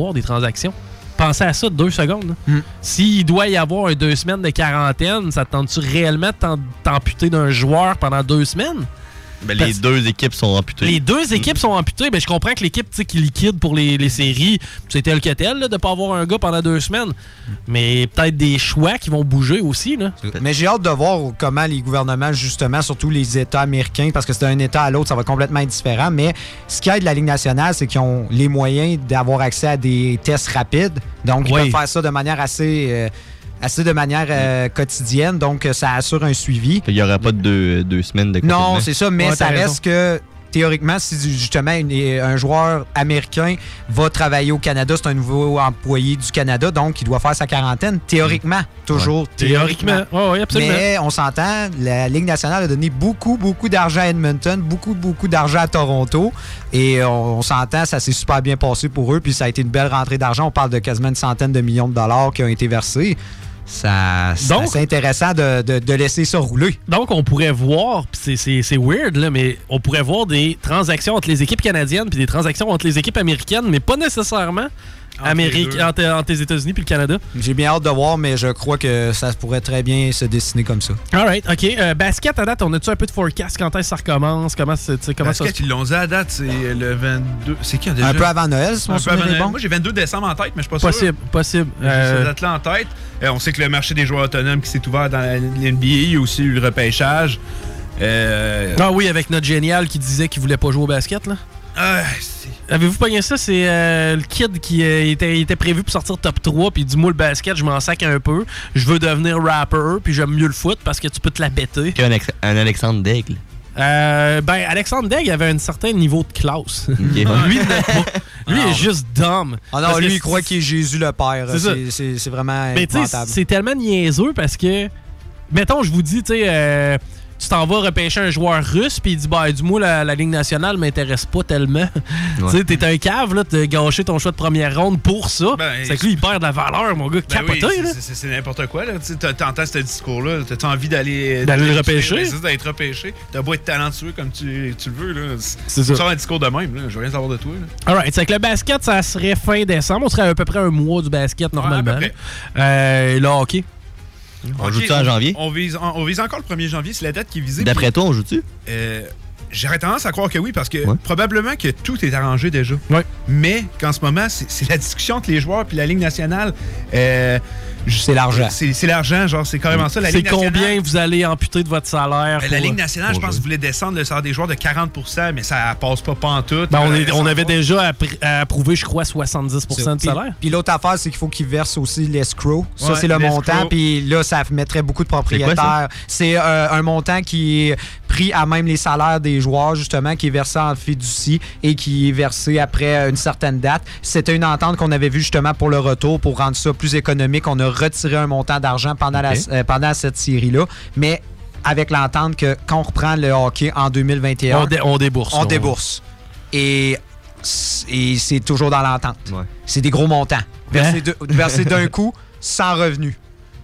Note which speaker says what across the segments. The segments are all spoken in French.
Speaker 1: avoir des transactions. Pensez à ça deux secondes. là. S'il doit y avoir deux semaines de quarantaine, ça te tente-tu réellement de t'amputer d'un joueur pendant deux semaines?
Speaker 2: Ben, les deux équipes sont amputées.
Speaker 1: Les deux équipes sont amputées. Ben, je comprends que l'équipe qui liquide pour les, les séries, c'est tel que tel, là, de ne pas avoir un gars pendant deux semaines. Mais peut-être des choix qui vont bouger aussi. Là.
Speaker 3: Mais j'ai hâte de voir comment les gouvernements, justement, surtout les États américains, parce que c'est d'un État à l'autre, ça va complètement être différent. Mais ce qui aide la Ligue nationale, c'est qu'ils ont les moyens d'avoir accès à des tests rapides. Donc, ils
Speaker 1: Oui.
Speaker 3: peuvent faire ça de manière assez, euh, assez de manière euh, quotidienne. Donc, euh, ça assure un suivi.
Speaker 2: Il n'y aura pas de deux, deux semaines de
Speaker 3: Non, c'est ça, mais
Speaker 2: Ouais,
Speaker 3: ça reste que théoriquement, si justement une- un joueur américain va travailler au Canada, c'est un nouveau employé du Canada, donc il doit faire sa quarantaine. Théoriquement, toujours.
Speaker 1: Ouais. Théoriquement. Ouais, ouais, absolument.
Speaker 3: Mais on s'entend, la Ligue nationale a donné beaucoup, beaucoup d'argent à Edmonton, beaucoup, beaucoup d'argent à Toronto. Et on, on s'entend, ça s'est super bien passé pour eux, puis ça a été une belle rentrée d'argent. On parle de quasiment une centaine de millions de dollars qui ont été versés. Ça, c'est intéressant de, de- de laisser ça rouler.
Speaker 1: Donc, on pourrait voir, c'est weird, là, mais on pourrait voir des transactions entre les équipes canadiennes puis des transactions entre les équipes américaines, mais pas nécessairement Amérique,
Speaker 3: les
Speaker 1: entre, entre les États-Unis puis le Canada.
Speaker 3: J'ai bien hâte de voir, mais je crois que ça pourrait très bien se dessiner comme ça.
Speaker 1: Alright, OK. Euh, basket, à date, on a-tu un peu de forecast? Quand est-ce que ça recommence? Comment, comment ça
Speaker 4: Basket, ils l'ont dit à date, c'est le 22. C'est qui déjà
Speaker 3: Un peu avant Noël, si
Speaker 4: Un
Speaker 3: mon
Speaker 4: peu avant
Speaker 3: souvenir est bon.
Speaker 4: Moi, j'ai 22 décembre en tête, mais je suis pas sûr.
Speaker 1: Possible, possible.
Speaker 4: J'ai
Speaker 1: Euh,
Speaker 4: cette date-là en tête. Euh, on sait que le marché des joueurs autonomes qui s'est ouvert dans la NBA, il y a aussi eu le repêchage. Euh,
Speaker 1: Ah oui, avec notre génial qui disait qu'il voulait pas jouer au basket, là.
Speaker 4: Ah,
Speaker 1: Avez-vous pogné ça? C'est euh, le kid qui euh, était, était prévu pour sortir top 3, puis dit Moi, le basket, je m'en sac un peu. Je veux devenir rapper, puis j'aime mieux le foot parce que tu peux te la bêter.
Speaker 2: Qu'un un Alexandre Daigle.
Speaker 1: Euh, ben, Alexandre Degg avait un certain niveau de classe. lui, il n'a pas. Lui, il est juste dumb.
Speaker 3: Ah non, lui, il croit qu'il est Jésus le Père.
Speaker 1: C'est
Speaker 3: vraiment
Speaker 1: Mais tu sais,
Speaker 3: épouvantable.
Speaker 1: c'est tellement niaiseux parce que, mettons, je vous dis, tu sais, euh, tu t'en vas repêcher un joueur russe, puis il dit, bah, du moins, la, la Ligue nationale m'intéresse pas tellement. tu sais, t'es un cave, là, t'as gâché ton choix de première ronde pour ça.
Speaker 4: Ben,
Speaker 1: c'est que lui, il perd de la valeur, mon gars,
Speaker 4: Ben
Speaker 1: capoté,
Speaker 4: c'est- n'importe quoi. là. Tu T'entends ce discours-là. T'as envie d'aller
Speaker 1: D'aller le repêcher?
Speaker 4: D'être repêché. T'as beau être talentueux comme tu, tu le veux. là.
Speaker 1: C'est ça.
Speaker 4: Un discours de même. Là. Je veux rien savoir de toi. là.
Speaker 1: Alright, c'est que le basket, ça serait fin décembre. On serait à peu près un mois du basket, normalement.
Speaker 4: près.
Speaker 1: Euh, et là, OK.
Speaker 2: On
Speaker 4: Ok,
Speaker 2: joue-tu en janvier?
Speaker 4: On vise, on, on vise encore le 1er janvier. C'est la date qui est visée.
Speaker 2: D'après
Speaker 4: Puis,
Speaker 2: toi, on joue-tu?
Speaker 4: euh, J'aurais tendance à croire que oui, parce que probablement que tout est arrangé déjà. Mais qu'en ce moment, c'est la discussion entre les joueurs puis la Ligue nationale. euh,
Speaker 3: c'est l'argent.
Speaker 4: C'est l'argent, genre, c'est carrément ça. La
Speaker 1: C'est
Speaker 4: Ligue nationale-
Speaker 1: combien vous allez amputer de votre salaire?
Speaker 4: Ben, la Ligue nationale, je pense, voulait descendre le salaire des joueurs de 40% mais ça passe pas pantoute.
Speaker 1: Ben, on,
Speaker 4: Euh,
Speaker 1: est- on avait déjà appr- approuvé, je crois, 70% de salaire.
Speaker 3: Puis l'autre affaire, c'est qu'il faut qu'ils versent aussi l'escrow. Ça,
Speaker 1: Ouais,
Speaker 3: c'est le montant. Puis là, ça mettrait beaucoup de propriétaires. C'est euh, un montant qui est pris à même les salaires des joueurs, justement, qui est versé en fiducie et qui est versé après une certaine date. C'était une entente qu'on avait vue justement pour le retour, pour rendre ça plus économique. On a retiré un montant d'argent pendant, la- euh, pendant cette série-là. Mais avec l'entente que quand on reprend le hockey en 2021,
Speaker 1: On dé- on débourse.
Speaker 3: On
Speaker 1: On-
Speaker 3: débourse. Et, et c'est toujours dans l'entente. C'est des gros montants. Versés versés d'un coup, sans revenu.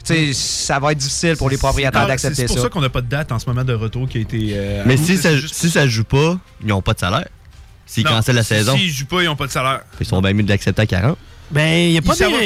Speaker 3: Sais, ça va être difficile pour les propriétaires d'accepter
Speaker 4: C'est
Speaker 3: ça.
Speaker 4: pour ça qu'on n'a pas de date en ce moment de retour qui a été. euh,
Speaker 2: Mais si ça,
Speaker 4: C'est juste
Speaker 2: si ça joue pas, ils n'ont pas de salaire. S'ils cancellent la
Speaker 4: si-
Speaker 2: saison,
Speaker 4: S'ils jouent pas, ils n'ont pas de salaire.
Speaker 2: ils sont bien mieux de l'accepter à 40.
Speaker 1: Ben, il n'y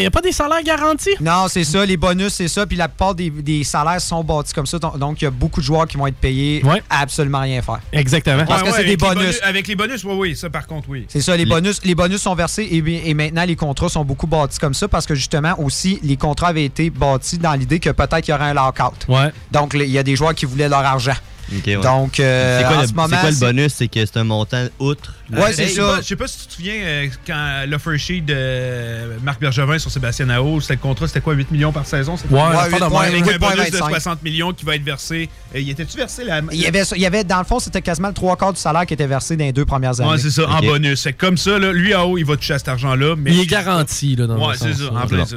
Speaker 1: a, a pas des salaires garantis?
Speaker 3: Non, c'est ça. Les bonus, c'est ça. Puis la plupart des, des salaires sont bâtis comme ça. Donc, il y a beaucoup de joueurs qui vont être payés à absolument rien faire.
Speaker 1: Exactement.
Speaker 3: Parce
Speaker 4: Ouais,
Speaker 3: que
Speaker 4: ouais,
Speaker 3: c'est des
Speaker 4: avec les
Speaker 3: bonus.
Speaker 4: Avec les bonus, oui, oui, ça par contre, oui.
Speaker 3: C'est ça, les bonus, les bonus sont versés et, bien- et maintenant les contrats sont beaucoup bâtis comme ça parce que justement aussi les contrats avaient été bâtis dans l'idée que peut-être il y aurait un lockout.
Speaker 1: Ouais.
Speaker 3: Donc il y a des joueurs qui voulaient leur argent.
Speaker 2: Ouais.
Speaker 3: Donc euh,
Speaker 2: c'est quoi,
Speaker 3: en
Speaker 2: le,
Speaker 3: ce moment,
Speaker 2: c'est quoi le bonus? C'est que c'est un montant outre.
Speaker 3: Ouais, c'est ça.
Speaker 4: Je sais pas si tu te souviens euh, quand l'offer sheet de Marc Bergevin sur Sébastien Nao, c'était le contrat, c'était quoi, 8 millions par saison? c'était
Speaker 1: Ouais,
Speaker 4: avec un
Speaker 3: 8,25.
Speaker 4: bonus de 60 millions qui va être versé. Euh, il était-tu versé la.
Speaker 3: Il y, avait, il y avait, dans le fond, c'était quasiment le trois quarts du salaire qui était versé dans les deux premières années.
Speaker 4: Ouais, c'est ça, en bonus. C'est comme ça, là, lui en haut, il va toucher à cet argent-là. mais
Speaker 1: Il est garanti, là, dans
Speaker 4: Ouais,
Speaker 1: le
Speaker 4: c'est ça, en plein ça.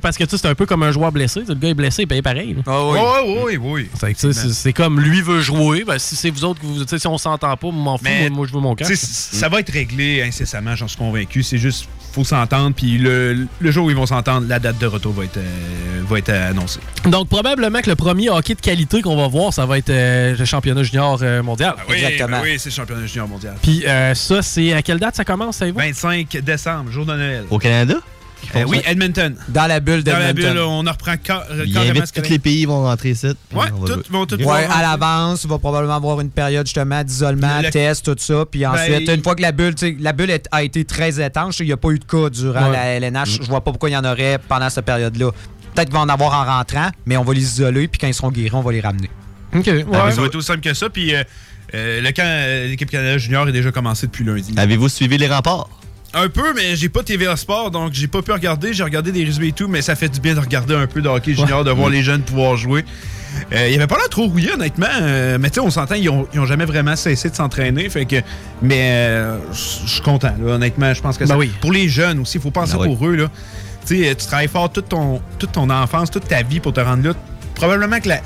Speaker 1: Parce que tu sais, c'est un peu comme un joueur blessé. Le gars est blessé, il paye pareil.
Speaker 4: Ah oui. oui, oui,
Speaker 1: oui. C'est comme lui veut jouer. Ben, si c'est vous autres, vous, si on s'entend pas, m'en fous, moi, moi, je veux mon cas.
Speaker 4: Ça va être réglé incessamment, j'en suis convaincu. C'est juste faut s'entendre. Puis le, le, jour où ils vont s'entendre, la date de retour va être, euh, va être annoncée.
Speaker 1: Donc, probablement que le premier hockey de qualité qu'on va voir, ça va être euh, le championnat junior euh, mondial.
Speaker 4: Ah oui, Exactement. Ben oui, c'est le championnat junior mondial.
Speaker 1: Puis ça, c'est à quelle date ça commence, ça
Speaker 4: 25 décembre, jour de Noël.
Speaker 2: Au Canada?
Speaker 4: Euh, oui, Edmonton.
Speaker 3: Dans la bulle d'Edmonton. Dans la bulle,
Speaker 4: on en reprend car
Speaker 2: tous les pays vont rentrer ici.
Speaker 4: Ouais, tous vont tous
Speaker 3: ouais, à l'avance, il va probablement avoir une période justement d'isolement, test, tout ça. Puis ben, ensuite, une fois que la bulle, la bulle a été très étanche, il n'y a pas eu de cas durant la LNH. Je vois pas pourquoi il y en aurait pendant cette période-là. Peut-être qu'ils vont en avoir en rentrant, mais on va les isoler, puis quand ils seront guéris, on va les ramener.
Speaker 1: OK. Ouais,
Speaker 4: ça va être aussi simple que ça. Puis euh, euh, le camp, l'équipe Canada Junior est déjà commencé depuis lundi.
Speaker 2: Avez-vous suivi les remparts?
Speaker 4: Un peu, mais j'ai pas TVA Sport, donc j'ai pas pu regarder. J'ai regardé des résumés et tout, mais ça fait du bien de regarder un peu de hockey junior, de voir les jeunes pouvoir jouer. Euh, il y avait pas l'air trop rouillé, honnêtement. Euh, mais tu sais, on s'entend, ils ont, jamais vraiment cessé de s'entraîner. Fait que, mais euh, je suis content, honnêtement. Je pense que
Speaker 1: ben
Speaker 4: Pour les jeunes aussi, il faut penser ben pour eux. Là. tu travailles fort toute ton, toute ton enfance, toute ta vie pour te rendre là. Probablement que la.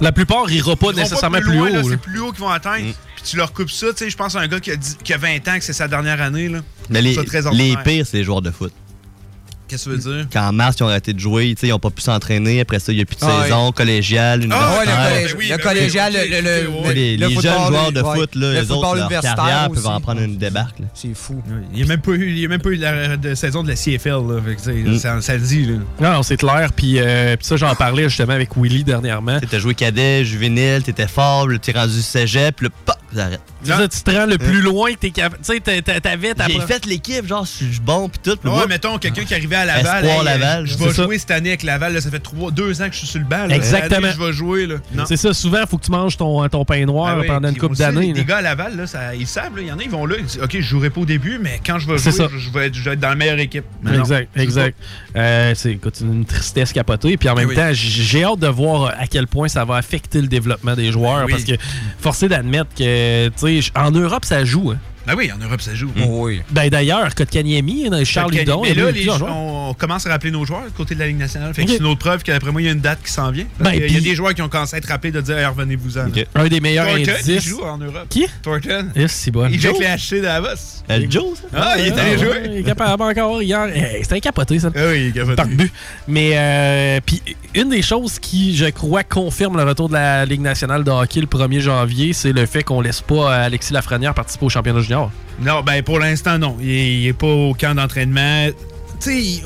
Speaker 1: La plupart n'iront pas nécessairement plus, haut.
Speaker 4: C'est plus haut qu'ils vont atteindre. Mm tu leur coupes ça, tu sais, je pense à un gars qui a, qui a 20 ans, que c'est sa dernière année. Là.
Speaker 2: Mais les, les pires, c'est les joueurs de foot.
Speaker 4: Qu'est-ce que tu veux dire?
Speaker 2: Quand en mars, ils ont arrêté de jouer, ils n'ont pas pu s'entraîner. Après ça, il n'y a plus de ah saison collégiale,
Speaker 3: Ah ouais, le, ben le collégial, le,
Speaker 2: les, les jeunes joueurs de foot, là, les autres, leur carrière peuvent en prendre une débarque.
Speaker 3: C'est fou.
Speaker 4: Il n'y a même pas eu, il y a même pas eu la de saison de la CFL. Là, mm. ça, ça, le dit. Là.
Speaker 1: Non, c'est clair. Puis, euh, puis ça, j'en parlais justement avec Willy dernièrement.
Speaker 2: Tu as joué cadet, juvénile, tu étais fort, tu es rendu cégep, puis là, j'arrête.
Speaker 1: Ça, tu te rends le plus loin que t'es capable. Tu sais, t'avais
Speaker 2: ta. J'ai fait l'équipe, genre, je suis bon, puis tout.
Speaker 4: Ouais, mettons, quelqu'un qui arrivait à Laval.
Speaker 2: Espoir Laval.
Speaker 4: Je vais jouer cette année avec Laval. ça fait trois, deux ans que je suis sur le banc.
Speaker 1: Exactement.
Speaker 4: je vais jouer.
Speaker 1: C'est ça, souvent, il faut que tu manges ton, ton pain noir ah pendant une couple d'années.
Speaker 4: Les gars à Laval, là, ça, ils savent, il y en a, ils vont là. Ils disent, OK, je jouerai pas au début, mais quand je vais jouer, je vais, être, dans la meilleure équipe.
Speaker 1: exact, exact. Euh, c'est une tristesse capotée. Puis en même temps, j'ai hâte de voir à quel point ça va affecter le développement des joueurs. Parce que, forcé d'admettre que, tu sais, en Europe, ça joue. Hein.
Speaker 4: Ben oui, en Europe, ça joue.
Speaker 1: Oui. Ben d'ailleurs, Kotkaniemi, Charles Hudon.
Speaker 4: Mais là, les on commence à rappeler nos joueurs du côté de la Ligue nationale. Fait que c'est une autre preuve qu'après moi, il y a une date qui s'en vient. Ben, il y a des joueurs qui ont commencé à être rappelés de dire revenez-vous-en.
Speaker 1: Un des meilleurs
Speaker 4: Thornton,
Speaker 1: indices. il
Speaker 4: joue en Europe.
Speaker 1: Qui?
Speaker 4: Thornton.
Speaker 1: Yes, c'est bon.
Speaker 4: Il joue avec les HC Davos.
Speaker 2: El Joe, ça?
Speaker 4: Ah, il est allé jouer.
Speaker 1: Il est capable encore hier. C'était capoté, ça.
Speaker 4: Ah oui, il est capoté.
Speaker 1: Mais, euh, puis, une des choses qui, je crois, confirme le retour de la Ligue nationale de hockey le 1er janvier, c'est le fait qu'on laisse pas Alexis Lafrenière participer au championnat junior?
Speaker 4: Non, ben pour l'instant, non. Il n'est pas au camp d'entraînement. Tu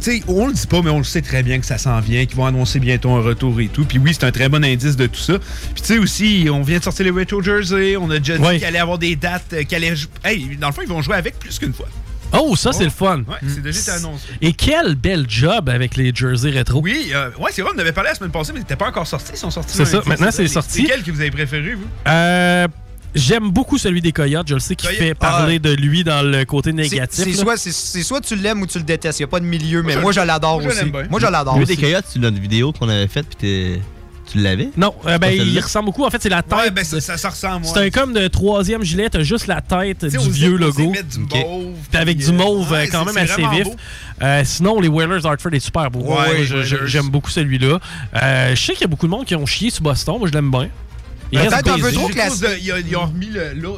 Speaker 4: sais, on le dit pas, mais on le sait très bien que ça s'en vient, qu'ils vont annoncer bientôt un retour et tout. Puis oui, c'est un très bon indice de tout ça. Puis tu sais aussi, on vient de sortir les Retro Jersey, on a déjà dit qu'il allait avoir des dates, euh, qu'il allait... Hey, dans le fond, ils vont jouer avec plus qu'une fois.
Speaker 1: Oh, ça, c'est le fun.
Speaker 4: Ouais, c'est déjà été annoncé.
Speaker 1: Et quel bel job avec les jerseys rétro.
Speaker 4: Oui, euh, ouais, c'est vrai, on avait parlé la semaine passée, mais ils n'étaient pas encore sortis. Ils sont sortis.
Speaker 1: C'est ça, maintenant c'est sorti.
Speaker 4: C'est quel que vous avez préféré, vous?
Speaker 1: Euh. J'aime beaucoup celui des Coyotes. Je le sais qu'il fait parler ah. de lui dans le côté négatif.
Speaker 3: C'est soit, soit, tu l'aimes ou tu le détestes. Il n'y a pas de milieu, mais moi, je, l'adore aussi. Moi, je l'adore aussi.
Speaker 2: des Coyotes, c'est notre vidéo qu'on avait faite, puis tu l'avais?
Speaker 1: Non, euh, ben, il ressemble beaucoup. En fait, c'est la tête. Ouais,
Speaker 4: ben, ça, ça, ressemble.
Speaker 1: C'est un comme de troisième gilet, t'as juste la tête du vieux logo.
Speaker 4: Du mauve,
Speaker 1: puis avec du mauve euh, quand même assez vif. Euh, sinon, les Whalers Hartford est super beau.
Speaker 4: Ouais,
Speaker 1: J'aime beaucoup celui-là. je sais qu'il y a beaucoup de monde qui ont chié sur Boston. Moi, je l'aime bien.
Speaker 3: Peut-être un peu trop classique.
Speaker 4: Ils ont remis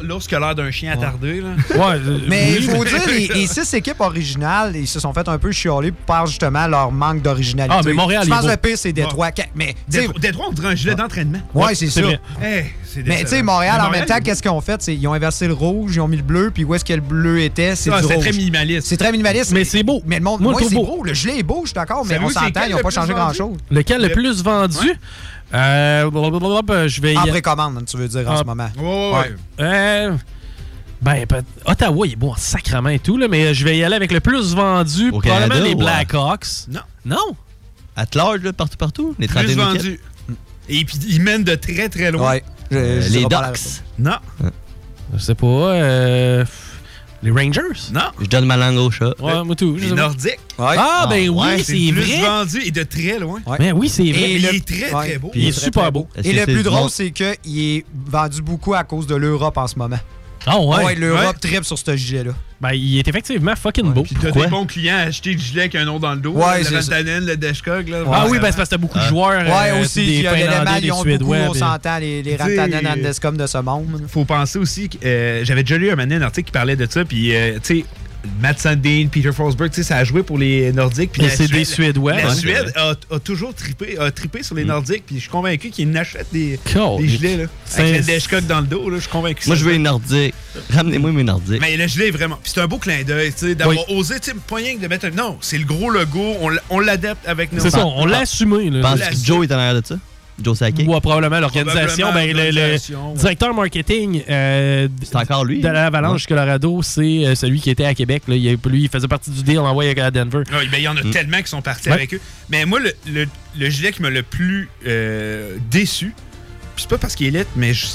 Speaker 4: l'ours qui a l'air d'un chien attardé. Là.
Speaker 1: Ouais,
Speaker 3: mais il faut dire, les, six équipes originales, ils se sont fait un peu chialer par justement leur manque d'originalité.
Speaker 1: Ah, mais Montréal,
Speaker 3: Je pense que le pire, c'est Détroit. Mais,
Speaker 4: Détroit, on dirait un gilet d'entraînement.
Speaker 3: Ouais, c'est ça. mais tu sais, Montréal, en même temps, qu'est-ce qu'ils ont fait? Ils ont inversé le rouge, ils ont mis le bleu, puis où est-ce que le bleu était? C'est ah,
Speaker 4: très minimaliste.
Speaker 3: C'est très minimaliste.
Speaker 1: Mais c'est beau.
Speaker 3: Mais le monde, moi, c'est beau. Le gilet est beau, je suis d'accord, mais on s'entend, ils n'ont pas changé grand-chose.
Speaker 1: Lequel le plus vendu? Euh, je vais
Speaker 3: en précommande, tu veux dire, en ah. ce moment.
Speaker 4: ouais.
Speaker 1: Euh, ben, Ottawa, il est bon en sacrement et tout, là, mais je vais y aller avec le plus vendu, probablement les Blackhawks.
Speaker 4: Non.
Speaker 1: Non?
Speaker 2: At large, là, partout, partout. Les
Speaker 4: plus vendus. Et puis, ils mènent de très, très loin.
Speaker 3: Ouais.
Speaker 2: Euh, les Ducks.
Speaker 4: Non.
Speaker 1: Je sais pas. Euh... Les Rangers?
Speaker 4: Non.
Speaker 2: Je donne ma langue au chat.
Speaker 1: Ouais, moi tout.
Speaker 4: Les Nordiques.
Speaker 1: Ah, ben oui, c'est vrai.
Speaker 4: plus vendu et de très loin.
Speaker 1: Ben oui, c'est vrai.
Speaker 4: Et il est très, très beau.
Speaker 1: il est super beau.
Speaker 3: Et le plus drôle, c'est qu'il est vendu beaucoup à cause de l'Europe en ce moment.
Speaker 1: Ah ouais?
Speaker 3: Ouais, l'Europe
Speaker 4: Ouais.
Speaker 3: sur ce gilet-là.
Speaker 1: Ben, il est effectivement fucking beau.
Speaker 4: Puis t'as des bons clients à acheter du gilet avec un nom dans le dos.
Speaker 3: Ouais,
Speaker 4: le
Speaker 3: c'est ça.
Speaker 4: Rantanen, le Dashkog. Là,
Speaker 1: Ah oui, ben c'est parce que t'as beaucoup de joueurs.
Speaker 3: Ouais,
Speaker 1: euh,
Speaker 3: aussi,
Speaker 1: des
Speaker 3: il y a l'élément, ils ont beaucoup,
Speaker 1: Suédois.
Speaker 3: on s'entend, les, les Rantanen Andescom de ce monde.
Speaker 4: faut penser aussi que euh, j'avais déjà lu un un article qui parlait de ça, puis euh, tu sais, Matt Sundin, Peter Forsberg, tu sais, ça a joué pour les Nordiques. Puis
Speaker 1: c'est des Suédois.
Speaker 4: La
Speaker 1: Ouais.
Speaker 4: Suède a, a toujours trippé, a trippé sur les Nordiques, puis je suis convaincu qu'ils n'achètent des,
Speaker 1: Cool.
Speaker 4: des gilets, là. Avec le Dashcock dans le dos, là, je suis convaincu.
Speaker 2: Moi, je veux les Nordiques. Ramenez-moi mes Nordiques.
Speaker 4: Mais le gilet est vraiment. Puis c'est un beau clin d'œil, d'avoir osé, tu sais, pas rien que de mettre un. Non, c'est le gros logo, on, l'adapte avec nos.
Speaker 1: C'est ça, on l'a assumé. Là.
Speaker 2: Penses-tu
Speaker 4: la
Speaker 2: que. Joe est en arrière de ça? Joe Sakic?
Speaker 1: Ou euh, probablement l'organisation. Ben, le-
Speaker 4: ouais.
Speaker 1: directeur marketing euh,
Speaker 2: C'est encore lui?
Speaker 1: de l'Avalanche Colorado, c'est euh, celui qui était à Québec. Là. Il, lui, il faisait partie du deal envoyé à Denver.
Speaker 4: Ah Oui, ben, il y en a tellement qui sont partis
Speaker 1: Ouais.
Speaker 4: avec eux. Mais moi, le, le- le gilet qui m'a le plus euh, déçu, puis c'est pas parce qu'il est lettre, mais je-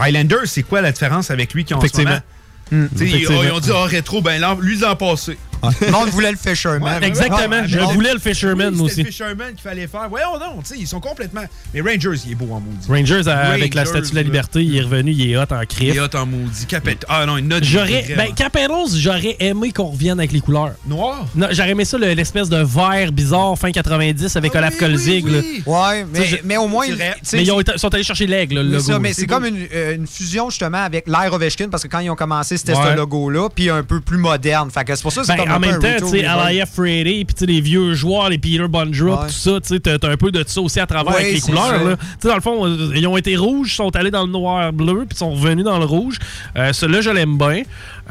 Speaker 4: Highlander, c'est quoi la différence avec lui qui ont en ce
Speaker 1: Effectivement.
Speaker 4: moment? Sais, ils, ont dit, oh, rétro, ben lui, l'an passé.
Speaker 3: Le monde voulait le Fisherman.
Speaker 4: Ouais,
Speaker 1: Exactement.
Speaker 4: Ouais,
Speaker 1: je voulais le Fisherman,
Speaker 4: Oui,
Speaker 1: moi aussi.
Speaker 4: le Fisherman qu'il fallait faire. Voyons non, tu sais, ils sont complètement. Mais Rangers, il est beau en maudit.
Speaker 1: Rangers, euh, avec la statue de la
Speaker 4: là.
Speaker 1: liberté, il est revenu, il est hot en
Speaker 4: Il
Speaker 1: crif.
Speaker 4: est hot en maudit. Capet... Ah non, une note.
Speaker 1: J'aurais. Ben, Capitals, j'aurais aimé qu'on revienne avec les couleurs.
Speaker 4: Noir?
Speaker 1: Non, j'aurais aimé ça, le- l'espèce de vert bizarre fin 90 avec
Speaker 4: Ah
Speaker 1: Olaf
Speaker 4: oui,
Speaker 1: Kolzig.
Speaker 4: oui.
Speaker 3: Ouais, mais,
Speaker 1: je-
Speaker 3: mais au moins. sais,
Speaker 1: Mais ils sont allés chercher l'aigle, le
Speaker 3: C'est
Speaker 1: logo.
Speaker 3: mais c'est comme une, euh, une fusion justement avec l'ère Ovechkin parce que quand ils ont commencé, c'était ce logo-là, puis un peu plus moderne. Fait que c'est pour ça que c'est
Speaker 1: Ben,
Speaker 3: comme
Speaker 1: en même temps, tu sais. Alaya Freddy, puis tu sais, les vieux joueurs, les Peter Bondrup,
Speaker 3: Ouais.
Speaker 1: tout ça, tu sais, t'as un peu de ça aussi à travers
Speaker 3: Ouais,
Speaker 1: avec les couleurs. Tu sais, dans le fond, euh, ils ont été rouges, sont allés dans le noir-bleu, puis sont revenus dans le rouge. Euh, Celui-là, je l'aime bien.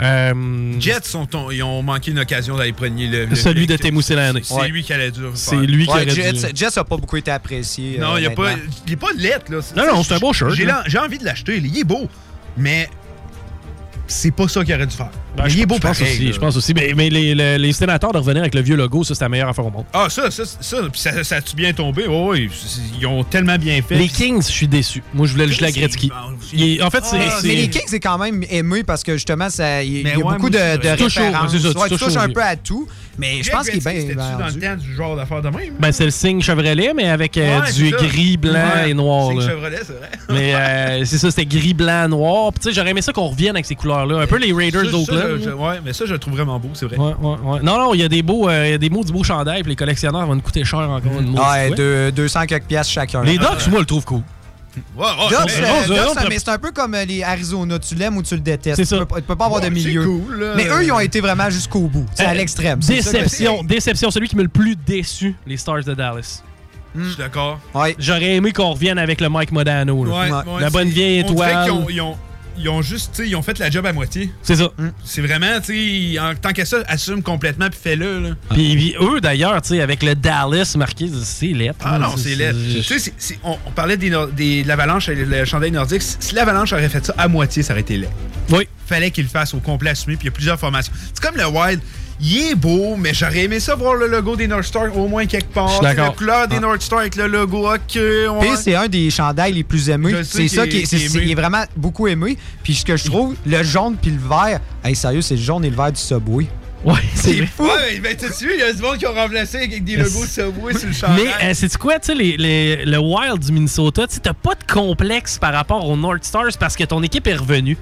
Speaker 1: Euh,
Speaker 4: Jets, sont ton- ils ont manqué une occasion d'aller prendre le. le-
Speaker 1: Celui de Selänne.
Speaker 4: C'est
Speaker 3: Ouais.
Speaker 4: lui qui allait dur.
Speaker 1: C'est lui qui
Speaker 3: Ouais,
Speaker 1: aurait dû-
Speaker 3: Jets, Jets a pas beaucoup été apprécié.
Speaker 4: Non,
Speaker 3: euh,
Speaker 4: il n'y a pas. Il est pas lettre, là.
Speaker 1: Non, non, c'est un beau shirt,
Speaker 4: j'ai envie de l'acheter. Il est beau. Mais c'est pas ça qu'il aurait dû faire.
Speaker 1: Ben,
Speaker 4: Mais il est beau
Speaker 1: je pense
Speaker 4: pareil,
Speaker 1: aussi, je pense aussi. Mais, mais les, les- les sénateurs de revenir avec le vieux logo, ça, c'est la meilleure affaire au monde.
Speaker 4: Ah, ça, ça, ça. Puis ça, ça a-tu bien tombé? Oh, oui, ils ont tellement bien fait.
Speaker 1: Les Kings, je suis déçu. Moi, je voulais le Gretzky. En fait, c'est.
Speaker 4: Ah,
Speaker 1: c'est-
Speaker 3: Mais les Kings, c'est quand même aimé parce que justement, ça- il y, a
Speaker 4: ouais,
Speaker 3: beaucoup de, de références.
Speaker 1: ça, tu
Speaker 3: Ouais, tu
Speaker 1: touches
Speaker 3: touches
Speaker 1: au-
Speaker 3: un peu à tout, mais je pense qu'il est bien
Speaker 4: dans le
Speaker 3: vendu.
Speaker 4: temps du genre d'affaires de même?
Speaker 1: Ben, c'est le signe Chevrolet, mais avec euh,
Speaker 4: Ouais,
Speaker 1: du gris, blanc et noir.
Speaker 4: c'est. Chevrolet, c'est vrai.
Speaker 1: Mais euh, c'est ça, c'était gris, blanc, noir. Puis tu sais, j'aurais aimé ça qu'on revienne avec ces couleurs-là. Un peu les Raiders
Speaker 4: Ça, ça, je-
Speaker 1: là.
Speaker 4: Ouais, mais ça, je le trouve vraiment beau, c'est vrai.
Speaker 1: Ouais, ouais, ouais. Non, non, il y a des beaux, euh, il y a des mots du beau chandail, puis les collectionneurs vont nous coûter cher encore une mauvaise
Speaker 3: Ouais,
Speaker 1: fois.
Speaker 3: deux- 200 quelques piastres chacun.
Speaker 1: Les Ducks, moi, je le trouve cool.
Speaker 4: Ouais, ouais, mais-
Speaker 3: euh, mais c'est un peu comme euh, les Arizona. Tu l'aimes ou tu le détestes?
Speaker 1: C'est
Speaker 3: Tu
Speaker 1: ça.
Speaker 3: peux, pas- tu peux pas avoir
Speaker 4: Ouais,
Speaker 3: de
Speaker 4: c'est
Speaker 3: milieu.
Speaker 4: cool, là.
Speaker 3: Mais eux, ils ont été vraiment jusqu'au bout. C'est à
Speaker 1: Euh,
Speaker 3: l'extrême. Ça que-
Speaker 1: Déception, déception. Celui qui m'a le plus déçu, les Stars de Dallas.
Speaker 4: Je suis d'accord.
Speaker 3: Ouais.
Speaker 1: J'aurais aimé qu'on revienne avec le Mike Modano. là.
Speaker 4: Ouais,
Speaker 3: Ouais.
Speaker 4: ouais,
Speaker 1: La bonne vieille
Speaker 4: on
Speaker 1: étoile.
Speaker 4: qu'ils ont- Ils ont, juste, tu sais, ils ont fait la job à moitié.
Speaker 1: C'est ça.
Speaker 4: C'est vraiment, tu sais, en tant que ça, assume complètement puis fais-le, là.
Speaker 1: Puis, puis eux, d'ailleurs, tu sais, avec le Dallas marqué, c'est lettre.
Speaker 4: Ah non, c'est laid. Tu sais, on, on parlait des, nor- des- de l'avalanche et le chandail nordique. Si si l'avalanche aurait fait ça à moitié, ça aurait été laid.
Speaker 1: Oui.
Speaker 4: Fallait qu'il le fasse au complet assumé, puis il y a plusieurs formations. C'est comme le Wild. Il est beau, mais j'aurais aimé ça voir le logo des North Stars au moins quelque part. La couleur des
Speaker 3: Ah.
Speaker 4: North Stars avec le logo, ok. ouais.
Speaker 3: Puis c'est un des chandails les plus
Speaker 4: sais
Speaker 3: C'est ça qui
Speaker 4: est- qu'il est
Speaker 3: vraiment beaucoup aimé. Puis ce que je trouve, le jaune puis le vert, hey, sérieux, c'est le jaune et le vert du Subway.
Speaker 1: Ouais, c'est
Speaker 3: fou.
Speaker 4: Ouais, mais tu sais, il y a du monde qui ont remplacé avec des logos Subway sur le chandail.
Speaker 1: Mais euh, c'est quoi, tu sais, les- les- le Wild du Minnesota, tu sais, t'as pas de complexe par rapport aux North Stars parce que ton équipe est revenue.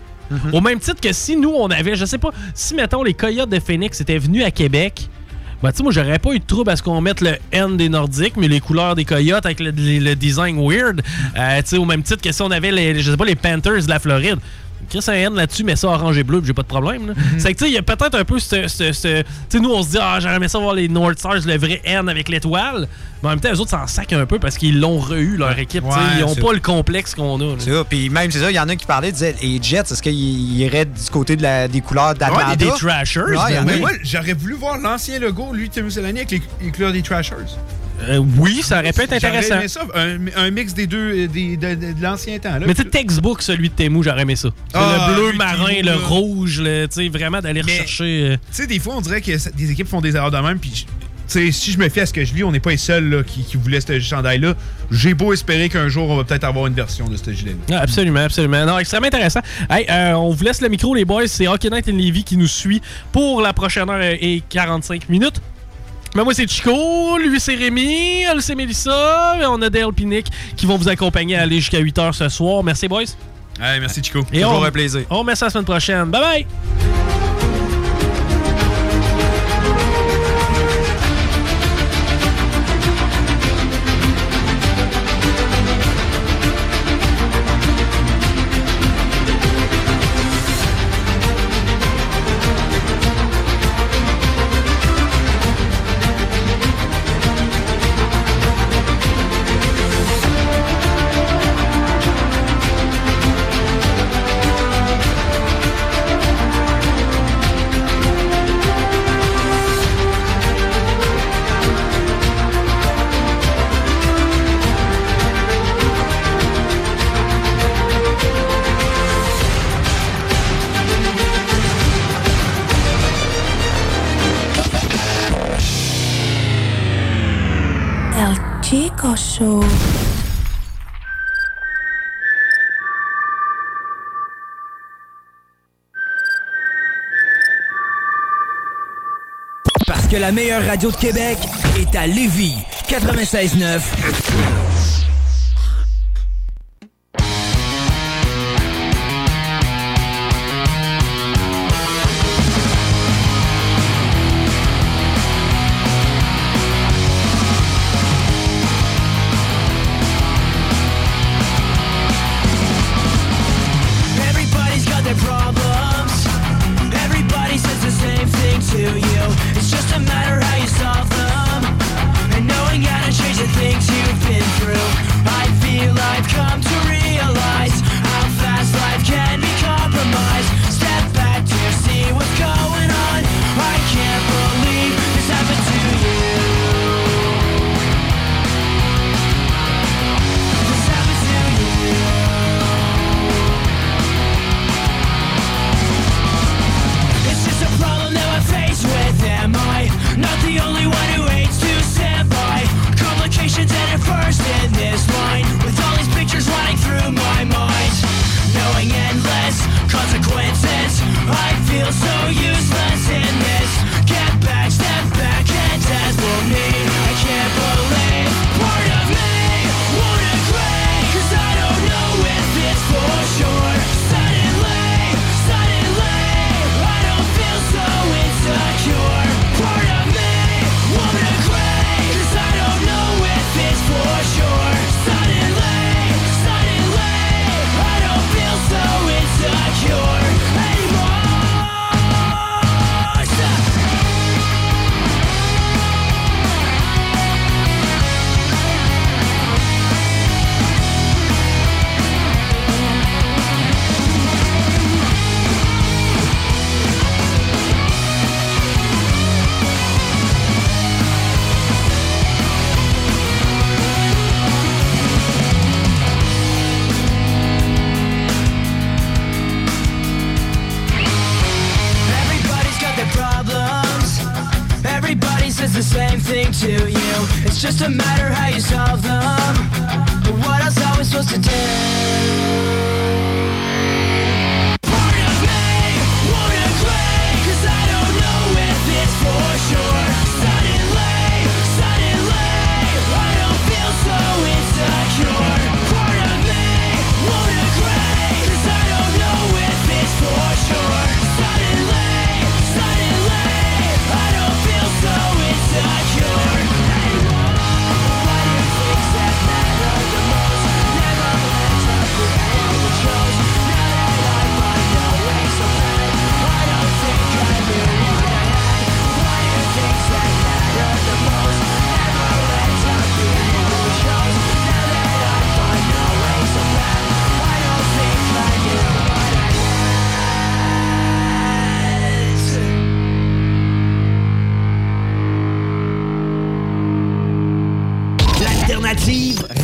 Speaker 1: Au même titre que si nous, on avait, je sais pas, si mettons les Coyotes de Phoenix étaient venus à Québec, bah tu moi j'aurais pas eu de trouble à ce qu'on mette le N des Nordiques, mais les couleurs des Coyotes avec le design weird, euh, tu sais, au même titre que si on avait les, je sais pas, les Panthers de la Floride. Chris un N là-dessus, mais ça orange et bleu, puis j'ai pas de problème.
Speaker 3: Mhm.
Speaker 1: C'est que tu sais, il y a peut-être un peu ce. ce- ce- tu sais, nous on se dit, ah, j'aurais aimé ça voir les North Stars, le vrai N avec l'étoile. Mais en même temps, les autres s'en sacent un peu parce qu'ils l'ont re-eu, leur équipe.
Speaker 3: Ouais,
Speaker 1: ils ont
Speaker 3: c'est-
Speaker 1: pas le complexe qu'on a.
Speaker 3: C'est ça. Puis même, c'est ça, il y en a qui parlaient, disaient, les Jets, est-ce qu'ils iraient du côté de la- des couleurs d'Atlanta?
Speaker 1: Ouais, des, des Trashers.
Speaker 3: Ouais, en
Speaker 1: ben oui.
Speaker 4: Moi, j'aurais voulu voir l'ancien logo, lui, Tim Selani, avec les, les couleurs des Trashers.
Speaker 1: Euh, oui, ça aurait pu être intéressant.
Speaker 4: J'aurais aimé ça, un, un mix des deux, euh, des- de, de- de l'ancien temps. Là.
Speaker 1: Mais tu sais, textbook, celui de Temu, j'aurais aimé ça. C'est
Speaker 4: Ah,
Speaker 1: le bleu marin,
Speaker 4: Temu,
Speaker 1: le
Speaker 4: là.
Speaker 1: rouge, le, tu sais, vraiment d'aller rechercher. euh,
Speaker 4: Tu sais, des fois, on dirait que ça- des équipes font des erreurs de même, puis... je- tu sais, si je me fie à ce que je lis, on n'est pas les seuls là, qui, qui voulaient ce chandail-là. J'ai beau espérer qu'un jour, on va peut-être avoir une version de ce gilet-là.
Speaker 1: Ah, absolument, absolument. Non, extrêmement intéressant. Hey, euh, on vous laisse le micro, les boys. C'est Hockey Night in Levy qui nous suit pour la prochaine heure et 45 minutes. Mais moi, c'est Chico, lui, c'est Rémi, elle, c'est Mélissa, et on a Dale Pinick qui vont vous accompagner à aller jusqu'à 8 h ce soir. Merci, boys.
Speaker 4: Hey, merci, Chico.
Speaker 1: Et
Speaker 3: Toujours
Speaker 1: on,
Speaker 3: un plaisir.
Speaker 1: On met ça la semaine prochaine. Bye bye.
Speaker 5: que la meilleure radio de Québec est à Lévis 96.9.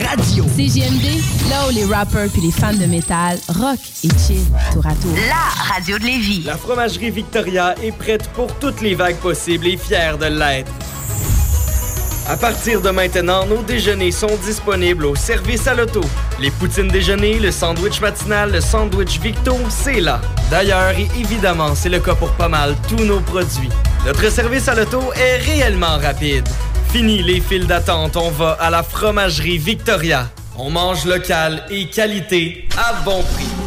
Speaker 5: radio.
Speaker 6: CJMD, là où les rappers puis les fans de métal rock et chill tour à tour.
Speaker 7: La radio de Lévis.
Speaker 8: La fromagerie Victoria est prête pour toutes les vagues possibles et fière de l'être. À partir de maintenant, nos déjeuners sont disponibles au service à l'auto. Les poutines déjeuner, le sandwich matinal, le sandwich Victo, c'est là. D'ailleurs, et évidemment, c'est le cas pour pas mal tous nos produits. Notre service à l'auto est réellement rapide. Fini les files d'attente, on va à la fromagerie Victoria. On mange local et qualité à bon prix.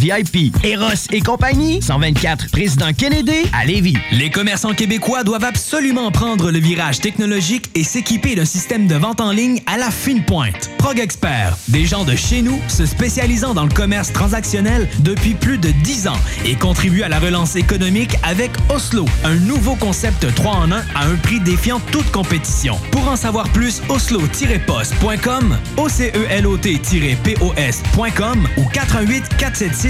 Speaker 9: VIP. Eros et compagnie, 124 Président Kennedy à Lévis.
Speaker 10: Les commerçants québécois doivent absolument prendre le virage technologique et s'équiper d'un système de vente en ligne à la fine pointe. Prog Expert, des gens de chez nous se spécialisant dans le commerce transactionnel depuis plus de 10 ans et contribuent à la relance économique avec Oslo, un nouveau concept 3 en 1 à un prix défiant toute compétition. Pour en savoir plus, oslo-post.com, OCELOT-POS.com ou 418 476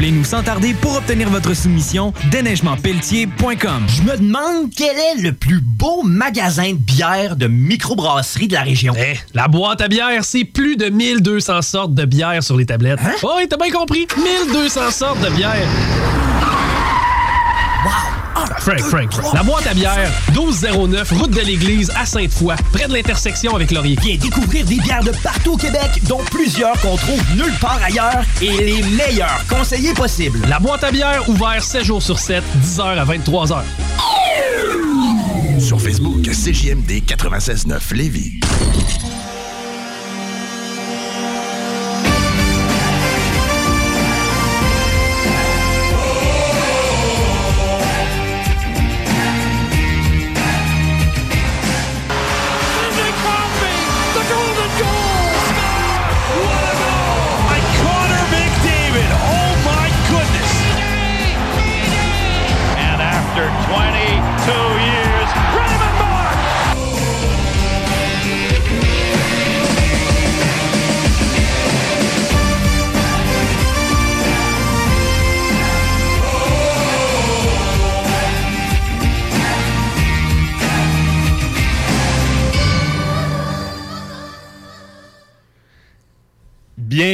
Speaker 10: Appelez-nous sans tarder pour obtenir votre soumission déneigementpelletier.com.
Speaker 9: Je me demande quel est le plus beau magasin de bière de microbrasserie de la région.
Speaker 1: Eh, la boîte à bière, c'est plus de 1200 sortes de bière sur les tablettes.
Speaker 9: Hein?
Speaker 1: Oh, oui, t'as bien compris. 1200 sortes de bière. Frank, Frank, Frank. La boîte à bière, 1209, route de l'église à Sainte-Foy, près de l'intersection avec Laurier.
Speaker 9: Viens découvrir des bières de partout au Québec, dont plusieurs qu'on trouve nulle part ailleurs et les meilleurs conseillers possibles.
Speaker 1: La boîte à bière, ouvert 7 jours sur 7, 10h à 23h.
Speaker 11: Sur Facebook, CJMD 96.9 Lévis.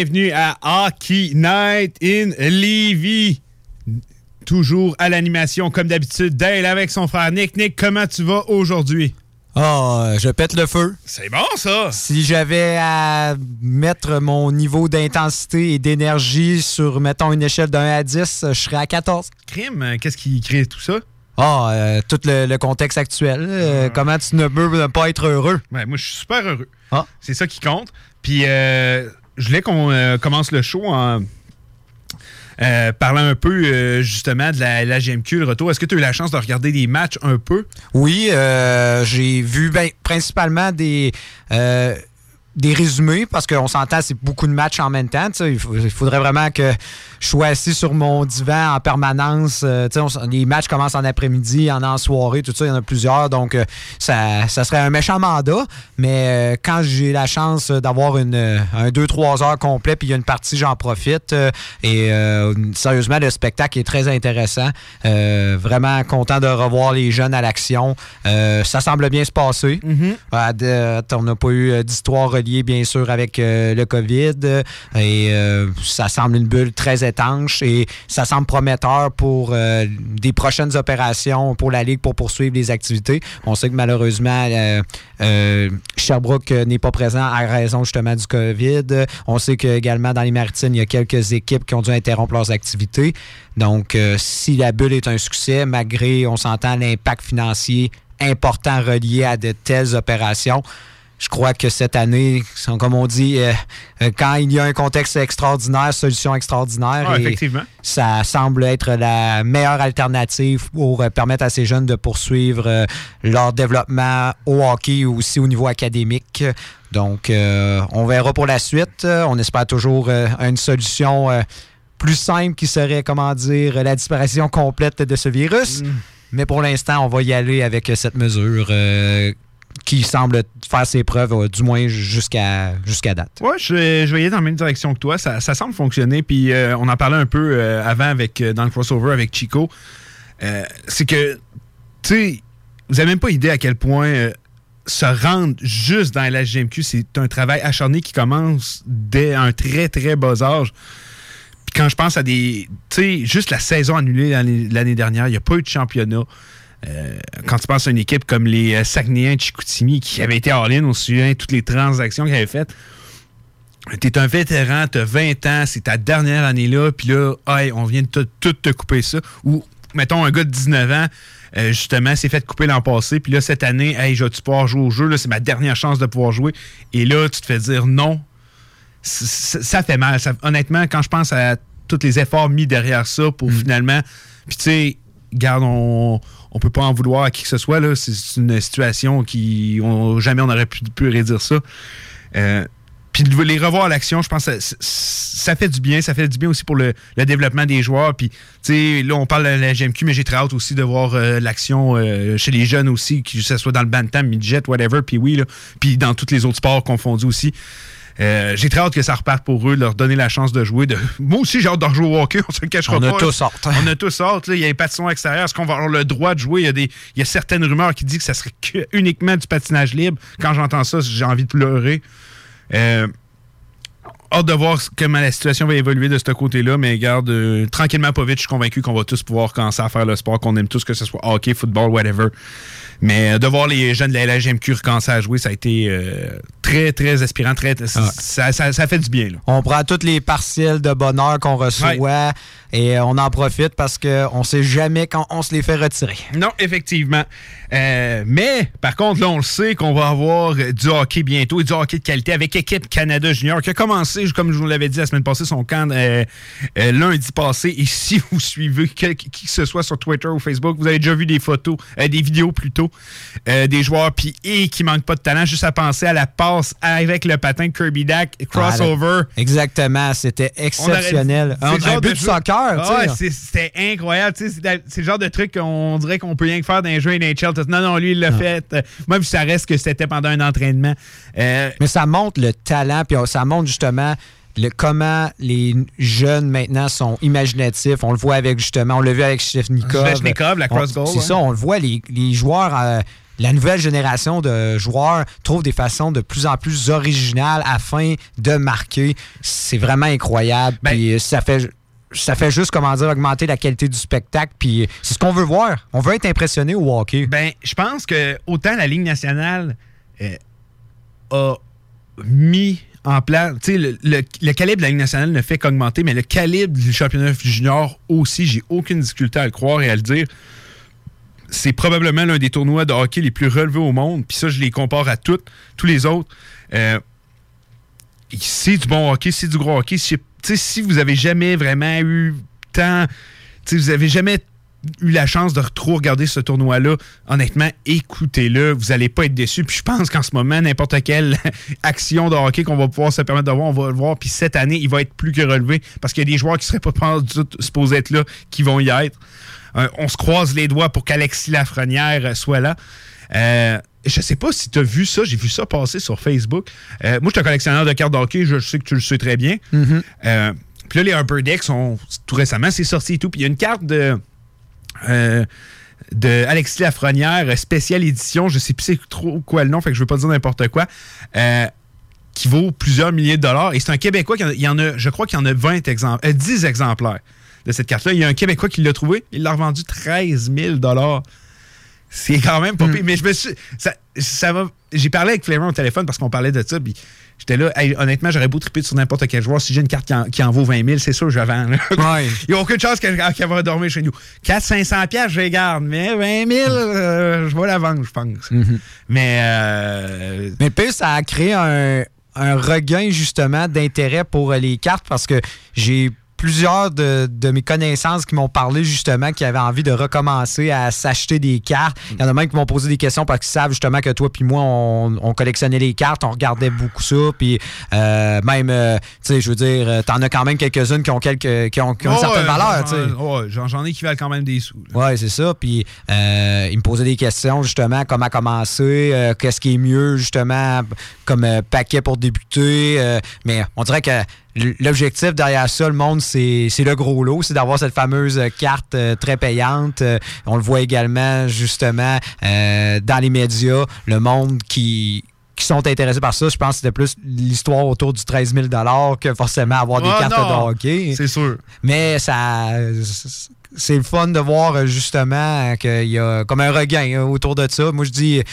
Speaker 4: Bienvenue à Hockey Night in Levy. Toujours à l'animation, comme d'habitude, Dale avec son frère Nick. Nick, comment tu vas aujourd'hui?
Speaker 3: Ah, je pète le feu.
Speaker 4: C'est bon, ça!
Speaker 3: Si j'avais à mettre mon niveau d'intensité et d'énergie sur, mettons, une échelle de 1 à 10, je serais à 14.
Speaker 4: Crime, euh, qu'est-ce qui crée tout ça?
Speaker 3: Ah, euh, tout le, le contexte actuel. euh, Comment tu ne peux ne pas être heureux?
Speaker 4: Ouais, moi, je suis super heureux. C'est ça qui compte. Puis, euh, je voulais qu'on euh, commence le show en euh, parlant un peu, euh, justement, de la, GMQ, le retour. Est-ce que tu as eu la chance de regarder des matchs un peu?
Speaker 3: Oui, j'ai vu ben, principalement des, des résumés parce qu'on s'entend, c'est beaucoup de matchs en même temps. il faudrait vraiment que je sois assis sur mon divan en permanence. euh, on les matchs commencent en après-midi, il y en a en soirée, tout ça, il y en a plusieurs. Donc, euh, ça, ça serait un méchant mandat. Mais euh, quand j'ai la chance d'avoir une, un 2-3 heures complet, puis il y a une partie, j'en profite. et sérieusement, le spectacle est très intéressant. Vraiment content de revoir les jeunes à l'action. Ça semble bien se passer. Date, on n'a pas eu d'histoire reliée, bien sûr, avec le COVID. Et ça semble une bulle très et ça semble prometteur pour euh, des prochaines opérations pour la Ligue pour poursuivre les activités. On sait que malheureusement, euh, euh, Sherbrooke n'est pas présent à raison justement du COVID. On sait qu'également dans les maritimes, il y a quelques équipes qui ont dû interrompre leurs activités. Donc, si la bulle est un succès, malgré, on s'entend, l'impact financier important relié à de telles opérations, je crois que cette année, comme on dit, euh, euh, quand il y a un contexte extraordinaire, solution extraordinaire.
Speaker 4: Ah,
Speaker 3: et. Ça semble être la meilleure alternative pour euh, permettre à ces jeunes de poursuivre euh, leur développement au hockey ou aussi au niveau académique. Donc, on verra pour la suite. On espère toujours une solution plus simple qui serait, comment dire, la disparition complète de ce virus. Mais pour l'instant, on va y aller avec cette mesure qui semble faire ses preuves, euh, du moins jusqu'à date.
Speaker 4: Ouais, je je vais aller dans la même direction que toi. Ça, ça semble fonctionner. Puis euh, on en parlait un peu euh, avant avec, dans le crossover avec Chico. C'est que, tu sais, vous n'avez même pas idée à quel point se rendre juste dans la GMQ, c'est un travail acharné qui commence dès un très, très bas âge. Puis quand je pense à des. Tu sais, juste la saison annulée l'année dernière, il n'y a pas eu de championnat. Euh, quand tu penses à une équipe comme les euh, Saguenayens de Chicoutimi qui avaient été all-in, on se souvient toutes les transactions qu'ils avaient faites. T'es un vétéran, t'as 20 ans, c'est ta dernière année là, puis là, hey, on vient de tout te couper ça. Ou, mettons, un gars de 19 ans, euh, justement, s'est fait couper l'an passé, puis là, cette année, hey, je vais-tu pouvoir jouer au jeu, c'est ma dernière chance de pouvoir jouer. Et là, tu te fais dire non. C- Ça fait mal. Ça- honnêtement, quand je pense à tous les efforts mis derrière ça pour finalement. Puis, tu sais, garde, on, on peut pas en vouloir à qui que ce soit. C'est une situation qui. on- jamais on aurait pu, pu ça. Euh, puis les revoir à l'action, je pense que ça, ça fait du bien. Ça fait du bien aussi pour le, développement des joueurs. Puis, tu sais, là, on parle de la GMQ, mais j'ai très hâte aussi de voir euh, l'action euh, chez les jeunes aussi, que ce soit dans le bantam, midget, whatever, puis oui, puis dans tous les autres sports confondus aussi. Euh, j'ai très hâte que ça reparte pour eux, leur donner la chance de jouer. De... Moi aussi, j'ai hâte de rejouer au hockey, on se le cachera
Speaker 3: On
Speaker 4: pas.
Speaker 3: a tous hâte.
Speaker 4: On a tous hâte. là. Il y a les patins extérieurs. Est-ce qu'on va avoir le droit de jouer? Il y a, des, il y a certaines rumeurs qui disent que ça serait que- uniquement du patinage libre. Quand j'entends ça, j'ai envie de pleurer. Euh, hâte de voir comment la situation va évoluer de ce côté-là, mais garde euh, tranquillement pas vite, je suis convaincu qu'on va tous pouvoir commencer à faire le sport qu'on aime tous, que ce soit hockey, football, whatever. Mais euh, de voir les jeunes de la LHMQ recommencer à jouer, ça a été euh, très, très aspirant. Très, ça, ça- ça fait du bien. Là.
Speaker 3: On prend tous les partiels de bonheur qu'on reçoit et on en profite parce qu'on ne sait jamais quand on se les fait retirer.
Speaker 4: Non, effectivement. Euh, mais, par contre, là, on le sait qu'on va avoir euh, du hockey bientôt et du hockey de qualité avec Équipe Canada Junior qui a commencé, comme je vous l'avais dit la semaine passée, son camp euh, euh, lundi passé. Et si vous suivez qui que ce soit sur Twitter ou Facebook, vous avez déjà vu des photos, euh, des vidéos plutôt, euh, des joueurs puis et qui manquent pas de talent. Juste à penser à la passe avec le patin Kirby Dack, crossover.
Speaker 3: Ah, Exactement, c'était exceptionnel.
Speaker 4: On aurait-
Speaker 3: Un, un but
Speaker 4: de
Speaker 3: de
Speaker 4: jeu-
Speaker 3: soccer,
Speaker 4: Ah C'était incroyable. C'est le genre de truc qu'on dirait qu'on peut rien que faire dans les jeux NHL. Non, non, lui, il l'a fait. Euh, Même si ça reste que c'était pendant un entraînement. Euh,
Speaker 3: Mais ça montre le talent, puis ça montre justement le, comment les jeunes maintenant sont imaginatifs. On le voit avec justement, on l'a vu avec Shevnikov.
Speaker 4: Svechnikov, la cross goal,
Speaker 3: C'est
Speaker 4: ouais.
Speaker 3: ça, on le voit, les, les joueurs. euh, la nouvelle génération de joueurs trouve des façons de plus en plus originales afin de marquer. C'est vraiment incroyable.
Speaker 4: Ben
Speaker 3: Puis ça fait, ça fait juste, comment dire, augmenter la qualité du spectacle. Puis c'est ce qu'on veut voir. On veut être impressionné au hockey.
Speaker 4: Ben, je pense que autant la Ligue nationale euh, a mis en place. Tu sais, le, le- le calibre de la Ligue nationale ne fait qu'augmenter, mais le calibre du championnat junior aussi, j'ai aucune difficulté à le croire et à le dire. C'est probablement l'un des tournois de hockey les plus relevés au monde. Puis ça, je les compare à toutes, tous les autres. Euh, c'est du bon hockey, c'est du gros hockey. Si, vous avez jamais vraiment eu tant. vous avez jamais eu la chance de trop regarder ce tournoi-là, honnêtement, écoutez-le, vous n'allez pas être déçus. Puis je pense qu'en ce moment, n'importe quelle action de hockey qu'on va pouvoir se permettre de voir, on va le voir. Puis cette année, il va être plus que relevé parce qu'il y a des joueurs qui ne seraient pas du tout supposés être là, qui vont y être. Euh, on se croise les doigts pour qu'Alexis Lafrenière euh, soit là. Euh, je sais pas si tu as vu ça, j'ai vu ça passer sur Facebook. Euh, moi, je suis un collectionneur de cartes de hockey, je sais que tu le sais très bien.
Speaker 3: Mhm.
Speaker 4: Euh, puis là, les Upper Decks sont tout récemment, c'est sorti et tout. Puis il y a une carte de. Euh, de Alexis Lafrenière, spéciale édition, je sais plus c'est trop quoi le nom, fait que je veux pas dire n'importe quoi, euh, qui vaut plusieurs milliers de dollars. Et c'est un Québécois qui en a, il y en a, je crois qu'il y en a 20 exemples, euh, 10 exemplaires de cette carte-là. Il y a un Québécois qui l'a trouvé, il l'a revendu 13 000 dollars. C'est quand même pas pire. Mais je me suis. Ça, ça va. J'ai parlé avec Flavor au téléphone parce qu'on parlait de ça. Puis j'étais là. Hey, honnêtement, j'aurais beau triper sur n'importe quel joueur. Si j'ai une carte qui en, qui en vaut 20 000, c'est sûr je vends. là. Il n'y a aucune chance qu'elle va dormir chez nous. 400-500 piastres, je les garde. Mais 20 000, euh, je vais la vendre, je pense. Mais. euh,
Speaker 3: Mais puis ça a créé un, un regain justement d'intérêt pour euh, les cartes parce que j'ai plusieurs de, de mes connaissances qui m'ont parlé justement qui avaient envie de recommencer à s'acheter des cartes. Il y en a même qui m'ont posé des questions parce qu'ils savent justement que toi puis moi, on, on collectionnait les cartes, on regardait beaucoup ça. Puis euh, même, euh, tu sais, je veux dire, euh, t'en as quand même quelques-unes qui ont, quelques, qui ont, qui ont une certaine valeur. tu sais.
Speaker 4: ouais, j'en ai qui valent quand même des sous.
Speaker 3: Ouais, c'est ça. Puis euh, il me posait des questions justement, comment commencer, qu'est-ce qui est mieux justement comme paquet pour débuter. mais on dirait que l'objectif derrière ça, le monde, c'est c'est le gros lot, c'est d'avoir cette fameuse carte euh, très payante. Euh, on le voit également justement euh, dans les médias, le monde qui qui sont intéressés par ça, je pense que c'était plus l'histoire autour du 13 000 que forcément avoir des
Speaker 4: Ah,
Speaker 3: cartes
Speaker 4: non,
Speaker 3: de hockey.
Speaker 4: C'est sûr.
Speaker 3: Mais ça. C'est le fun de voir euh, justement qu'il y a comme un regain euh, autour de ça. Moi, je dis,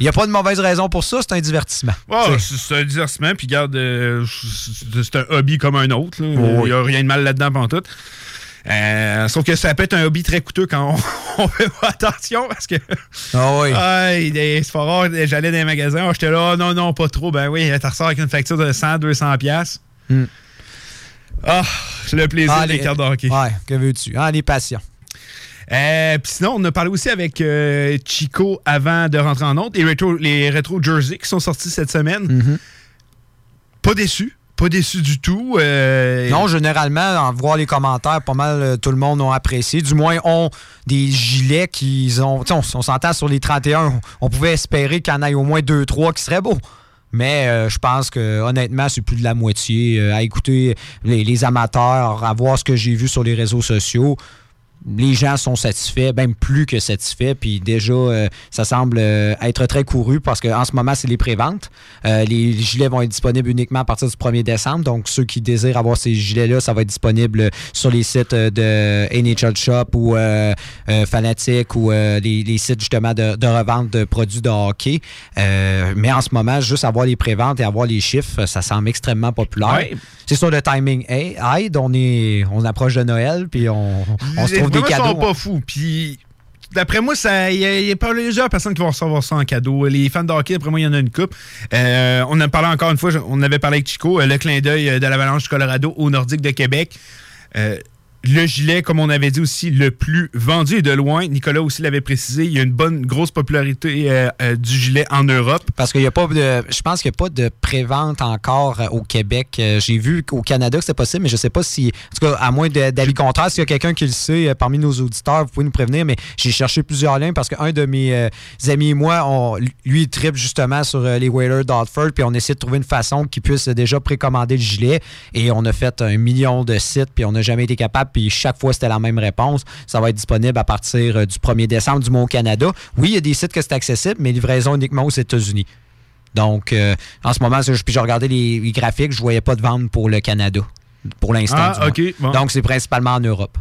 Speaker 3: il n'y a pas de mauvaise raison pour ça, c'est un divertissement. T'sais.
Speaker 4: c'est un divertissement, puis garde, euh, c'est un hobby comme un autre. Il
Speaker 3: Oh, oui.
Speaker 4: n'y a rien de mal là-dedans, pendant tout. Euh, sauf que ça peut être un hobby très coûteux quand on, on fait pas attention parce que.
Speaker 3: Ah oui.
Speaker 4: C'est pas rare, j'allais dans les magasins, ah, j'étais là, Ah, non, non, pas trop. Ben oui, tu ressors avec une facture de 100, 200 pièces.
Speaker 3: Hmm.
Speaker 4: Ah, le plaisir
Speaker 3: Ah,
Speaker 4: des
Speaker 3: les-
Speaker 4: cartes de hockey.
Speaker 3: Ouais, que veux-tu? Ah, les patients.
Speaker 4: Euh, Puis sinon, on a parlé aussi avec euh, Chico avant de rentrer en autre. Les rétro, les rétro Jersey qui sont sortis cette semaine.
Speaker 3: Mm-hmm.
Speaker 4: Pas déçu. Pas déçu du tout. Euh,
Speaker 3: Non, généralement, en voir les commentaires, pas mal tout le monde ont apprécié. Du moins, ont des gilets qu'ils ont. On, on s'entend sur les 31, on, on pouvait espérer qu'il y en ait au moins 2-3 qui seraient beaux. Mais euh, je pense que honnêtement, c'est plus de la moitié. Euh, à écouter les, les amateurs, à voir ce que j'ai vu sur les réseaux sociaux, les gens sont satisfaits, même plus que satisfaits. Puis déjà, euh, ça semble euh, être très couru parce qu'en ce moment, c'est les préventes. Euh, les gilets vont être disponibles uniquement à partir du 1er décembre. Donc, ceux qui désirent avoir ces gilets-là, ça va être disponible sur les sites euh, de NHL Shop ou Fanatic ou euh, les, les sites justement de, de revente de produits de hockey. Euh, mais en ce moment, juste avoir les préventes et avoir les chiffres, ça semble extrêmement populaire.
Speaker 4: Ouais.
Speaker 3: C'est sûr, le timing est aide. On, est, on approche de Noël, puis on, on se trouve des
Speaker 4: Vraiment, ils
Speaker 3: cadeaux.
Speaker 4: sont pas fous. Puis, d'après moi, il y, y a plusieurs personnes qui vont recevoir ça en cadeau. Les fans de hockey, après moi, il y en a une coupe. Euh, on en parlé encore une fois, on avait parlé avec Chico, euh, le clin d'œil euh, de l'Avalanche du Colorado au Nordique de Québec. Euh, le gilet, comme on avait dit aussi, le plus vendu et de loin. Nicolas aussi l'avait précisé, il y a une bonne grosse popularité euh, euh, du gilet en Europe.
Speaker 3: Parce qu'il n'y a pas de. Je pense qu'il n'y a pas de prévente encore euh, au Québec. J'ai vu qu'au Canada que c'est possible, mais je ne sais pas si. En tout cas, à moins d'avis contraire, s'il y a quelqu'un qui le sait parmi nos auditeurs, vous pouvez nous prévenir. Mais j'ai cherché plusieurs liens parce qu'un de mes amis et moi, on, lui, il tripe justement sur les Whalers puis on essaie de trouver une façon qu'il puisse déjà précommander le gilet. Et on a fait un million de sites, puis on n'a jamais été capable. Puis chaque fois, c'était la même réponse. Ça va être disponible à partir euh, du 1er décembre, du moins au Canada. Oui, il y a des sites que c'est accessible, mais livraison uniquement aux États-Unis. Donc, euh, en ce moment, je- puis j'ai regardé les, les graphiques, je voyais pas de vente pour le Canada, pour l'instant.
Speaker 4: Ah, bon.
Speaker 3: Donc, c'est principalement en Europe.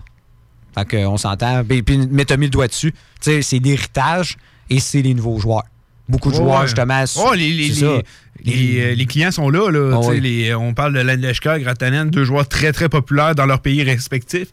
Speaker 3: Fait qu'on s'entend. Puis, puis, mais t'as mis le doigt dessus. Tu sais, c'est l'héritage et c'est les nouveaux joueurs. beaucoup de
Speaker 4: Ouais,
Speaker 3: joueurs, justement.
Speaker 4: Oh, les, les, les, les, euh, les clients sont là. là
Speaker 3: Ah oui.
Speaker 4: les- on parle de Landeskog, Gratanen, deux joueurs très, très populaires dans leurs pays respectifs.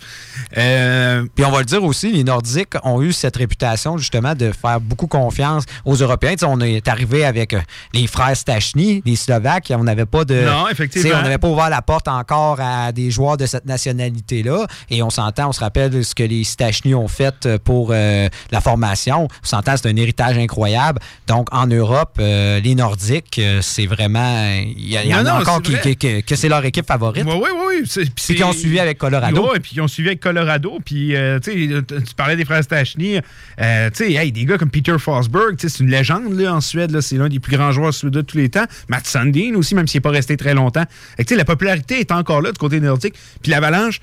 Speaker 4: Euh,
Speaker 3: Puis on va le dire aussi, les Nordiques ont eu cette réputation justement de faire beaucoup confiance aux Européens. On est arrivé avec euh, les frères Stachny, les Slovaques, on n'avait pas de.
Speaker 4: Non, effectivement.
Speaker 3: On n'avait pas ouvert la porte encore à des joueurs de cette nationalité-là. Et on s'entend, on se rappelle ce que les Stachny ont fait pour euh, la formation. On s'entend, c'est un héritage incroyable. Donc en Europe, euh, les Nordiques, c'est vraiment. Il y, en a encore qui, que, c'est leur équipe favorite.
Speaker 4: Oui, oui, oui.
Speaker 3: Puis qui ont suivi avec Colorado.
Speaker 4: Oui, puis qui ont suivi avec Colorado. Puis, euh, tu parlais des frères Stachny. Euh, tu sais, hey, des gars comme Peter Forsberg, c'est une légende là, en Suède. C'est l'un des plus grands joueurs suédois de tous les temps. Matt Sundin aussi, même s'il n'est pas resté très longtemps. La popularité est encore là du côté nordique. Puis l'Avalanche,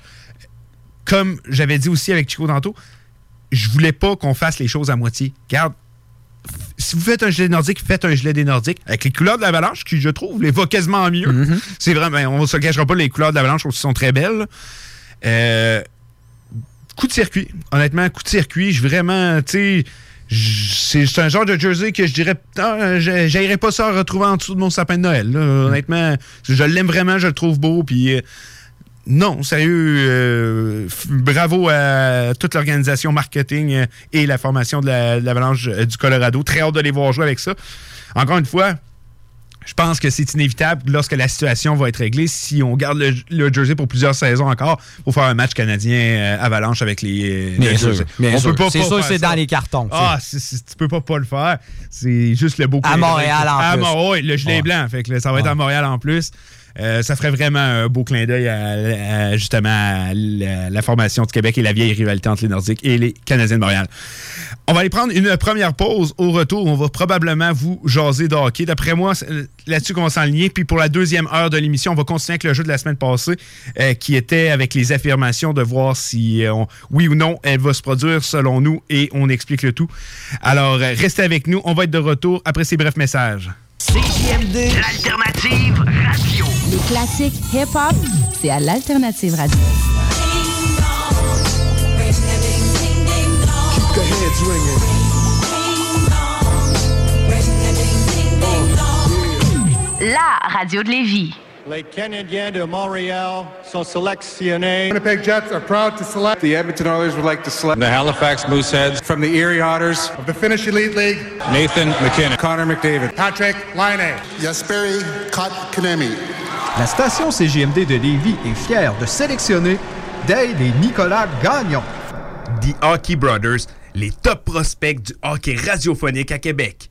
Speaker 4: comme j'avais dit aussi avec Chico tantôt, je voulais pas qu'on fasse les choses à moitié. Regarde, si vous faites un gilet nordique, faites un gilet des Nordiques avec les couleurs de l'Avalanche, qui, je trouve, les va quasiment mieux.
Speaker 3: Mm-hmm.
Speaker 4: C'est vraiment, on ne se cachera pas, les couleurs de l'Avalanche aussi sont très belles. Euh, coup de circuit. Honnêtement, coup de circuit, je vraiment, tu sais, j- c'est un genre de jersey que je dirais, ah, j'aillerais pas ça à retrouver en dessous de mon sapin de Noël. là. Honnêtement, je l'aime vraiment, je le trouve beau, puis euh, non, sérieux, euh, bravo à toute l'organisation marketing euh, et la formation de la- de l'Avalanche euh, du Colorado. Très hâte de les voir jouer avec ça. Encore une fois, je pense que c'est inévitable lorsque la situation va être réglée. Si on garde le, le jersey pour plusieurs saisons encore, pour faire un match canadien euh, Avalanche avec les.
Speaker 3: Bien
Speaker 4: le
Speaker 3: sûr,
Speaker 4: jersey.
Speaker 3: bien
Speaker 4: on
Speaker 3: sûr.
Speaker 4: peut pas.
Speaker 3: C'est sûr c'est dans les cartons.
Speaker 4: Ah, c'est- tu peux pas pas le faire. C'est juste le beau
Speaker 3: À. Montréal, en
Speaker 4: À
Speaker 3: plus.
Speaker 4: Ouais, le gilet
Speaker 3: Ouais.
Speaker 4: blanc. Fait que là, ça va être à Montréal en plus. Euh, ça ferait vraiment un beau clin d'œil à, justement la, formation du Québec et la vieille rivalité entre les Nordiques et les Canadiens de Montréal. On va aller prendre une première pause. Au retour, on va probablement vous jaser de hockey. D'après moi, c'est là-dessus qu'on va s'enligner. Puis pour la deuxième heure de l'émission, on va continuer avec le jeu de la semaine passée, euh, qui était avec les affirmations de voir si, euh, oui ou non, elle va se produire selon nous et on explique le tout. Alors, euh, restez avec nous. On va être de retour après ces brefs messages.
Speaker 5: L'alternative.
Speaker 6: Les classiques hip-hop, c'est à l'Alternative Radio.
Speaker 12: the heads ringing.
Speaker 6: La radio de Lévis.
Speaker 13: Les Canadiens de Montréal sont sélectionnés. Winnipeg Jets are proud to select. The Edmonton Oilers would like to select.
Speaker 14: The Halifax Mooseheads.
Speaker 13: From the Erie Otters. Of the Finnish Elite League.
Speaker 14: Nathan McKinnon.
Speaker 13: Connor McDavid. Patrick Laine. Jesperi Kotkaniemi.
Speaker 15: La station CGMD de Lévis est fière de sélectionner Dale et Nicolas Gagnon.
Speaker 4: The Hockey Brothers, les top prospects du hockey radiophonique à Québec.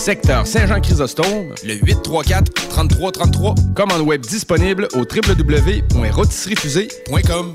Speaker 16: secteur Saint-Jean-Chrysostome, le 834 3333. Commande web disponible au www.rôtisseriefusée.com.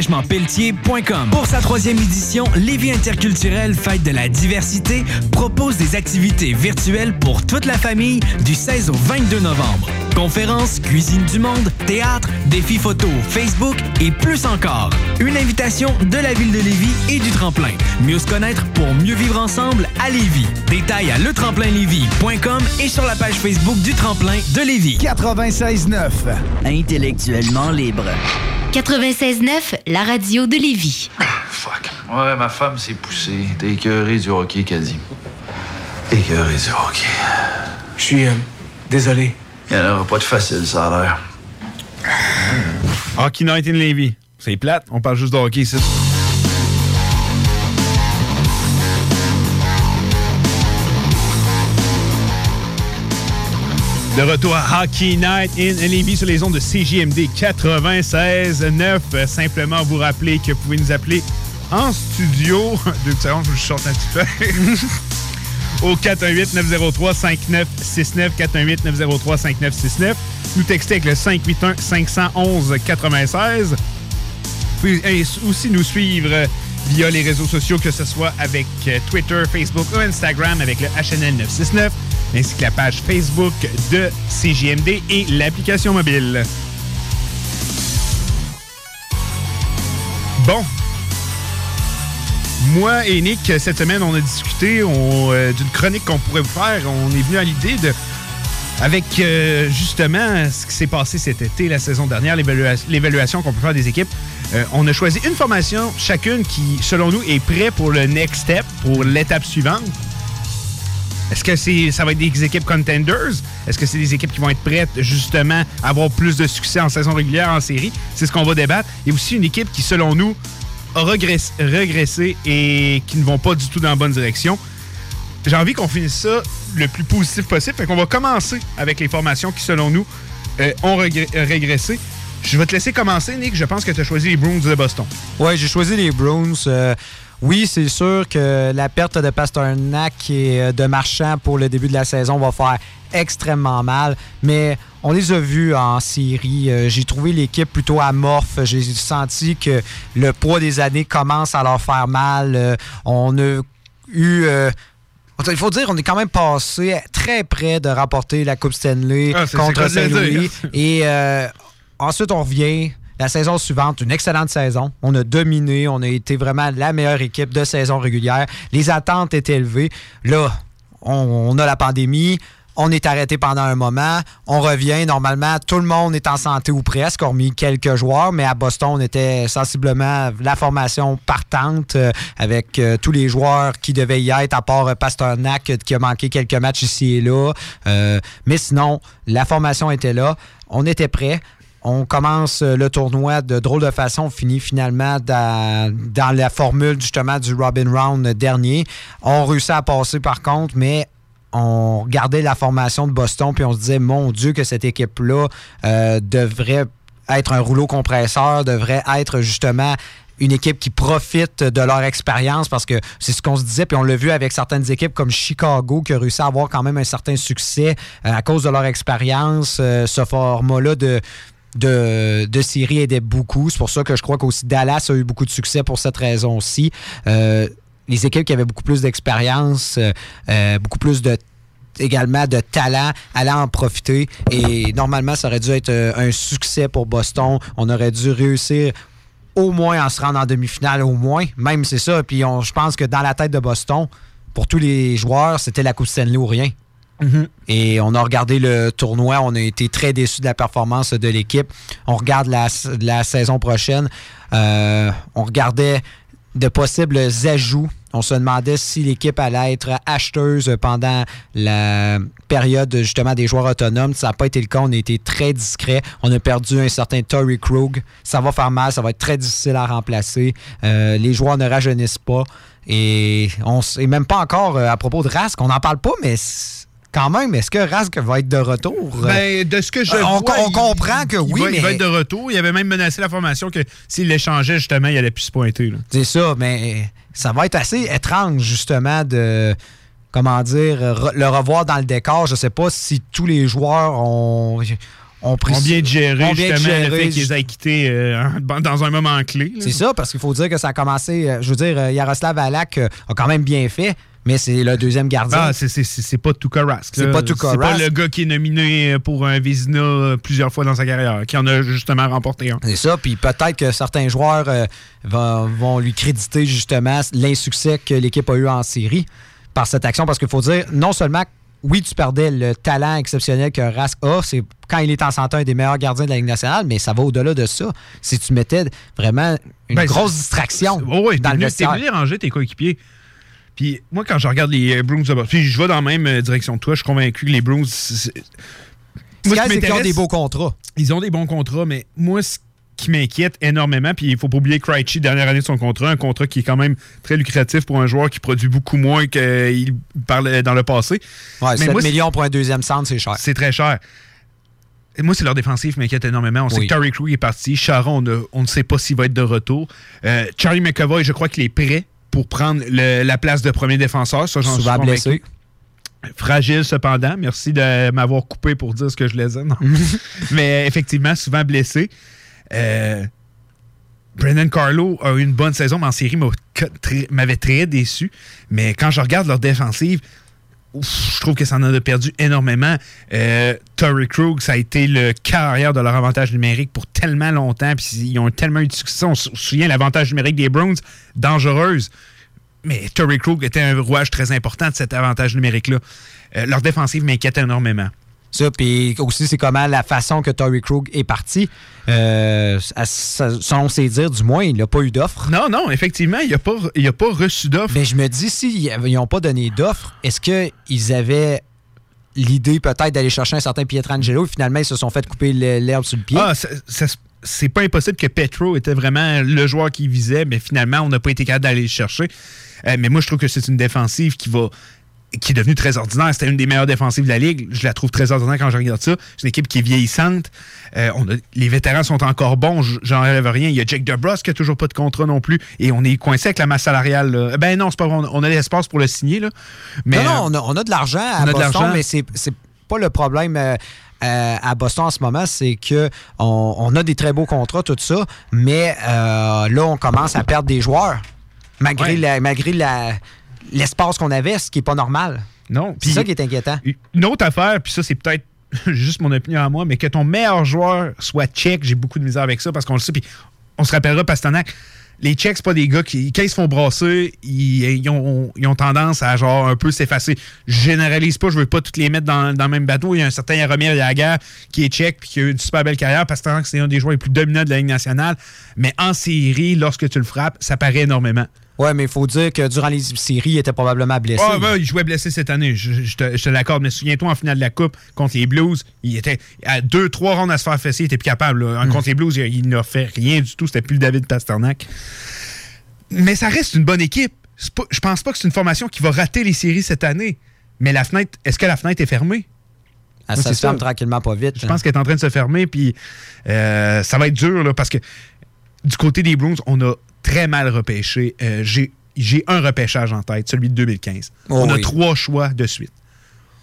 Speaker 10: déneigementpelletier.com. Pour sa troisième édition, Lévis Interculturel Fête de la diversité propose des activités virtuelles pour toute la famille du 16 au 22 novembre. Conférences, cuisine du monde, théâtre, défis photo, Facebook et plus encore. Une invitation de la ville de Lévis et du tremplin. Mieux se connaître pour mieux vivre ensemble à Lévis. Détails à letremplinlévis.com et sur la page Facebook du tremplin de Lévis.
Speaker 17: 96.9
Speaker 18: Intellectuellement libre. 96.9, la radio de Lévis.
Speaker 19: Fuck. Ouais, ma femme s'est poussée. T'es écœuré du hockey, Caddy. Écœuré du hockey.
Speaker 20: Je suis euh, désolé.
Speaker 19: Il n'y en aura pas de facile, ça a l'air.
Speaker 4: Hockey Night in Levy. C'est plate, on parle juste de hockey ici. De retour à Hockey Night in Levy sur les ondes de CJMD 96.9. Euh, Simplement vous rappeler que vous pouvez nous appeler en studio. Deux secondes, je vous sorte un petit peu. Au 418-903-5969. 418-903-5969. Nous texter avec le 581-511-96. Vous pouvez euh, aussi nous suivre via les réseaux sociaux, que ce soit avec euh, Twitter, Facebook ou Instagram avec le HNL 969, ainsi que la page Facebook de CJMD et l'application mobile. Bon. Moi et Nick, cette semaine, on a discuté euh, d'une chronique qu'on pourrait vous faire. On est venu à l'idée de avec euh, justement ce qui s'est passé cet été, la saison dernière, l'évalua- l'évaluation qu'on peut faire des équipes, euh, on a choisi une formation chacune qui, selon nous, est prêt pour le next step, pour l'étape suivante. Est-ce que ça va être des équipes contenders? Est-ce que c'est des équipes qui vont être prêtes justement à avoir plus de succès en saison régulière, en série? C'est ce qu'on va débattre. Et aussi une équipe qui, selon nous, a regress- régressé et qui ne vont pas du tout dans la bonne direction. J'ai envie qu'on finisse ça le plus positif possible. Fait qu'on va commencer avec les formations qui, selon nous, euh, ont euh, régressé. Je vais te laisser commencer, Nick. Je pense que tu as choisi les Bruins de Boston.
Speaker 3: Ouais, j'ai choisi les Bruins. Euh, oui, c'est sûr que la perte de Pasternak et de Marchand pour le début de la saison va faire extrêmement mal, mais on les a vus en série. J'ai trouvé l'équipe plutôt amorphe. J'ai senti que le poids des années commence à leur faire mal. On a eu... il faut dire, on est quand même passé très près de remporter la Coupe Stanley
Speaker 4: Ah,
Speaker 3: contre Saint-Louis. Et euh, ensuite, on revient. La saison suivante, une excellente saison. On a dominé. On a été vraiment la meilleure équipe de saison régulière. Les attentes étaient élevées. Là, on, on a la pandémie. On est arrêté pendant un moment. On revient. Normalement, tout le monde est en santé ou presque, hormis quelques joueurs. Mais à Boston, on était sensiblement la formation partante euh, avec euh, tous les joueurs qui devaient y être, à part euh, Pasternak qui a manqué quelques matchs ici et là. Mais sinon, la formation était là. On était prêts. On commence le tournoi de drôle de façon. On finit finalement dans, dans la formule justement du Robin Round dernier. On réussit à passer par contre, mais on regardait la formation de Boston puis on se disait, mon Dieu, que cette équipe-là euh, devrait être un rouleau compresseur, devrait être justement une équipe qui profite de leur expérience parce que c'est ce qu'on se disait, puis on l'a vu avec certaines équipes comme Chicago qui a réussi à avoir quand même un certain succès euh, à cause de leur expérience. Euh, ce format-là de, de, de série aidait beaucoup. C'est pour ça que je crois qu'aussi Dallas a eu beaucoup de succès pour cette raison aussi. Euh, les équipes qui avaient beaucoup plus d'expérience, euh, euh, beaucoup plus de également de talent, allaient en profiter. Et normalement, ça aurait dû être euh, un succès pour Boston. On aurait dû réussir au moins en se rendre en demi-finale, au moins. Même c'est ça. Puis on- je pense que dans la tête de Boston, pour tous les joueurs, c'était la Coupe Stanley ou rien. Et on a regardé le tournoi, on a été très déçus de la performance de l'équipe. On regarde la, la saison prochaine. Euh, on regardait de possibles ajouts. On se demandait si l'équipe allait être acheteuse pendant la période justement des joueurs autonomes. Ça n'a pas été le cas. On a été très discret. On a perdu un certain Tory Krug. Ça va faire mal. Ça va être très difficile à remplacer. Euh, les joueurs ne rajeunissent pas. Et on et même pas encore euh, à propos de Rask. On n'en parle pas, mais quand même, est-ce que Rask va être de retour?
Speaker 4: Ben, de ce que je
Speaker 3: Euh, on,
Speaker 4: vois,
Speaker 3: on
Speaker 4: il-
Speaker 3: comprend que
Speaker 4: il
Speaker 3: oui,
Speaker 4: va, il va être de retour. Il avait même menacé la formation que s'il l'échangeait, justement, il allait plus se pointer.
Speaker 3: c'est ça, mais ça va être assez étrange, justement, de comment dire, re- le revoir dans le décor. Je sais pas si tous les joueurs ont, ont pris
Speaker 4: On bien
Speaker 3: bien
Speaker 4: justement, le
Speaker 3: digéré,
Speaker 4: fait qu'ils aient quitté euh, dans un moment clé.
Speaker 3: C'est ça, parce qu'il faut dire que ça a commencé. euh, Je veux dire, euh, Yaroslav Alak a quand même bien fait, mais c'est le deuxième gardien.
Speaker 4: Ah, c'est- c'est c'est pas Tuukka Rask.
Speaker 3: C'est pas Tuukka
Speaker 4: C'est pas
Speaker 3: Rask.
Speaker 4: le gars qui est nominé pour un Vizina euh, plusieurs fois dans sa carrière, qui en a justement remporté un.
Speaker 3: C'est ça, puis peut-être que certains joueurs euh, vont, vont lui créditer justement l'insuccès que l'équipe a eu en série par cette action, parce qu'il faut dire, non seulement, oui, tu perdais le talent exceptionnel que Rask a, c'est quand il est en santé un des meilleurs gardiens de la Ligue nationale, mais ça va au-delà de ça. Si tu mettais vraiment une
Speaker 4: Ben,
Speaker 3: grosse distraction
Speaker 4: Oh, ouais,
Speaker 3: dans le vestiaire.
Speaker 4: venu ranger tes coéquipiers. Puis moi, quand je regarde les euh, Bruins de Boston, puis je vais dans la même euh, direction que toi, je suis convaincu que les
Speaker 3: Ce
Speaker 4: Moi,
Speaker 3: a,
Speaker 4: qui
Speaker 3: qu'ils ont des beaux contrats.
Speaker 4: Ils ont des bons contrats, mais moi, ce qui m'inquiète énormément, puis il faut pas oublier Krejci, dernière année de son contrat, un contrat qui est quand même très lucratif pour un joueur qui produit beaucoup moins qu'il parlait dans le passé.
Speaker 3: Ouais,
Speaker 4: Mais
Speaker 3: 7
Speaker 4: moi, c'est-
Speaker 3: millions pour un deuxième centre, c'est cher.
Speaker 4: c'est très cher. Et moi, c'est leur défensif qui m'inquiète énormément. On sait que Terry Crew est parti. Charon, on, a- on ne sait pas s'il va être de retour. Euh, Charlie McAvoy, je crois qu'il est prêt pour prendre le- la place de premier défenseur. Ça, j'en suis convaincu.
Speaker 3: blessé.
Speaker 4: Fragile cependant. Merci de m'avoir coupé pour dire ce que je voulais dire. Non. Mais effectivement, souvent blessé. Euh, Brendan Carlo a eu une bonne saison, mais en série très- m'avait très déçu. Mais quand je regarde leur défensive, ouf, je trouve que ça en a perdu énormément. Euh, Torrey Krug, ça a été le carrière de leur avantage numérique pour tellement longtemps. Puis ils ont tellement eu de succès. On se souvient l'avantage numérique des Browns, dangereuse. Mais Torrey Krug était un rouage très important de cet avantage numérique-là. Euh, leur défensive m'inquiète énormément.
Speaker 3: Ça, puis aussi, c'est comment la façon que Tory Krug est parti. Euh, à- selon ses dires, du moins, il n'a pas eu d'offre.
Speaker 4: Non, non, effectivement, il n'a pas, il a pas reçu d'offre.
Speaker 3: Mais je me dis, s'ils n'ont pas donné d'offre, est-ce qu'ils avaient l'idée peut-être d'aller chercher un certain Pietrangelo et finalement, ils se sont fait couper l'herbe sur le pied?
Speaker 4: Ah, ça- ça- c'est pas impossible que Petro était vraiment le joueur qui visait, mais finalement, on n'a pas été capable d'aller le chercher. Euh, mais moi, je trouve que c'est une défensive qui va qui est devenue très ordinaire. C'était une des meilleures défensives de la Ligue. Je la trouve très ordinaire quand je regarde ça. C'est une équipe qui est vieillissante. Euh, on a- les vétérans sont encore bons. J'en rêve rien. Il y a Jake DeBrus qui a toujours pas de contrat non plus. Et on est coincé avec la masse salariale. là. Ben non, c'est pas vrai. On a- l'espace pour le signer. Là. Mais,
Speaker 3: non, non,
Speaker 4: euh,
Speaker 3: on a, on a de l'argent à
Speaker 4: on a de
Speaker 3: Boston,
Speaker 4: l'argent.
Speaker 3: mais c'est c'est pas le problème euh, euh, à Boston en ce moment, c'est que on, on a des très beaux contrats, tout ça, mais euh, là, on commence à perdre des joueurs, malgré
Speaker 4: Ouais.
Speaker 3: la- malgré la- l'espace qu'on avait, ce qui est pas normal.
Speaker 4: Non.
Speaker 3: C'est ça qui est inquiétant.
Speaker 4: Une autre affaire, puis ça, c'est peut-être juste mon opinion à moi, mais que ton meilleur joueur soit tchèque, j'ai beaucoup de misère avec ça parce qu'on le sait. Puis on se rappellera, Pasternak, les Tchèques, c'est pas des gars qui, quand ils se font brasser, ils, ils ont, ils ont tendance à genre un peu s'effacer. Je généralise pas, je veux pas toutes les mettre dans, dans le même bateau. Il y a un certain Jaromir Jagr qui est tchèque puis qui a eu une super belle carrière parce que c'est un des joueurs les plus dominants de la Ligue nationale. Mais en série, lorsque tu le frappes, ça paraît énormément.
Speaker 3: Ouais, mais il faut dire que durant les séries, il était probablement blessé.
Speaker 4: Ah, ben, il jouait blessé cette année. Je, je te, l'accorde. Mais souviens-toi, en finale de la Coupe, contre les Blues, il était à deux, trois rondes à se faire fesser. Il était plus capable. là.
Speaker 3: Mm.
Speaker 4: Contre les Blues, il, il n'a fait rien du tout. C'était plus le David Pasternak. Mais ça reste une bonne équipe. Pas- je pense pas que c'est une formation qui va rater les séries cette année. Mais la fenêtre, est-ce que la fenêtre est fermée?
Speaker 3: Ah, ça se ferme tranquillement, pas vite.
Speaker 4: Je pense qu'elle est en train de se fermer, puis euh, ça va être dur, là, parce que du côté des Bruins, on a très mal repêché. Euh, J'ai un repêchage en tête, celui de 2015.
Speaker 3: Oh
Speaker 4: on a
Speaker 3: oui.
Speaker 4: trois choix de suite.